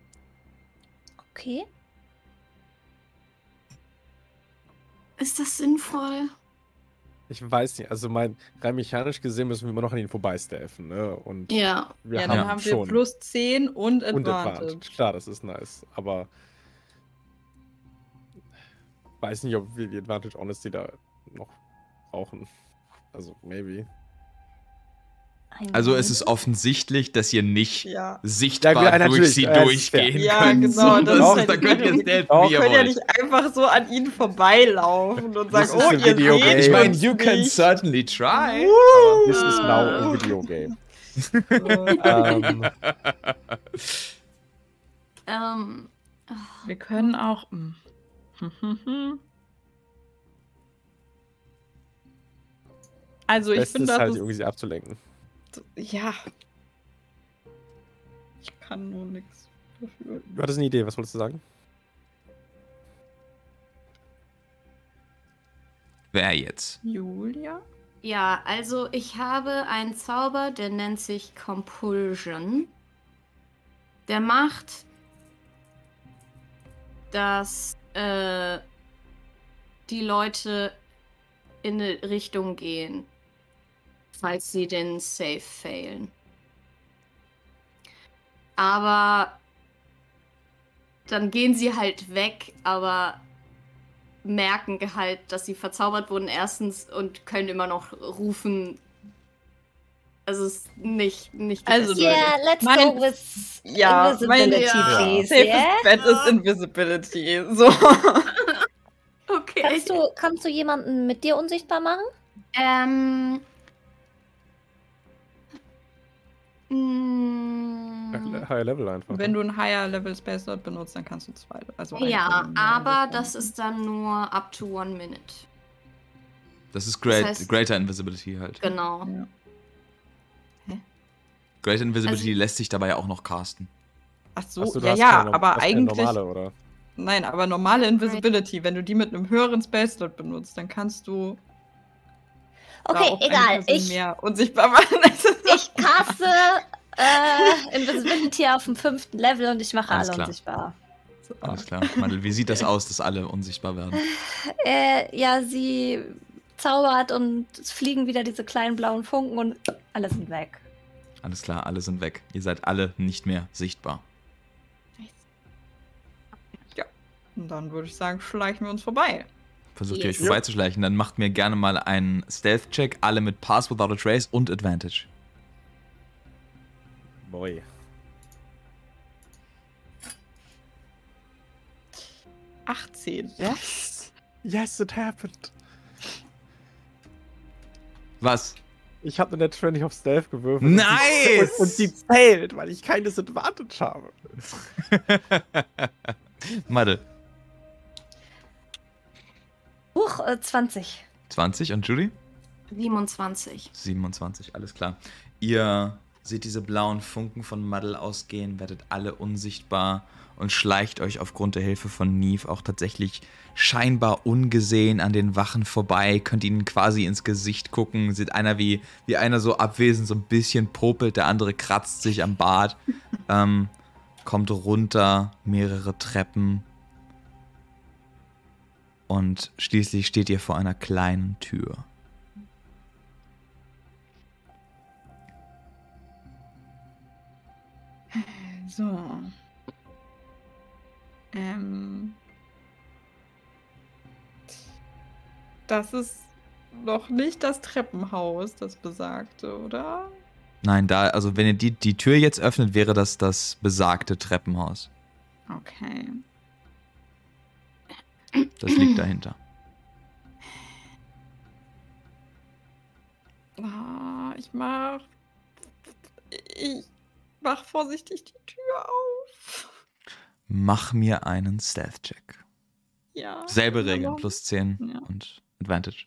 Okay. Ist das sinnvoll? Ich weiß nicht, also mein, rein mechanisch gesehen müssen wir immer noch an ihnen vorbeistaffen, ne? Und Ja. wir ja, haben, dann haben wir schon plus 10 und und Advantage. Advantage. Klar, das ist nice. Aber weiß nicht, ob wir die Advantage Honesty da noch brauchen. Also, maybe. Ein Also es ist offensichtlich, dass ihr nicht Ja. sichtbar Ja, durch natürlich, sie äh, ist durchgehen. Ja, könnt. genau, das So, ist halt da könnt ihr stealthen, Doch, wie Wir ihr können ja nicht einfach so an ihnen vorbeilaufen und sagen, oh, ihr Video seht. Ich meine, you can nicht. certainly try. This is now a video game. ähm, Ähm, Wir können auch. mm. Also ich finde, ist das halt ist, irgendwie sie abzulenken. Ja. Ich kann nur nichts dafür. Du hattest eine Idee, was wolltest du sagen? Wer jetzt? Julia? ja, also ich habe einen Zauber, der nennt sich Compulsion. Der macht, dass äh, die Leute in eine Richtung gehen, falls sie den Save failen. Aber dann gehen sie halt weg, aber merken halt, dass sie verzaubert wurden erstens und können immer noch rufen. Also es ist nicht, nicht Also, Leute, Yeah, let's mein- go with Ja, Invisibility, ja. please. Safest Yeah? Bet ist Invisibility. So. Okay. Kannst du, kannst du jemanden mit dir unsichtbar machen? Ähm. Mm, Higher Level einfach. Wenn du ein Higher Level Space Slot benutzt, dann kannst du zwei. Also Ja, aber das ist dann nur up to one minute. Das ist great, heißt- Greater Invisibility halt. Genau. Ja. Greater Invisibility Also- lässt sich dabei auch noch casten. Ach so, Achso, du ja, ja, keine- aber eigentlich. Normale, oder? Nein, aber normale Invisibility, wenn du die mit einem höheren Space Slot benutzt, dann kannst du. Okay, egal. Ich, mehr unsichtbar machen. Das ist so- ich caste äh, Invisibility auf dem fünften Level und ich mache Alles alle klar. unsichtbar. Alles klar. Madel, wie sieht das aus, dass alle unsichtbar werden? Äh, ja, sie zaubert und es fliegen wieder diese kleinen blauen Funken und alle sind weg. Alles klar, alle sind weg. Ihr seid alle nicht mehr sichtbar. Und dann würde ich sagen, schleichen wir uns vorbei. Versucht ihr euch Yes. vorbeizuschleichen, dann macht mir gerne mal einen Stealth-Check, alle mit Pass Without a Trace und Advantage. Boy. 18. Yes! Yes, it happened. Was? Ich habe eine 20 auf Stealth gewürfelt. und Nice! sie- Und, und sie zählt, weil ich kein Disadvantage habe. Madel, Huch, äh, 20. 20 und Judy? 27. 27, alles klar. Ihr seht diese blauen Funken von Muddle ausgehen, werdet alle unsichtbar und schleicht euch aufgrund der Hilfe von Neve auch tatsächlich scheinbar ungesehen an den Wachen vorbei, könnt ihnen quasi ins Gesicht gucken, seht einer wie, wie einer so abwesend so ein bisschen popelt, der andere kratzt sich am Bart, ähm, kommt runter, mehrere Treppen und schließlich steht ihr vor einer kleinen Tür. So. Ähm. Das ist noch nicht das Treppenhaus, das besagte, oder? Nein, da, also wenn ihr die, die Tür jetzt öffnet, wäre das das besagte Treppenhaus. Okay. Das liegt dahinter. Ah, ich mach. Ich mach vorsichtig die Tür auf. Mach mir einen Stealth-Check. Ja. Selbe Regeln, plus 10 Ja. und Advantage.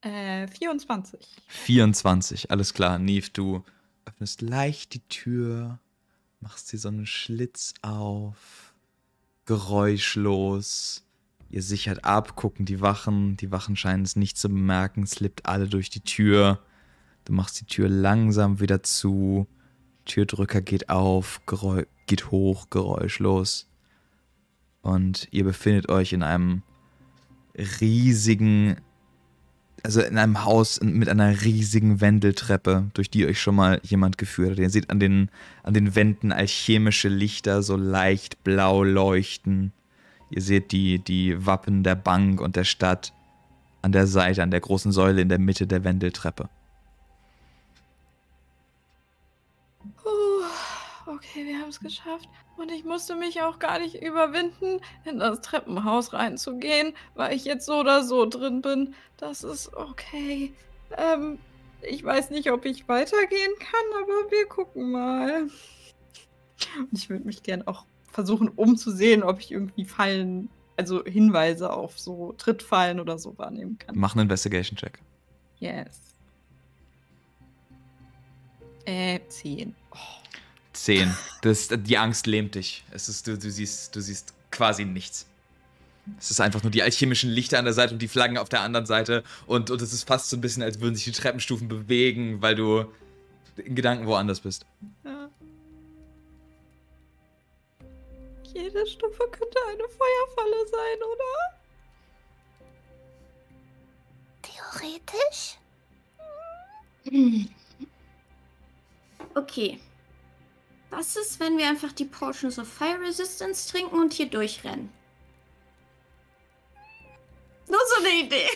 Äh, 24. 24, alles klar. Neve, du öffnest leicht die Tür, machst dir so einen Schlitz auf, geräuschlos. Ihr sichert ab, gucken die Wachen. Die Wachen scheinen es nicht zu bemerken, slippt alle durch die Tür. Du machst die Tür langsam wieder zu. Türdrücker geht auf, Geräu geht hoch, geräuschlos. Und ihr befindet euch in einem riesigen, also in einem Haus mit einer riesigen Wendeltreppe, durch die euch schon mal jemand geführt hat. Ihr seht an den, an den Wänden alchemische Lichter so leicht blau leuchten. Ihr seht die, die Wappen der Bank und der Stadt an der Seite, an der großen Säule in der Mitte der Wendeltreppe. Haben es geschafft. Und ich musste mich auch gar nicht überwinden, in das Treppenhaus reinzugehen, weil ich jetzt so oder so drin bin. Das ist okay. Ähm, ich weiß nicht, ob ich weitergehen kann, aber wir gucken mal. Und ich würde mich gern auch versuchen umzusehen, ob ich irgendwie Fallen, also Hinweise auf so Trittfallen oder so wahrnehmen kann. Mach einen Investigation-Check. Yes. Äh, 10. Oh. 10. Das, die Angst lähmt dich. Es ist, du, du, siehst, du siehst quasi nichts. Es ist einfach nur die alchemischen Lichter an der Seite und die Flaggen auf der anderen Seite. Und, und es ist fast so ein bisschen, als würden sich die Treppenstufen bewegen, weil du in Gedanken woanders bist. Ja. Jede Stufe könnte eine Feuerfalle sein, oder? Theoretisch? Okay. Was ist, wenn wir einfach die Potions of Fire Resistance trinken und hier durchrennen? Nur so eine Idee.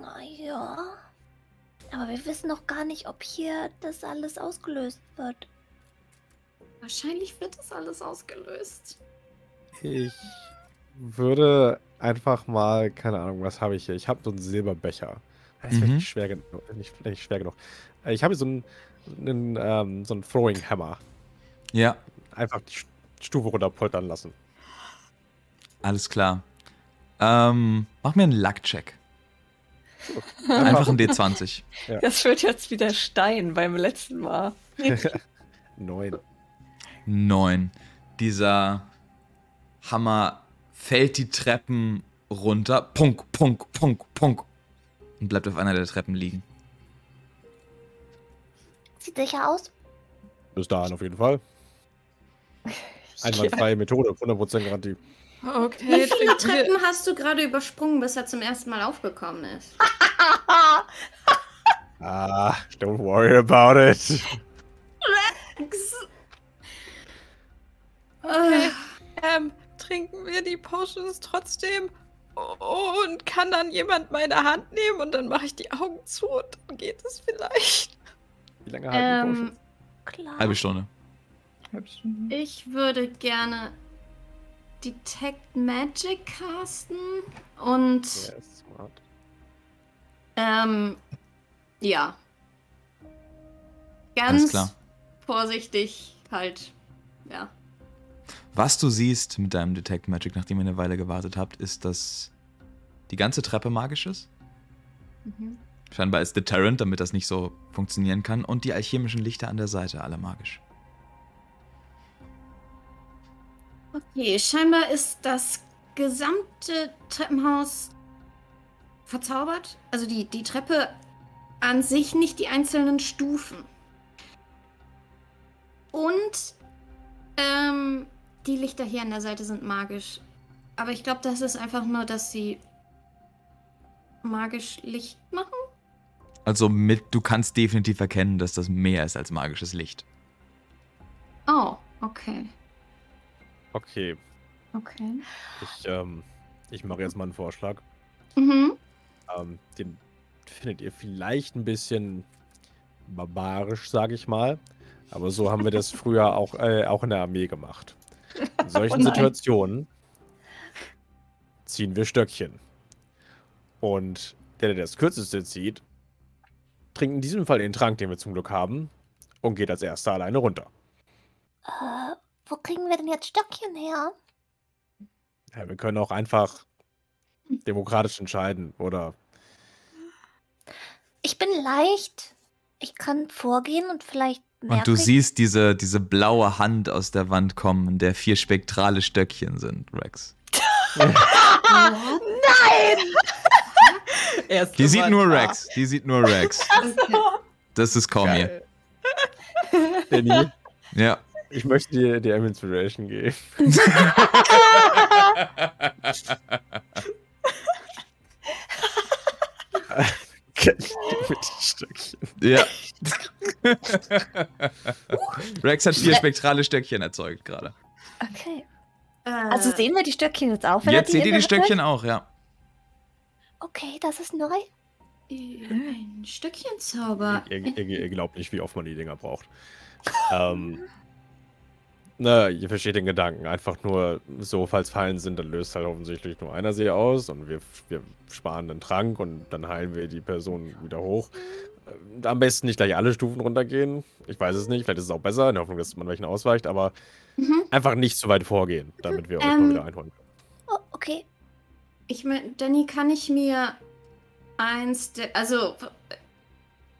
Naja. Aber wir wissen noch gar nicht, ob hier das alles ausgelöst wird. Wahrscheinlich wird das alles ausgelöst. Ich würde einfach mal, keine Ahnung, was habe ich hier? Ich habe so einen Silberbecher. Das ist Mhm. nicht, schwer genug, nicht, nicht schwer genug. Äh, Ich habe hier so einen, einen, ähm, so einen Throwing Hammer. Ja, Einfach die St- Stufe runterpoltern lassen. alles klar. Ähm, mach mir einen Luck-Check. Einfach ein D20. Das wird jetzt wieder Stein beim letzten Mal. Neun. 9. Dieser Hammer fällt die Treppen runter. Punk, punk, punk, punk. Und bleibt auf einer der Treppen liegen. Sieht sicher aus. Bis dahin auf jeden Fall. Einwandfreie Methode, 100% Garantie. Okay, Wie viele Treppen hast du gerade übersprungen, bis er zum ersten Mal aufgekommen ist? Ah, don't worry about it. Okay. Ähm, trinken wir die Potions trotzdem? Und kann dann jemand meine Hand nehmen und dann mache ich die Augen zu und dann geht es vielleicht. Wie lange halten die Ähm? Klar. Halbe Stunde. ich würde gerne Detect Magic casten und Yes, smart. ähm, ja. Alles Ganz klar. vorsichtig halt. Ja. Was du siehst mit deinem Detect Magic, nachdem ihr eine Weile gewartet habt, ist, dass die ganze Treppe magisch ist. Mhm. Scheinbar ist Deterrent, damit das nicht so funktionieren kann. Und die alchemischen Lichter an der Seite alle magisch. Okay, scheinbar ist das gesamte Treppenhaus verzaubert. Also die, die Treppe an sich, nicht die einzelnen Stufen. Und ähm, die Lichter hier an der Seite sind magisch. Aber ich glaube, das ist einfach nur, dass sie magisch Licht machen. Also mit, du kannst definitiv erkennen, dass das mehr ist als magisches Licht. Oh, okay. Okay, Okay. ich, ähm, ich mache jetzt mal einen Vorschlag. Mhm. Ähm, den findet ihr vielleicht ein bisschen barbarisch, sage ich mal. Aber so haben wir das früher auch, äh, auch in der Armee gemacht. In solchen Oh. Situationen ziehen wir Stöckchen. Und der, der das kürzeste zieht, trinkt in diesem Fall den Trank, den wir zum Glück haben, und geht als erster alleine runter. Äh, wo kriegen wir denn jetzt Stöckchen her? Ja, wir können auch einfach demokratisch entscheiden, oder? Ich bin leicht. Ich kann vorgehen und vielleicht Und du siehst diese, diese blaue Hand aus der Wand kommen, in der vier spektrale Stöckchen sind, Rex. Nein! erste Die sieht nur. Rex. Die sieht nur Rex. Das ist Cormier. Danny, Ja. ich möchte dir die Inspiration geben. Stöckchen. Ja. Rex hat vier spektrale Stöckchen erzeugt gerade. Okay. Äh, Also sehen wir die Stöckchen jetzt auch, wenn Jetzt seht ihr die? Stöckchen auch, ja. Okay, das ist neu. Ein Stückchenzauber. Ihr, ihr, ihr glaubt nicht, wie oft man die Dinger braucht. ähm, na, ihr versteht den Gedanken. Einfach nur so, falls Fallen sind, dann löst halt offensichtlich nur einer sie aus und wir, wir sparen den Trank und dann heilen wir die Person wieder hoch. Äh, Am besten nicht gleich alle Stufen runtergehen. Ich weiß es nicht, vielleicht ist es auch besser, in der Hoffnung, dass man welchen ausweicht, aber Mhm. einfach nicht zu weit vorgehen, damit wir euch Ähm, mal wieder einholen können. Oh, okay. Ich meine, Danny, kann ich mir eins der. Also,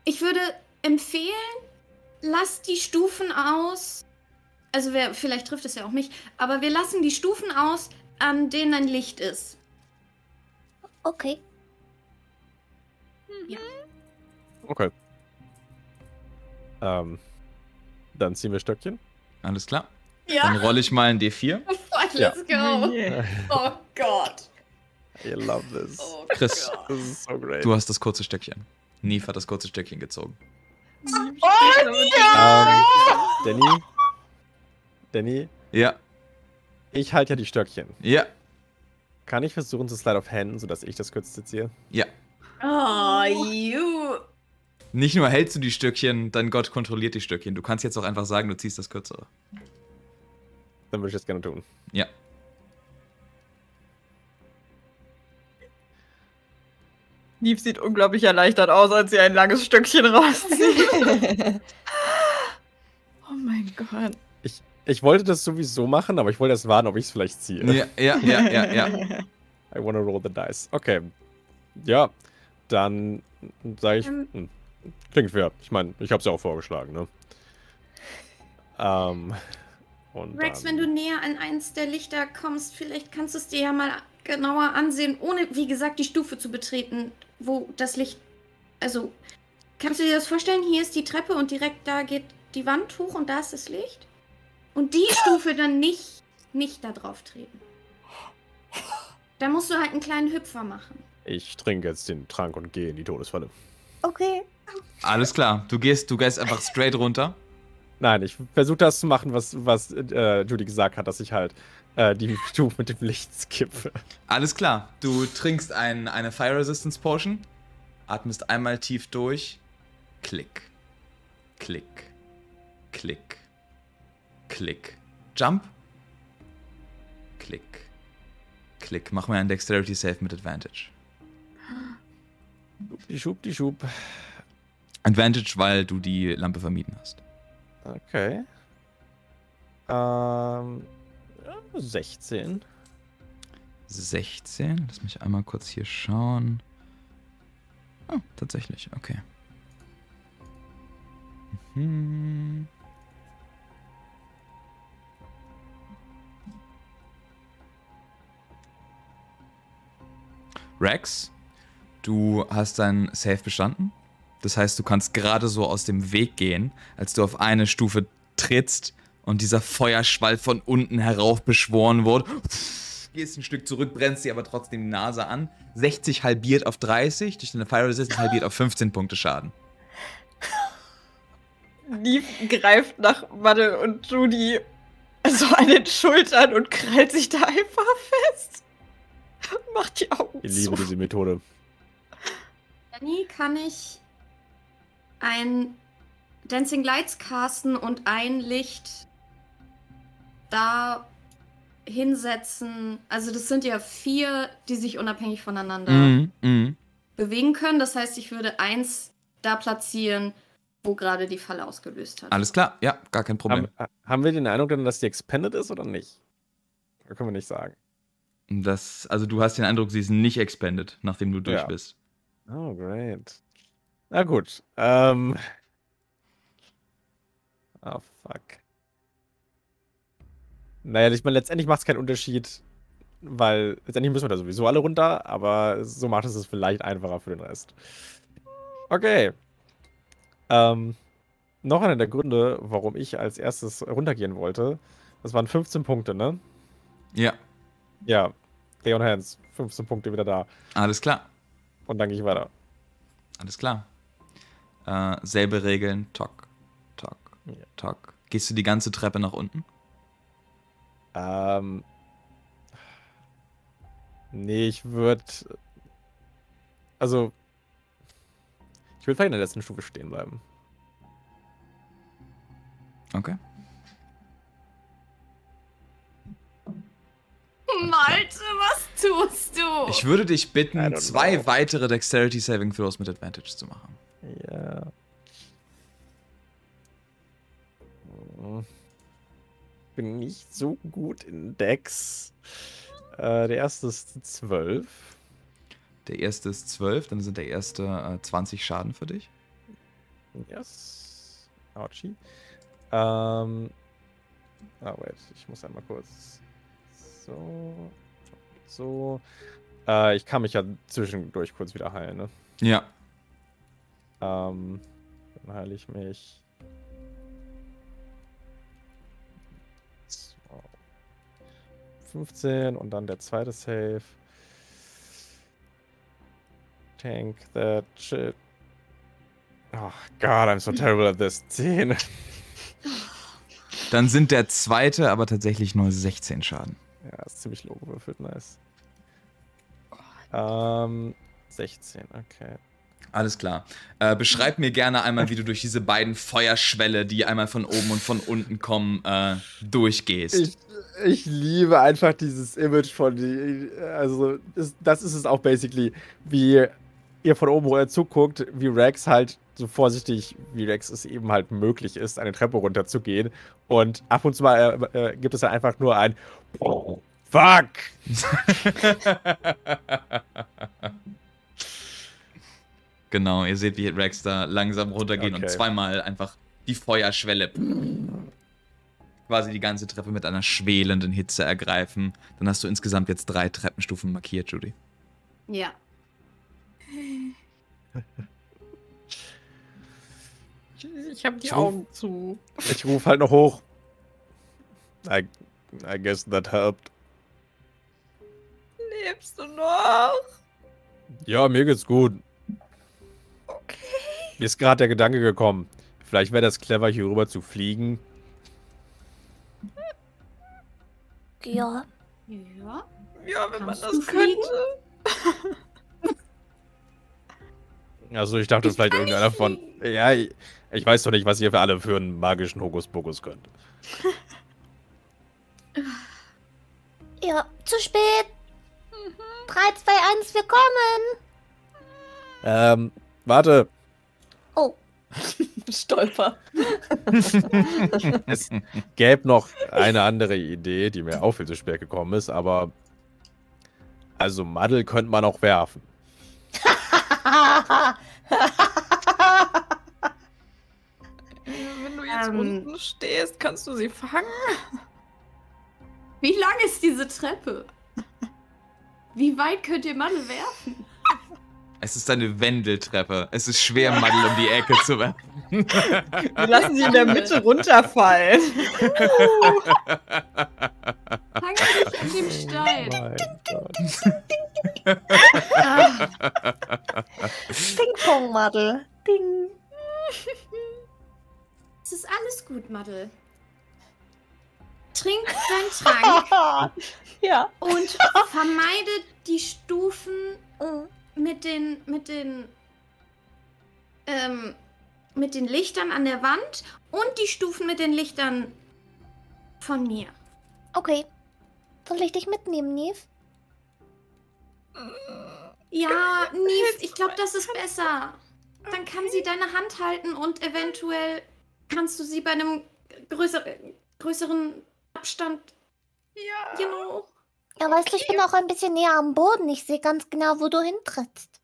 ich würde empfehlen, lass die Stufen aus. Also, wer, vielleicht trifft es ja auch mich, aber wir lassen die Stufen aus, an denen ein Licht ist. Okay. Okay. Ähm, dann ziehen wir Stöckchen. Alles klar. Dann rolle ich mal ein D4. Fuck, Ja. let's go. Oh Gott. I love this. Oh Chris, ist so great. du hast das kurze Stöckchen. Neve hat das kurze Stöckchen gezogen. Ähm, Danny? Danny? Ja, Ich halte ja die Stöckchen. ja, Kann ich versuchen zu Slide of Hand, sodass ich das kürzeste ziehe? ja. Oh, you. Nicht nur hältst du die Stöckchen, dein Gott kontrolliert die Stöckchen. Du kannst jetzt auch einfach sagen, du ziehst das kürzere. Dann würde ich das gerne tun. Ja. Neve sieht unglaublich erleichtert aus, als sie ein langes Stückchen rauszieht. oh mein Gott. Ich wollte das sowieso machen, aber ich wollte erst warten, ob ich es vielleicht ziehe. Ja, ja, ja, ja, ja. I wanna roll the dice. Okay. Ja, dann sage ich. Ähm. hm, klingt fair. Ich meine, ich habe es ja auch vorgeschlagen, ne? Ähm. Und Rex, dann, wenn du näher an eins der Lichter kommst, vielleicht kannst du es dir ja mal genauer ansehen, ohne, wie gesagt, die Stufe zu betreten, wo das Licht. Also, kannst du dir das vorstellen? Hier ist die Treppe und direkt da geht die Wand hoch und da ist das Licht. Und die Stufe dann nicht, nicht da drauf treten. Da musst du halt einen kleinen Hüpfer machen. Ich trinke jetzt den Trank und gehe in die Todesfalle. Okay. Alles klar. Du gehst, du gehst einfach straight runter. Nein, ich versuche das zu machen, was, was äh, Judy gesagt hat, dass ich halt äh, die Stufe mit dem Licht skippe. Alles klar. Du trinkst ein, eine Fire Resistance Potion, atmest einmal tief durch. Klick. Klick. Klick. Klick. Jump. Klick. Klick. Mach mir einen Dexterity Save mit Advantage. Die Schub, die Schub. Advantage, weil du die Lampe vermieden hast. Okay. Ähm. ja, 16. 16. Lass mich einmal kurz hier schauen. Oh, tatsächlich. Okay. Mhm. Rex, du hast dein Safe bestanden. Das heißt, du kannst gerade so aus dem Weg gehen, als du auf eine Stufe trittst und dieser Feuerschwall von unten herauf beschworen wurde. Gehst ein Stück zurück, brennst dir aber trotzdem die Nase an. 60 halbiert auf 30, durch deine Fire Resistance halbiert auf 15 Punkte Schaden. Neve greift nach Madde und Judy so an den Schultern und krallt sich da einfach fest. Macht die Augen Ich zu. liebe diese Methode. Danny, kann ich ein Dancing Lights casten und ein Licht da hinsetzen? Also das sind ja vier, die sich unabhängig voneinander Mhm, mhm. bewegen können. Das heißt, ich würde eins da platzieren, wo gerade die Falle ausgelöst hat. Alles klar, ja, gar kein Problem. Haben, haben wir den Eindruck dass die expanded ist oder nicht? Das können wir nicht sagen. Das, also du hast den Eindruck, sie ist nicht expanded, nachdem du durch Ja. bist. Oh, great. Na gut. Ähm. Oh, fuck. Naja, ich meine, letztendlich macht es keinen Unterschied, weil letztendlich müssen wir da sowieso alle runter, aber so macht es es vielleicht einfacher für den Rest. Okay. Ähm, noch einer der Gründe, warum ich als erstes runtergehen wollte, das waren 15 Punkte, ne? Ja, Ja. Leon Hans, 15 Punkte wieder da. alles klar. Und dann gehe ich weiter. Alles klar. Äh, selbe Regeln. Tock, tock, Ja. tock. Gehst du die ganze Treppe nach unten? Ähm. Nee, ich würde. Also. Ich würde vielleicht in der letzten Stufe stehen bleiben. Okay. Malte, was tust du? Ich würde dich bitten, zwei know. weitere Dexterity Saving Throws mit Advantage zu machen. Ja. Bin nicht so gut in Decks. Äh, der erste ist 12. Der erste ist 12, dann sind der erste äh, 20 Schaden für dich. Yes. Ouchie. Ähm. Ah, wait, ich muss einmal kurz. So. So. Äh, ich kann mich ja zwischendurch kurz wieder heilen, ne? Ja. Ähm. Dann heile ich mich. So. 15 und dann der zweite Save. Tank that shit. Oh God, I'm so terrible at this. 10. Dann sind der zweite aber tatsächlich nur 16 Schaden. Ja, ist ziemlich low gewürfelt, nice. Ähm, 16, okay. Alles klar. Äh, beschreib mir gerne einmal, wie du durch diese beiden Feuerschwelle, die einmal von oben und von unten kommen, äh, durchgehst. Ich, ich liebe einfach dieses Image von die, also das ist es auch basically, wie ihr von oben runter zuguckt, wie Rex halt so vorsichtig, wie Rex es eben halt möglich ist, eine Treppe runter zu gehen und ab und zu mal äh, äh, gibt es dann einfach nur ein oh, Fuck! genau, ihr seht, wie Rex da langsam runtergeht und Okay. zweimal einfach die Feuerschwelle quasi die ganze Treppe mit einer schwelenden Hitze ergreifen. Dann hast du insgesamt jetzt drei Treppenstufen markiert, Judy. Ja. Ich habe die Ich ruf- Augen zu. Ich rufe halt noch hoch. I, I guess that helped. Lebst du noch? Ja, mir geht's gut. Okay. Mir ist gerade der Gedanke gekommen. Vielleicht wäre das clever, hier rüber zu fliegen. Ja. Ja. Ja, wenn Kannst man das könnte. Also ich dachte Ich vielleicht irgendeiner von. Ja, ich, ich weiß doch nicht, was ihr für alle für einen magischen Hokuspokus könnt. Ja, zu spät. 3, 2, 1, wir kommen. Ähm, warte. Oh, Stolper. Es gäbe noch eine andere Idee, die mir auch viel zu spät gekommen ist, aber. Also Maddel könnte man auch werfen. Jetzt Ähm. unten stehst, kannst du sie fangen. Wie lang ist diese Treppe? Wie weit könnt ihr Mann werfen? Es ist eine Wendeltreppe. Es ist schwer, Maddel um die Ecke zu werfen. Wir lassen sie in der Mitte runterfallen. Hang dich an dem Stein. Gott. Ah, Ping-Pong-Madel. Ding. es ist alles gut, Madel. Trink deinen Trank ja. und vermeide die Stufen Mhm. mit den mit den ähm, mit den Lichtern an der Wand und die Stufen mit den Lichtern von mir. Okay. Soll ich dich mitnehmen, Neve? Ja, Neve, ich glaube, das ist besser. Dann kann sie deine Hand halten und eventuell kannst du sie bei einem größer, größeren Abstand, Ja. know. Ja, weißt du, ich bin auch ein bisschen näher am Boden. Ich sehe ganz genau, wo du hintrittst.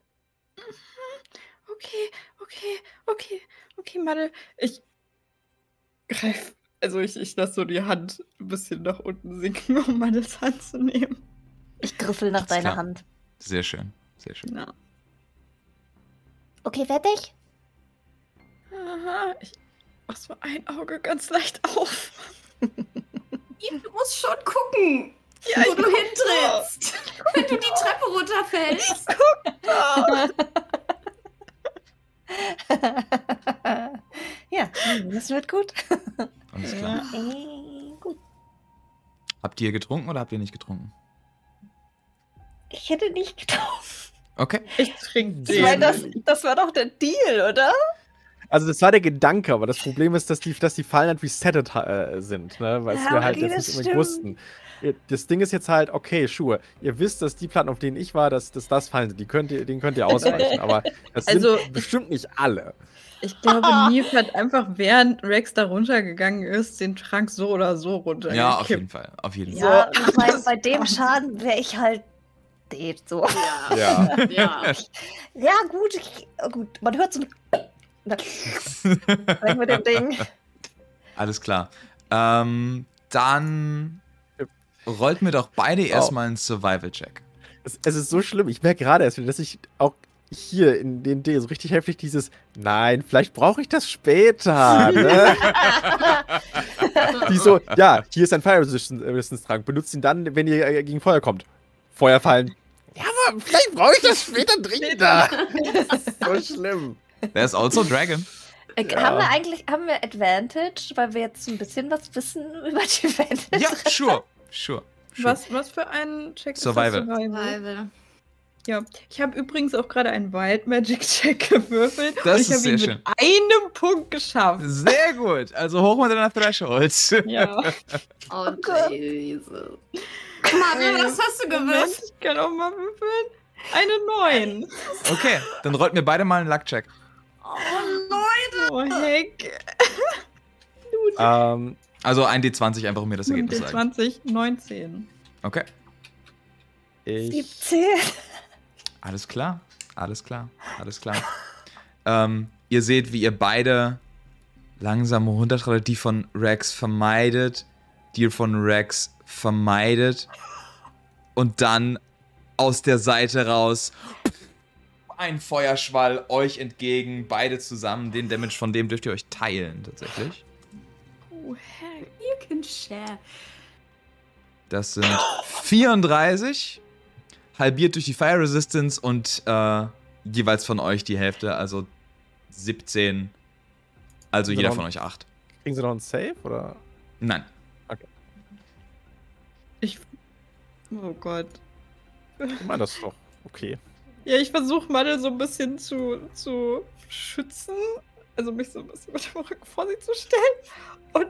Okay, okay, okay, okay, Madel. Ich greif. Also ich, ich lasse so die Hand ein bisschen nach unten sinken, um Madels Hand zu nehmen. Ich griffel nach deiner klar. Hand. Sehr schön, sehr schön. Ja. Okay, fertig? Aha, ich mach so ein Auge ganz leicht auf. Du musst schon gucken, Ja, wo ich du guck hintrittst. Wenn du die Treppe runterfällst. ja, das wird gut. Alles Ja. klar. Äh, gut. Habt ihr getrunken oder habt ihr nicht getrunken? Ich hätte nicht gedacht. Okay. Ich trinke Ich meine, das, das war doch der Deal, oder? Also das war der Gedanke, aber das Problem ist, dass die, dass die Fallen halt resettet äh, sind, ne? Weil Ja, wir halt okay, jetzt das nicht unbedingt stimmt. wussten. Das Ding ist jetzt halt, okay, Schuhe. Ihr wisst, dass die Platten, auf denen ich war, dass, dass das Fallen sind. Die könnt ihr, denen könnt ihr ausweichen. aber das Also, sind bestimmt nicht alle. Ich glaube, Neve hat einfach, während Rex da runtergegangen ist, den Trank so oder so runtergekippt. Ja, auf jeden Fall. Auf jeden Fall. Ja, ich meine, bei dem Schaden wäre ich halt dead, so. Ja. Ja. ja. Ja, gut, ich, gut. Man hört so ein Weg mit dem Ding. Alles klar. Ähm, dann rollt mir doch beide erstmal einen Survival-Check. Es, es ist so schlimm. Ich merke gerade erst wieder, dass ich auch hier in den D so richtig heftig dieses Nein, vielleicht brauche ich das später. Ne? Die so, ja, hier ist ein Fire Resistance, Resistance Trank. Benutzt ihn dann, wenn ihr äh, gegen Feuer kommt. Feuer fallen. Ja, aber vielleicht brauche ich das später dringender. Das ist so schlimm. There's also Dragon. Äh, Ja. Haben wir eigentlich haben wir Advantage, weil wir jetzt ein bisschen was wissen über die Advantage? Ja, sure. Sure. sure. Was, was für einen Check Survival. ist das Survival? Survival. Ja, ich habe übrigens auch gerade einen Wild Magic Check gewürfelt. Das und ich ist habe ihn sehr mit einem Punkt geschafft. Sehr gut. Also hoch mit deiner Thresholds. Ja. Oh, Gott. Jesus. Mario, was hast du gewürfelt? ich kann auch mal würfeln. Eine 9. Okay, dann rollt mir beide mal einen Luck-Check. Oh, Leute. Oh, heck. Ähm, Also ein D20 einfach, um mir das Ergebnis zu sagen. 20, 19. Okay. ich, 17. Alles klar. Alles klar. Alles klar. ähm, ihr seht, wie ihr beide langsam runtertrollt, die von Rex vermeidet, die von Rex vermeidet und dann aus der Seite raus ein Feuerschwall euch entgegen, beide zusammen. Den Damage von dem dürft ihr euch teilen, tatsächlich. Oh, heck. You can share. Das sind 34, halbiert durch die Fire Resistance und äh, jeweils von euch die Hälfte, also 17. Also jeder von euch 8. kriegen sie noch einen Save? Oder? Nein. Ich. Oh Gott. Ich meine, das ist doch okay. Ja, ich versuche Madde so ein bisschen zu, zu schützen. Also mich so ein bisschen mit dem Rücken vor sie zu stellen. Und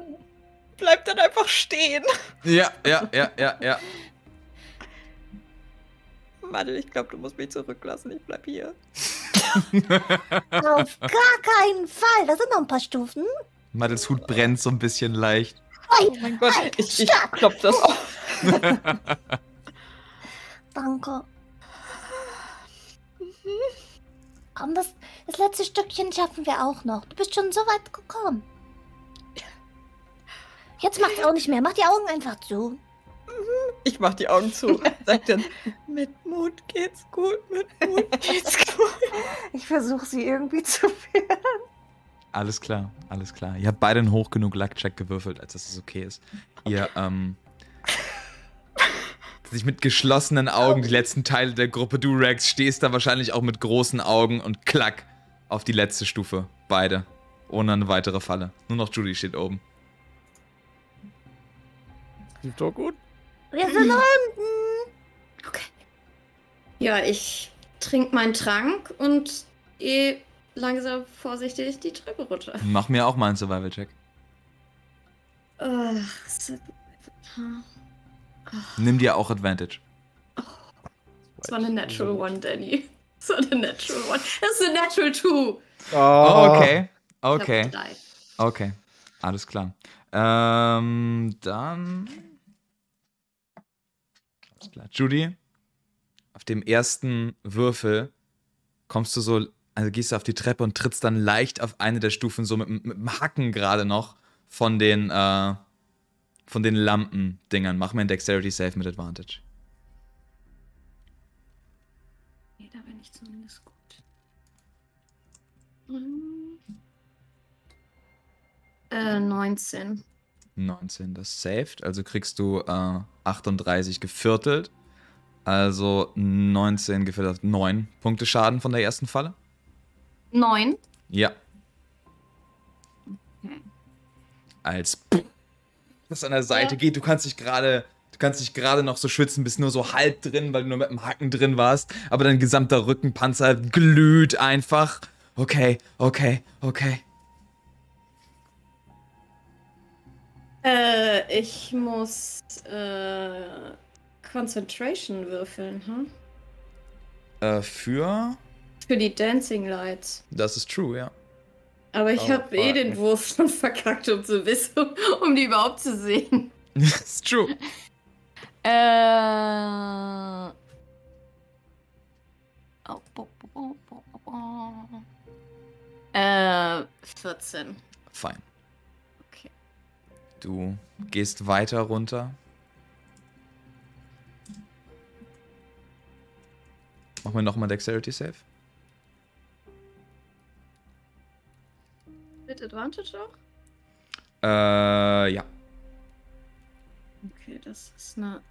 bleib dann einfach stehen. Ja, ja, ja, ja, ja. Madde, ich glaube, du musst mich zurücklassen. Ich bleib hier. Auf gar keinen Fall. Da sind noch ein paar Stufen. Madels Hut brennt so ein bisschen leicht. Oh mein Gott, ich, ich klopp das auf. Danke. Komm, das, das letzte Stückchen schaffen wir auch noch. Du bist schon so weit gekommen. Jetzt macht's auch nicht mehr. Mach die Augen einfach zu. Ich mach die Augen zu. Sag dann, mit Mut geht's gut, mit Mut geht's gut. Ich versuche sie irgendwie zu führen. Alles klar, alles klar. Ihr habt beide einen hoch genug Luck-Check gewürfelt, als dass es okay ist. Ihr, ähm. Sich mit geschlossenen Augen die letzten Teile der Gruppe du Rex stehst da wahrscheinlich auch mit großen Augen und klack auf die letzte Stufe. Beide. Ohne eine weitere Falle. Nur noch Judy steht oben. Sieht doch gut. Wir sind unten. Ja, ich trinke meinen Trank und gehe langsam vorsichtig die Treppe runter. Mach mir auch mal einen Survival-Check. Ach, so- Nimm dir auch Advantage. das war eine Natural One, Danny. Das war eine Natural One. Das ist eine Natural Two. Oh, okay. Okay. Okay. Alles klar. Ähm, dann. Alles klar. Judy, auf dem ersten Würfel kommst du so, also gehst du auf die Treppe und trittst dann leicht auf eine der Stufen, so mit, mit dem Hacken gerade noch von den, äh, von den Lampendingern. Mach mir ein Dexterity Save mit Advantage. da bin ich zumindest gut. Hm. Äh, 19. 19, das saved. Also kriegst du äh, 38 geviertelt. Also 19 geviertelt, 9 Punkte Schaden von der ersten Falle. 9. Ja. Okay. Als das an der Seite Ja. geht, du kannst dich gerade. Du kannst dich gerade noch so schwitzen, bist nur so halb drin, weil du nur mit dem Hacken drin warst. Aber dein gesamter Rückenpanzer glüht einfach. Okay, okay, okay. Äh, ich muss äh, Concentration würfeln, hm? Äh, für. Für die Dancing Lights. Das ist true, ja. Aber ich Oh, habe eh den Wurf schon verkackt, um zu wissen, um die überhaupt zu sehen. Das ist true. Äh. Oh, bo, bo, bo, bo, bo. Äh, 14. Fein. Okay. Du gehst weiter runter. Machen wir nochmal Dexterity Save. Mit Advantage auch? Äh, ja. Okay, das ist eine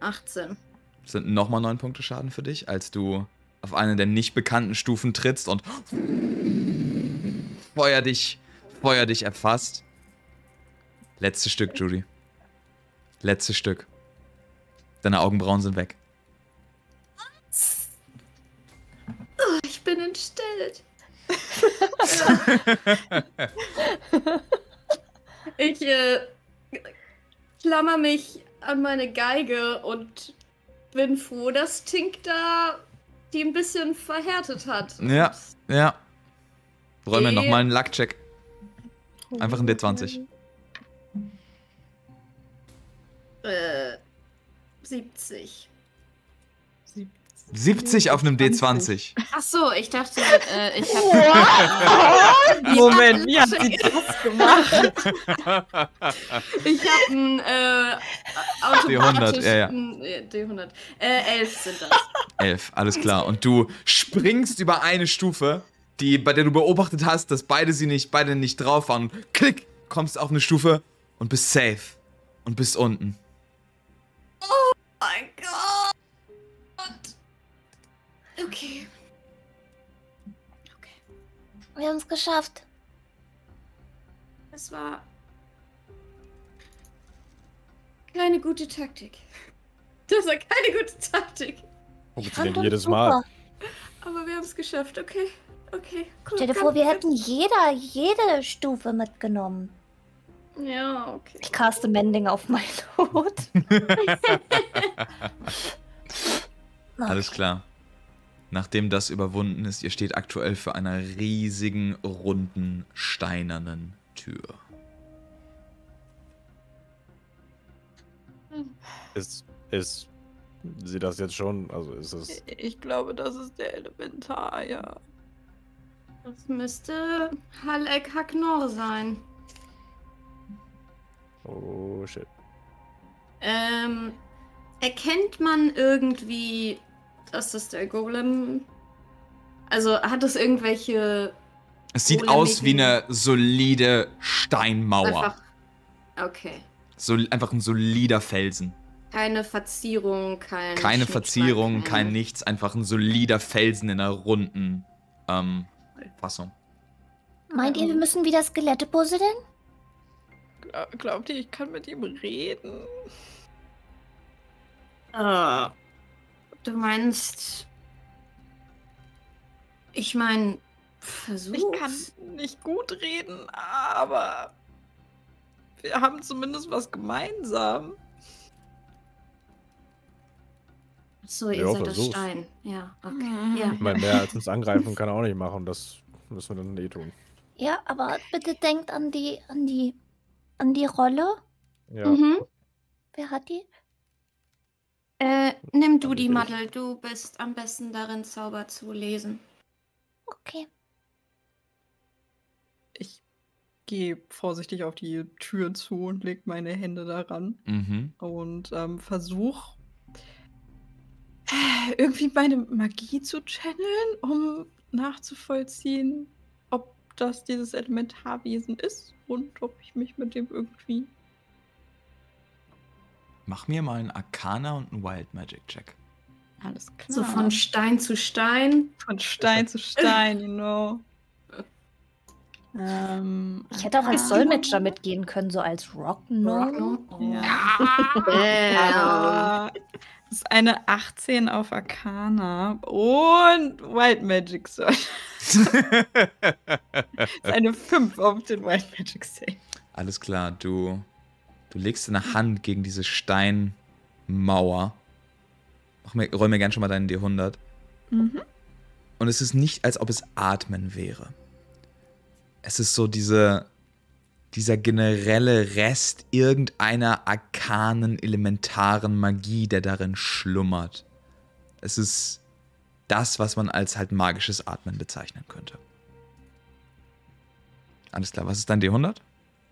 18. Das sind nochmal neun Punkte Schaden für dich, als du auf eine der nicht bekannten Stufen trittst und Feuer dich, Feuer dich erfasst. Letztes Stück, Judy. Letztes Stück. Deine Augenbrauen sind weg. Oh, ich bin entstellt. ich äh, klammer mich an meine Geige und bin froh, dass Tink da die ein bisschen verhärtet hat. Ja. Ja. Räum mir nochmal einen Luck-Check. Einfach ein D20. Äh, 70. 70 auf einem D20. Ach so, ich dachte, äh, ich habe Moment, wie hat sie das gemacht? ich hab ein äh, automatisch D100, ja, ja. ein, äh, D100. Äh, 11 sind das. Elf, alles klar. Und du springst über eine Stufe, die, bei der du beobachtet hast, dass beide sie nicht, beide nicht drauf waren. Klick, kommst auf eine Stufe und bist safe. Und bist unten. Okay. Okay. Wir haben es geschafft. Es war keine gute Taktik. Das war keine gute Taktik. Funktioniert Fand uns jedes super. Mal. Aber wir haben es geschafft. Okay. Okay. Cool. Stell dir vor, wir hätten jeder, jede Stufe mitgenommen. Ja, okay. Ich caste Mending auf meinen Hut. Alles klar. Nachdem das überwunden ist, ihr steht aktuell vor einer riesigen, runden, steinernen Tür. Ist, ist sie das jetzt schon? Also ist es. Ich glaube, das ist der Elementar, ja. Das müsste Halleck Hacknor sein. Oh shit. Ähm, erkennt man irgendwie, dass das der Golem. Also hat es irgendwelche. Es sieht aus wie eine solide Steinmauer. Einfach. Okay. So, einfach ein solider Felsen. Keine Verzierung, kein. Keine Verzierung, kein keine- nichts, einfach ein solider Felsen in einer runden ähm, Fassung. Meint ihr, wir müssen wieder Skelette puzzeln? Gla- Glaubt ihr, ich kann mit ihm reden? Ah, du meinst. Ich meine, versuch. Ich kann nicht gut reden, aber wir haben zumindest was gemeinsam. So, ihr Ja, seid das versuch's. Stein. Ja, okay. Mhm. Ja. Ich meine, mehr als uns angreifen kann er auch nicht machen. Das müssen wir dann eh tun. Ja, aber bitte denkt an die, an die, an die Rolle. Ja. Mhm. Wer hat die? Äh, nimm du Dann die. Maddel. Du bist am besten darin, Zauber zu lesen. Okay. Ich gehe vorsichtig auf die Tür zu und leg meine Hände daran Mhm. und ähm, versuche irgendwie meine Magie zu channeln, um nachzuvollziehen, ob das dieses Elementarwesen ist und ob ich mich mit dem irgendwie. Mach mir mal einen Arcana und einen Wild Magic Check. Alles klar. So von Stein zu Stein. Von Stein zu Stein, you know. Ähm, Ich hätte auch als Dolmetscher mitgehen können, so als Rock Gnome. Ja. Ja. Das ist eine 18 auf Arcana und Wild Magic Soll. Das ist eine 5 auf den Wild Magic Save. Alles klar, du, du legst deine Hand gegen diese Steinmauer. Mir, räum mir gern schon mal deinen D100. Mhm. Und es ist nicht, als ob es Atmen wäre. Es ist so diese, dieser generelle Rest irgendeiner arkanen, elementaren Magie, der darin schlummert. Es ist das, was man als halt magisches Atmen bezeichnen könnte. Alles klar, was ist dein D100?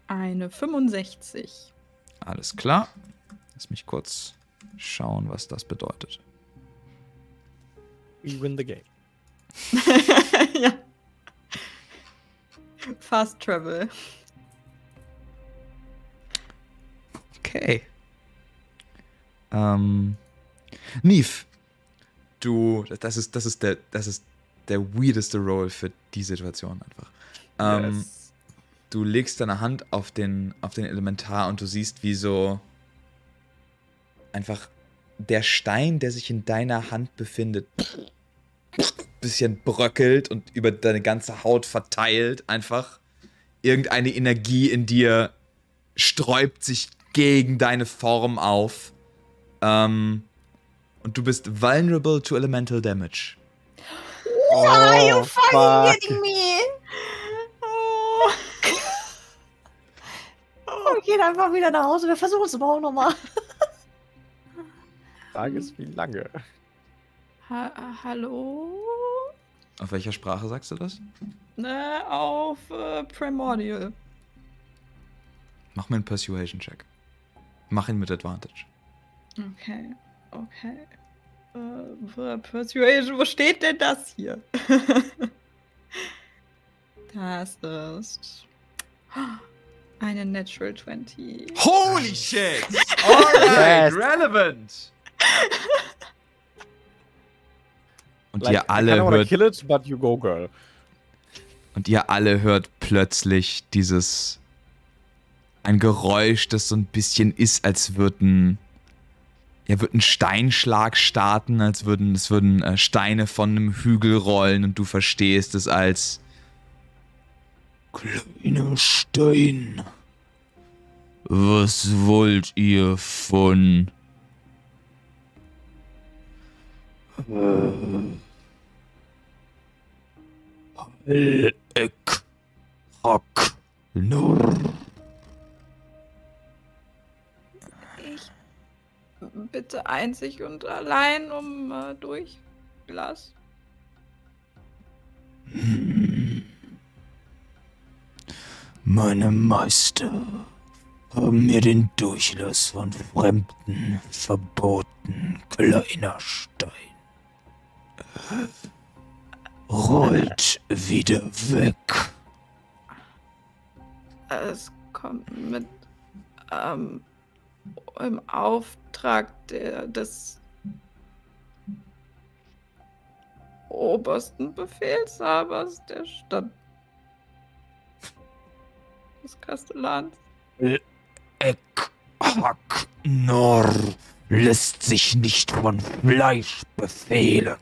Eine 65. Alles klar. Lass mich kurz schauen, was das bedeutet. We win the game. ja. Fast Travel. Okay. Ähm. Neve, du, das ist, das ist der, das ist der weirdeste Roll für die Situation einfach. Ähm, Yes. Du legst deine Hand auf den, auf den Elementar und du siehst, wie so einfach der Stein, der sich in deiner Hand befindet, bisschen bröckelt und über deine ganze Haut verteilt. Einfach irgendeine Energie in dir sträubt sich gegen deine Form auf. Ähm, und du bist vulnerable to elemental damage. Oh, fuck. me? Geht einfach wieder nach Hause. Wir versuchen es aber auch nochmal. Frage ist, wie lange? Ha hallo? Auf welcher Sprache sagst du das? Ne, auf äh, Primordial. Mach mir einen Persuasion-Check. Mach ihn mit Advantage. Okay, okay. Äh, Persuasion, wo steht denn das hier? das ist eine Natural 20. Holy shit! Alright, Yes. relevant! Und Like, ihr I alle hört kill it, but you go, girl. und ihr alle hört plötzlich dieses ein Geräusch, das so ein bisschen ist, als würden ja, wird ein Steinschlag starten, als würden es würden äh, Steine von einem Hügel rollen und du verstehst es als kleiner Stein. Was wollt ihr von Eck Hack Nur Ich bitte einzig und allein um äh, Durchglas. Meine Meister haben mir den Durchlass von Fremden verboten, kleiner Stein. Rollt wieder weg. Es kommt mit ähm, im Auftrag der, des obersten Befehlshabers der Stadt des Kastellans. Eck, Hack, Nor lässt sich nicht von Fleisch befehlen.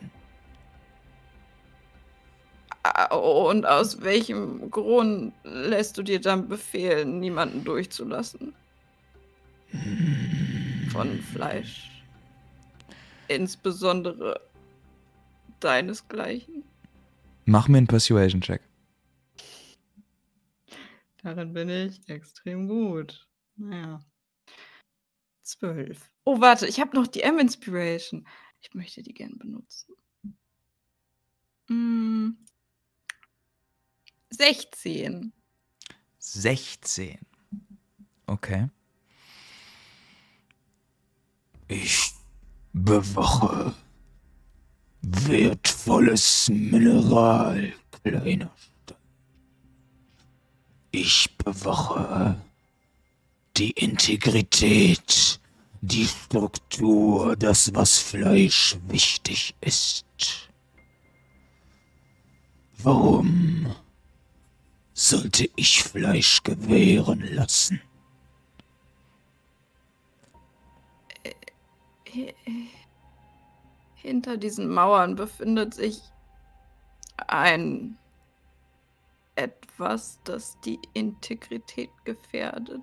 Und aus welchem Grund lässt du dir dann befehlen, niemanden durchzulassen? Von Fleisch. Insbesondere deinesgleichen. Mach mir einen Persuasion-Check. Darin bin ich extrem gut. Naja. Zwölf. Oh, warte, ich habe noch die M-Inspiration. Ich möchte die gern benutzen. Hm. 16. 16. Okay. Ich bewache wertvolles Mineral, kleiner. Ich bewache die Integrität, die Struktur, das, was Fleisch wichtig ist. Warum sollte ich Fleisch gewähren lassen? Hi- Hinter diesen Mauern befindet sich ein etwas, das die Integrität gefährdet.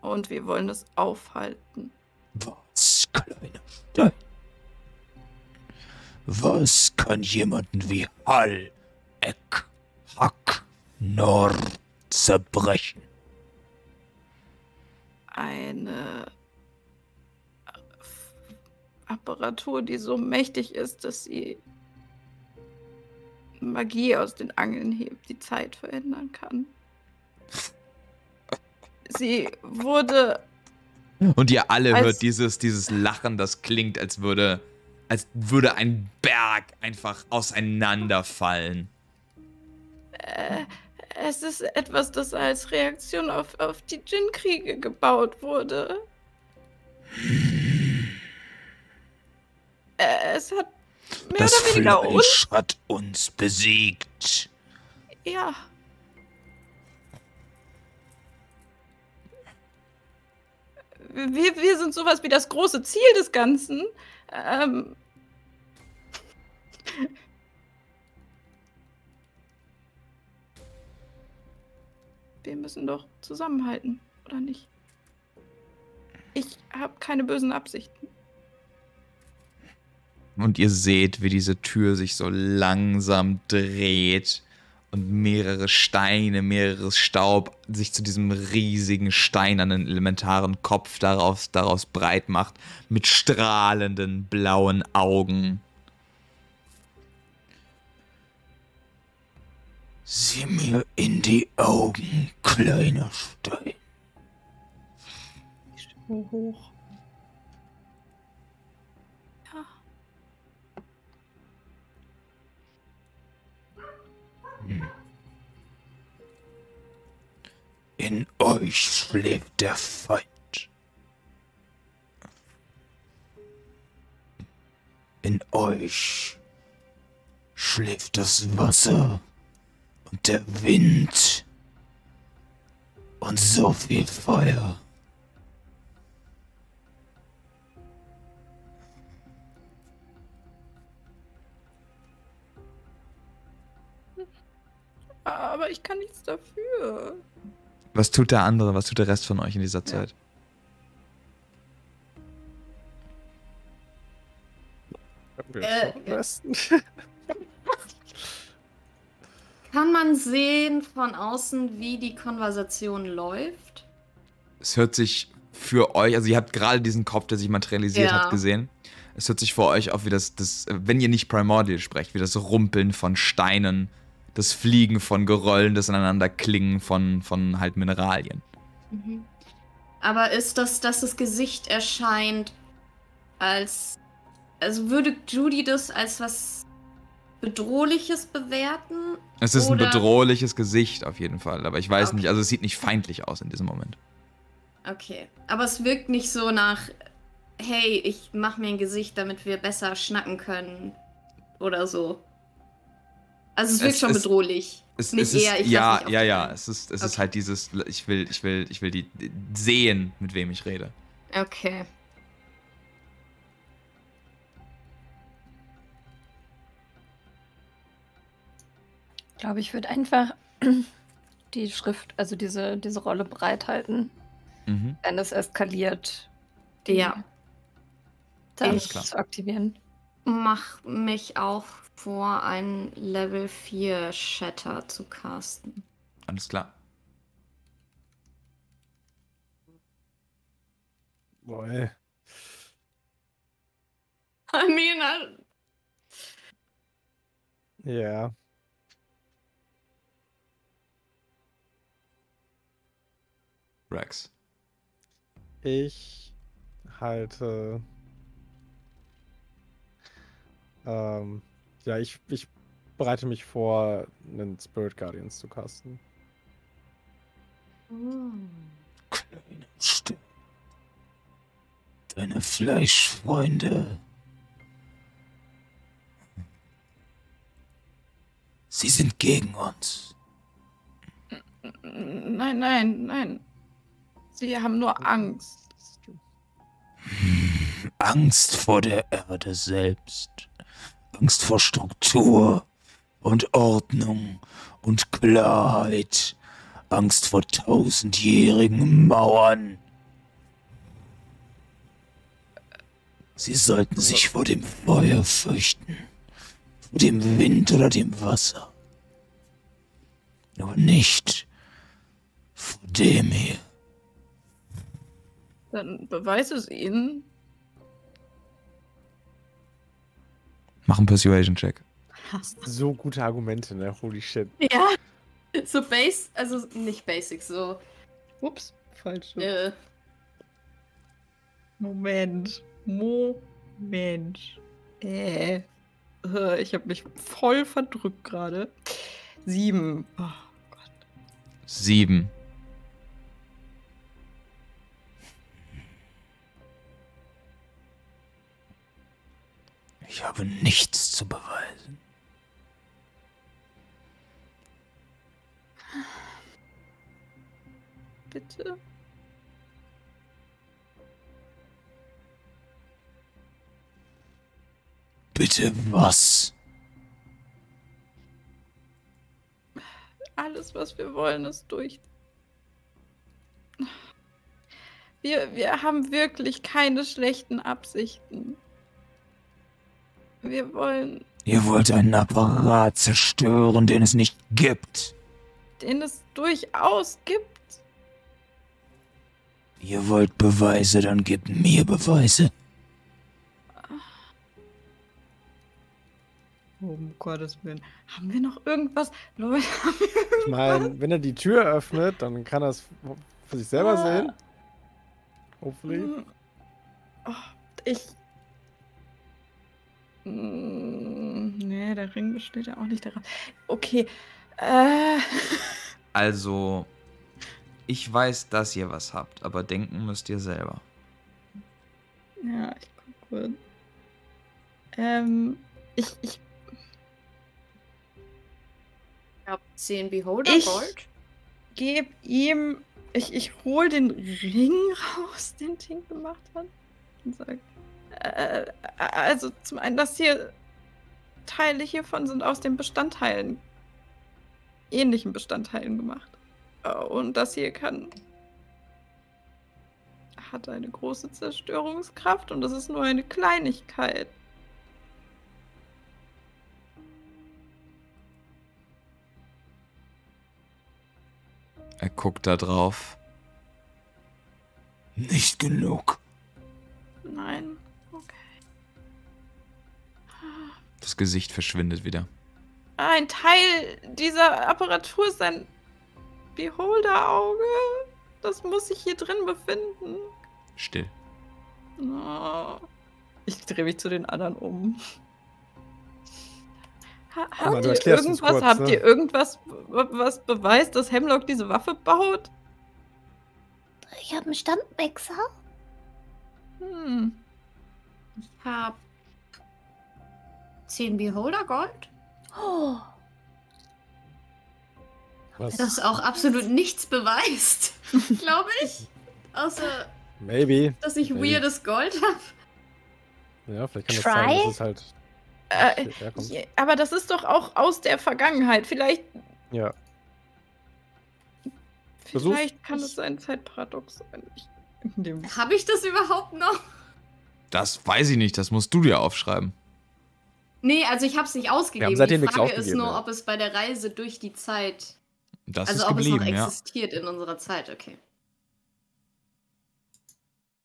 Und wir wollen es aufhalten. Was, kleiner Stein? Was kann jemanden wie Hall, Eck, Hack, Nord zerbrechen? Eine Apparatur, die so mächtig ist, dass sie Magie aus den Angeln hebt, die Zeit verändern kann. Sie wurde Und ihr alle hört dieses, dieses Lachen, das klingt, als würde, als würde ein Berg einfach auseinanderfallen. Äh, es ist etwas, das als Reaktion auf, auf die Djinn-Kriege gebaut wurde. Äh, es hat mehr Das oder weniger uns. Fleisch hat uns besiegt. Ja. Wir, wir sind sowas wie das große Ziel des Ganzen. Ähm. Wir müssen doch zusammenhalten, oder nicht? Ich habe keine bösen Absichten. Und ihr seht, wie diese Tür sich so langsam dreht und mehrere Steine, mehreres Staub sich zu diesem riesigen steinernen elementaren Kopf daraus, daraus breit macht, mit strahlenden blauen Augen. Sieh mir in die Augen, kleiner Stein. Stimme hoch. In euch schläft der Feind. In euch schläft das Wasser und der Wind und so viel Feuer. Aber ich kann nichts dafür. Was tut der andere? Was tut der Rest von euch in dieser Zeit? Können wir Äh? Kann man sehen von außen, wie die Konversation läuft? Es hört sich für euch, also ihr habt gerade diesen Kopf, der sich materialisiert Ja. hat, gesehen. Es hört sich für euch auf wie das, das, wenn ihr nicht Primordial sprecht, wie das Rumpeln von Steinen, das Fliegen von Geröllen, das aneinander klingen von, von halt Mineralien. Mhm. Aber ist das, dass das Gesicht erscheint als. Also würde Judy das als was Bedrohliches bewerten? Es ist ein Oder- bedrohliches Gesicht auf jeden Fall, aber ich weiß Okay. nicht, also es sieht nicht feindlich aus in diesem Moment. Okay. Aber es wirkt nicht so nach, hey, ich mach mir ein Gesicht, damit wir besser schnacken können. Oder so. Also es wirkt Es schon ist- bedrohlich. Es, Nicht es ist, eher, ich ja, ja, ja, es ist, es ist Okay. halt dieses, ich will, ich will, ich will die sehen, mit wem ich rede. Okay. Ich glaube, ich würde einfach die Schrift, also diese, diese Rolle bereithalten, Mhm. wenn es eskaliert. die Ja. Dann Alles klar. zu aktivieren. Mach mich auch vor, ein Level 4 Shatter zu casten. Alles klar. Boy. I mean, I- Ja. Rex. Ich halte Ähm, ja, ich, ich bereite mich vor, einen Spirit Guardians zu casten. Kleine Stimme. Deine Fleischfreunde. Sie sind gegen uns. Nein, nein, nein. Sie haben nur Angst. Angst vor der Erde selbst. Angst vor Struktur und Ordnung und Klarheit. Angst vor tausendjährigen Mauern. Sie sollten sich vor dem Feuer fürchten, vor dem Wind oder dem Wasser. Aber nicht vor dem hier. Dann beweis es ihnen. Mach einen Persuasion-Check. So gute Argumente, ne? Holy shit. Ja. So Base, also nicht Basic, so. Ups, falsch. Äh, Moment. Moment. Äh. Äh, Ich habe mich voll verdrückt gerade. Sieben. Oh, Sieben. Ich habe nichts zu beweisen. bitte. Bitte was? Alles, was wir wollen, ist durch. Wir, wir haben wirklich keine schlechten Absichten. Wir wollen, Ihr wollt einen Apparat zerstören, den es nicht gibt. den es durchaus gibt. Ihr wollt Beweise, dann gebt mir Beweise. Oh, um Gottes Willen. Haben wir noch irgendwas? Leute, haben wir Ich meine, wenn er die Tür öffnet, dann kann er es für sich selber Ah. sehen. Hopefully. Hm. Oh, ich. Mm, Nee, der Ring besteht ja auch nicht daran. Okay. Äh. Also, ich weiß, dass ihr was habt, aber denken müsst ihr selber. Ja, ich guck kurz. Ähm. Ich. Ich. ich hab 10 Beholder Ich- Gold. gebe ihm. Ich, ich hol den Ring raus, den Tink gemacht hat. Und sag. Äh, also, zum einen, das hier. Teile hiervon sind aus den Bestandteilen. ähnlichen Bestandteilen gemacht. Äh, Und das hier kann. hat eine große Zerstörungskraft und das ist nur eine Kleinigkeit. Er guckt da drauf. Nicht genug. Das Gesicht verschwindet wieder. Ein Teil dieser Apparatur ist ein Beholder-Auge. Das muss sich hier drin befinden. Still. Oh. Ich drehe mich zu den anderen um. Ha habt ihr irgendwas, kurz, habt ne? ihr irgendwas, was beweist, dass Hemlock diese Waffe baut? Ich habe einen Standmixer. Hm. Ich hab 10 Beholder Gold. Oh, Was? Das auch absolut nichts beweist, glaube ich. Außer, Maybe. dass ich Maybe. weirdes Gold habe. Ja, vielleicht kann das Try? sein, dass es halt Äh, je- aber das ist doch auch aus der Vergangenheit. Vielleicht, Ja. Vielleicht kann es ein Zeitparadox sein. Habe ich das überhaupt noch? Das weiß ich nicht, das musst du dir aufschreiben. Nee, also ich habe es nicht ausgegeben. seitdem Die nichts Frage ist aufgegeben, nur, ja. ob es bei der Reise durch die Zeit, Das also ist ob geblieben, es noch ja. existiert in unserer Zeit, okay.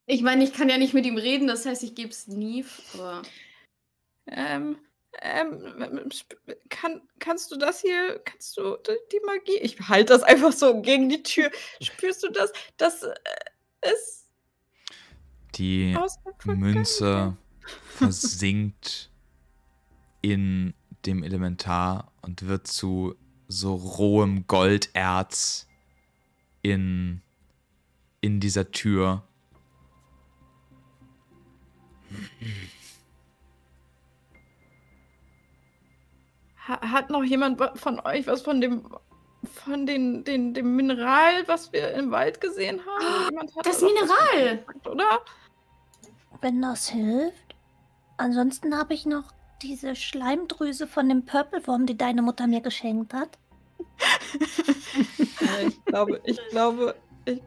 Ich meine, ich kann ja nicht mit ihm reden, das heißt, ich gebe es nie, aber Ähm, ähm, kann, kannst du das hier, kannst du die Magie, ich halte das einfach so gegen die Tür. Spürst du das? Das äh, ist Die der Vergangenheit. Münze versinkt in dem Elementar und wird zu so rohem Golderz in, in dieser Tür. Ha hat noch jemand von euch was von dem von den, den, dem Mineral, was wir im Wald gesehen haben? Hat Das Mineral! gesagt, Oder? Wenn das hilft. Ansonsten habe ich noch diese Schleimdrüse von dem Purplewurm, die deine Mutter mir geschenkt hat. Ich glaube, ich glaube, ich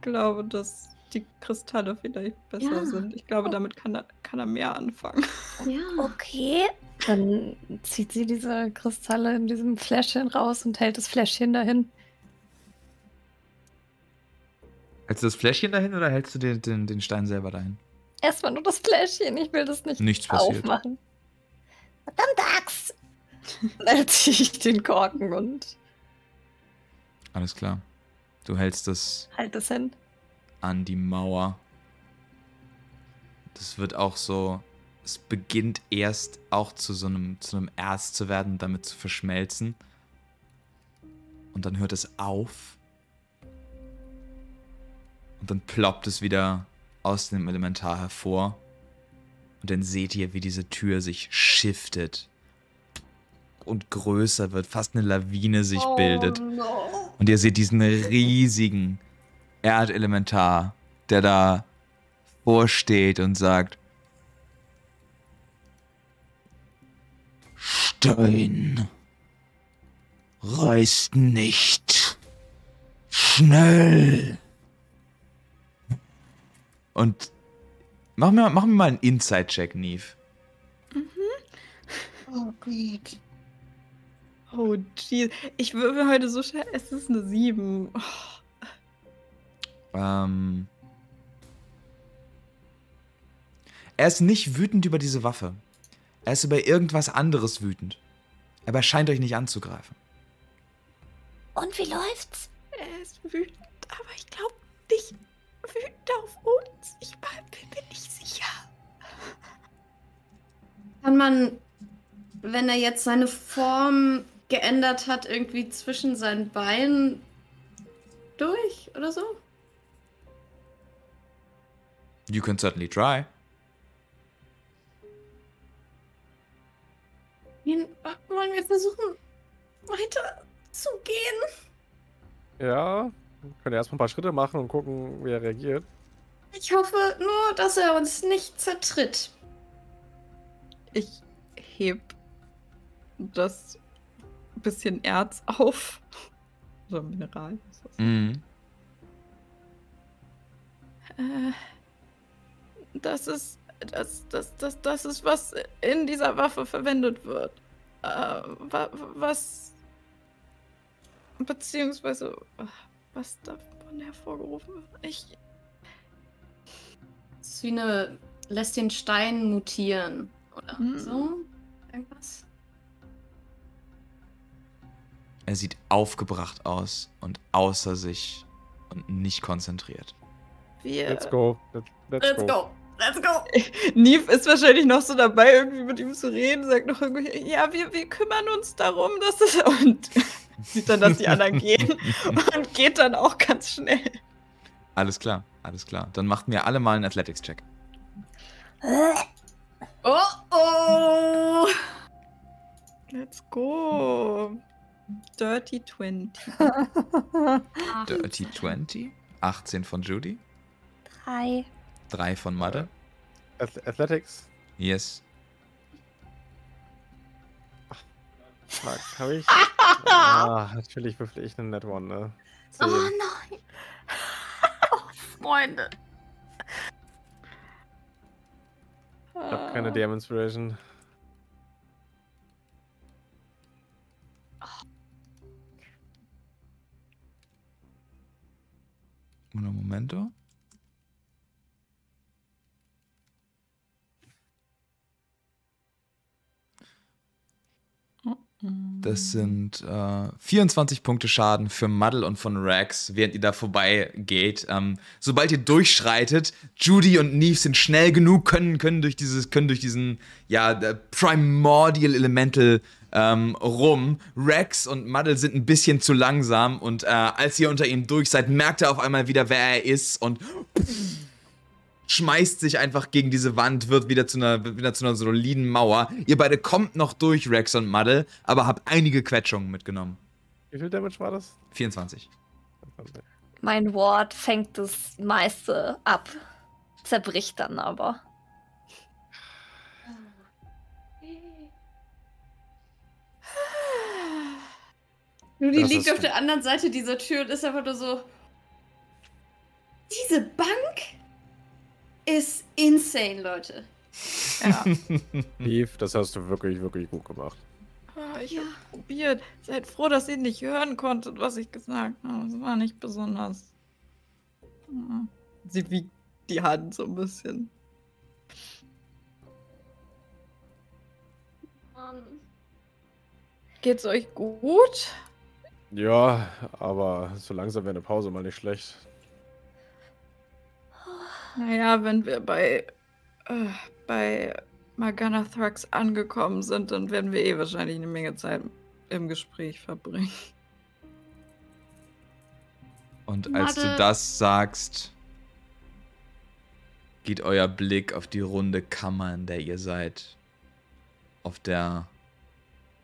glaube, dass die Kristalle vielleicht besser Ja. sind. Ich glaube, damit kann er, kann er mehr anfangen. Ja. Okay. Dann zieht sie diese Kristalle in diesem Fläschchen raus und hält das Fläschchen dahin. Hältst du das Fläschchen dahin oder hältst du den, den, den Stein selber dahin? Erstmal nur das Fläschchen, ich will das nicht Nichts passiert. aufmachen. Verdammte Axt! Dann ziehe ich den Korken und Alles klar. Du hältst das halte es hin. an die Mauer. Das wird auch so. Es beginnt erst auch zu so einem, zu einem Erz zu werden, damit zu verschmelzen. Und dann hört es auf. Und dann ploppt es wieder aus dem Elementar hervor. Und dann seht ihr, wie diese Tür sich shiftet und größer wird, fast eine Lawine sich bildet. Und ihr seht diesen riesigen Erdelementar, der da vorsteht und sagt, Stein. Reißt nicht. Schnell. und mach mir, mach mir mal einen Inside-Check, Neve. Oh Gott. Oh, jeez. Ich würfel heute so schnell. Es ist eine 7. Oh. Ähm, er ist nicht wütend über diese Waffe. Er ist über irgendwas anderes wütend. Aber er scheint euch nicht anzugreifen. Und wie läuft's? Er ist wütend, aber ich glaube nicht wütend auf uns. Ich bin mir nicht. Kann man, wenn er jetzt seine Form geändert hat, irgendwie zwischen seinen Beinen durch oder so? You can certainly try. Wollen wir versuchen, weiter zu gehen? Ja, wir können erstmal ein paar Schritte machen und gucken, wie er reagiert. Ich hoffe nur, dass er uns nicht zertritt. Ich heb das bisschen Erz auf. So Mineral. ist das. Mhm. Äh, das ist. Das, das, das, das ist, was in dieser Waffe verwendet wird. Äh, wa, was. Beziehungsweise. Was davon hervorgerufen wird. Ich. Es ist wie eine. lässt den Stein mutieren. Oder Mhm. so? Irgendwas? Er sieht aufgebracht aus und außer sich und nicht konzentriert. Wir. Let's go. Let's, let's, Let's go. go! Let's go! Neve ist wahrscheinlich noch so dabei, irgendwie mit ihm zu reden, sagt noch irgendwie, ja, wir, wir kümmern uns darum, dass es. Und sieht dann, dass die anderen gehen und geht dann auch ganz schnell. Alles klar, alles klar. Dann macht mir alle mal einen Athletics-Check. Oh oh! Let's go. Dirty 20. Dirty 20. 18 von Judy. Drei. 3 von Madde. Ath- Athletics. Yes. Fuck, hab ich? ah, natürlich würfel ich einen Net One, ne? Oh nein! Oh, Freunde! Ich uh. hab keine DM Inspiration. Uno momento. Das sind äh, 24 Punkte Schaden für Muddle und von Rex, während ihr da vorbeigeht. Ähm, sobald ihr durchschreitet, Judy und Neve sind schnell genug, können, können, durch, dieses, können durch diesen ja, der Primordial Elemental ähm, rum. Rex und Muddle sind ein bisschen zu langsam und äh, als ihr unter ihm durch seid, merkt er auf einmal wieder, wer er ist und schmeißt sich einfach gegen diese Wand, wird wieder zu einer, wieder zu einer soliden Mauer. Ihr beide kommt noch durch, Rex und Muddle, aber habt einige Quetschungen mitgenommen. Wie viel Damage war das? 24. Mein Ward fängt das meiste ab. Zerbricht dann aber. Judy Das liegt auf der anderen Seite dieser Tür und ist einfach nur so. Diese Bank ist insane, Leute. Ja. Eve, das hast du wirklich, wirklich gut gemacht. Ah, ich hab's probiert. Seid froh, dass ihr nicht hören konntet, was ich gesagt habe. Es war nicht besonders. Ah. Sie wiegt die Hand so ein bisschen. Geht's euch gut? Ja, aber so langsam wäre eine Pause mal nicht schlecht. Naja, wenn wir bei, äh, bei Morgana Thrax angekommen sind, dann werden wir eh wahrscheinlich eine Menge Zeit im Gespräch verbringen. Und als du Muddle. das sagst, geht euer Blick auf die runde Kammer, in der ihr seid. Auf der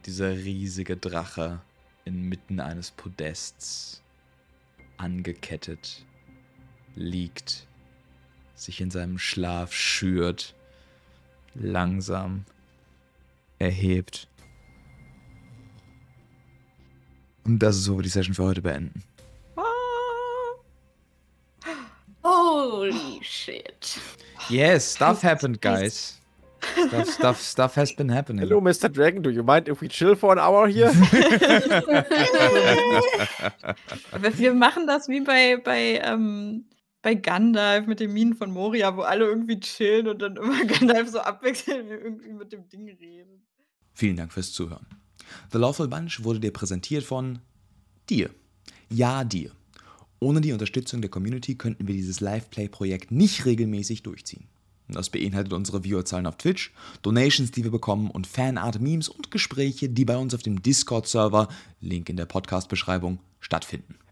dieser riesige Drache inmitten eines Podests angekettet liegt, sich in seinem Schlaf schürt, langsam erhebt. Und das ist, wo wir die Session für heute beenden. Holy shit. Yes, stuff happened, guys. Stuff, stuff, stuff has been happening. Hello, Mr. Dragon, do you mind if we chill for an hour here? Aber wir machen das wie bei, bei, ähm, bei Gandalf mit den Minen von Moria, wo alle irgendwie chillen und dann immer Gandalf so abwechselnd irgendwie mit dem Ding reden. Vielen Dank fürs Zuhören. The Lawful Bunch wurde dir präsentiert von dir. Ja, dir. Ohne die Unterstützung der Community könnten wir dieses Live-Play-Projekt nicht regelmäßig durchziehen. Das beinhaltet unsere Viewerzahlen auf Twitch, Donations, die wir bekommen und Fanart-Memes und Gespräche, die bei uns auf dem Discord-Server, Link in der Podcast-Beschreibung, stattfinden.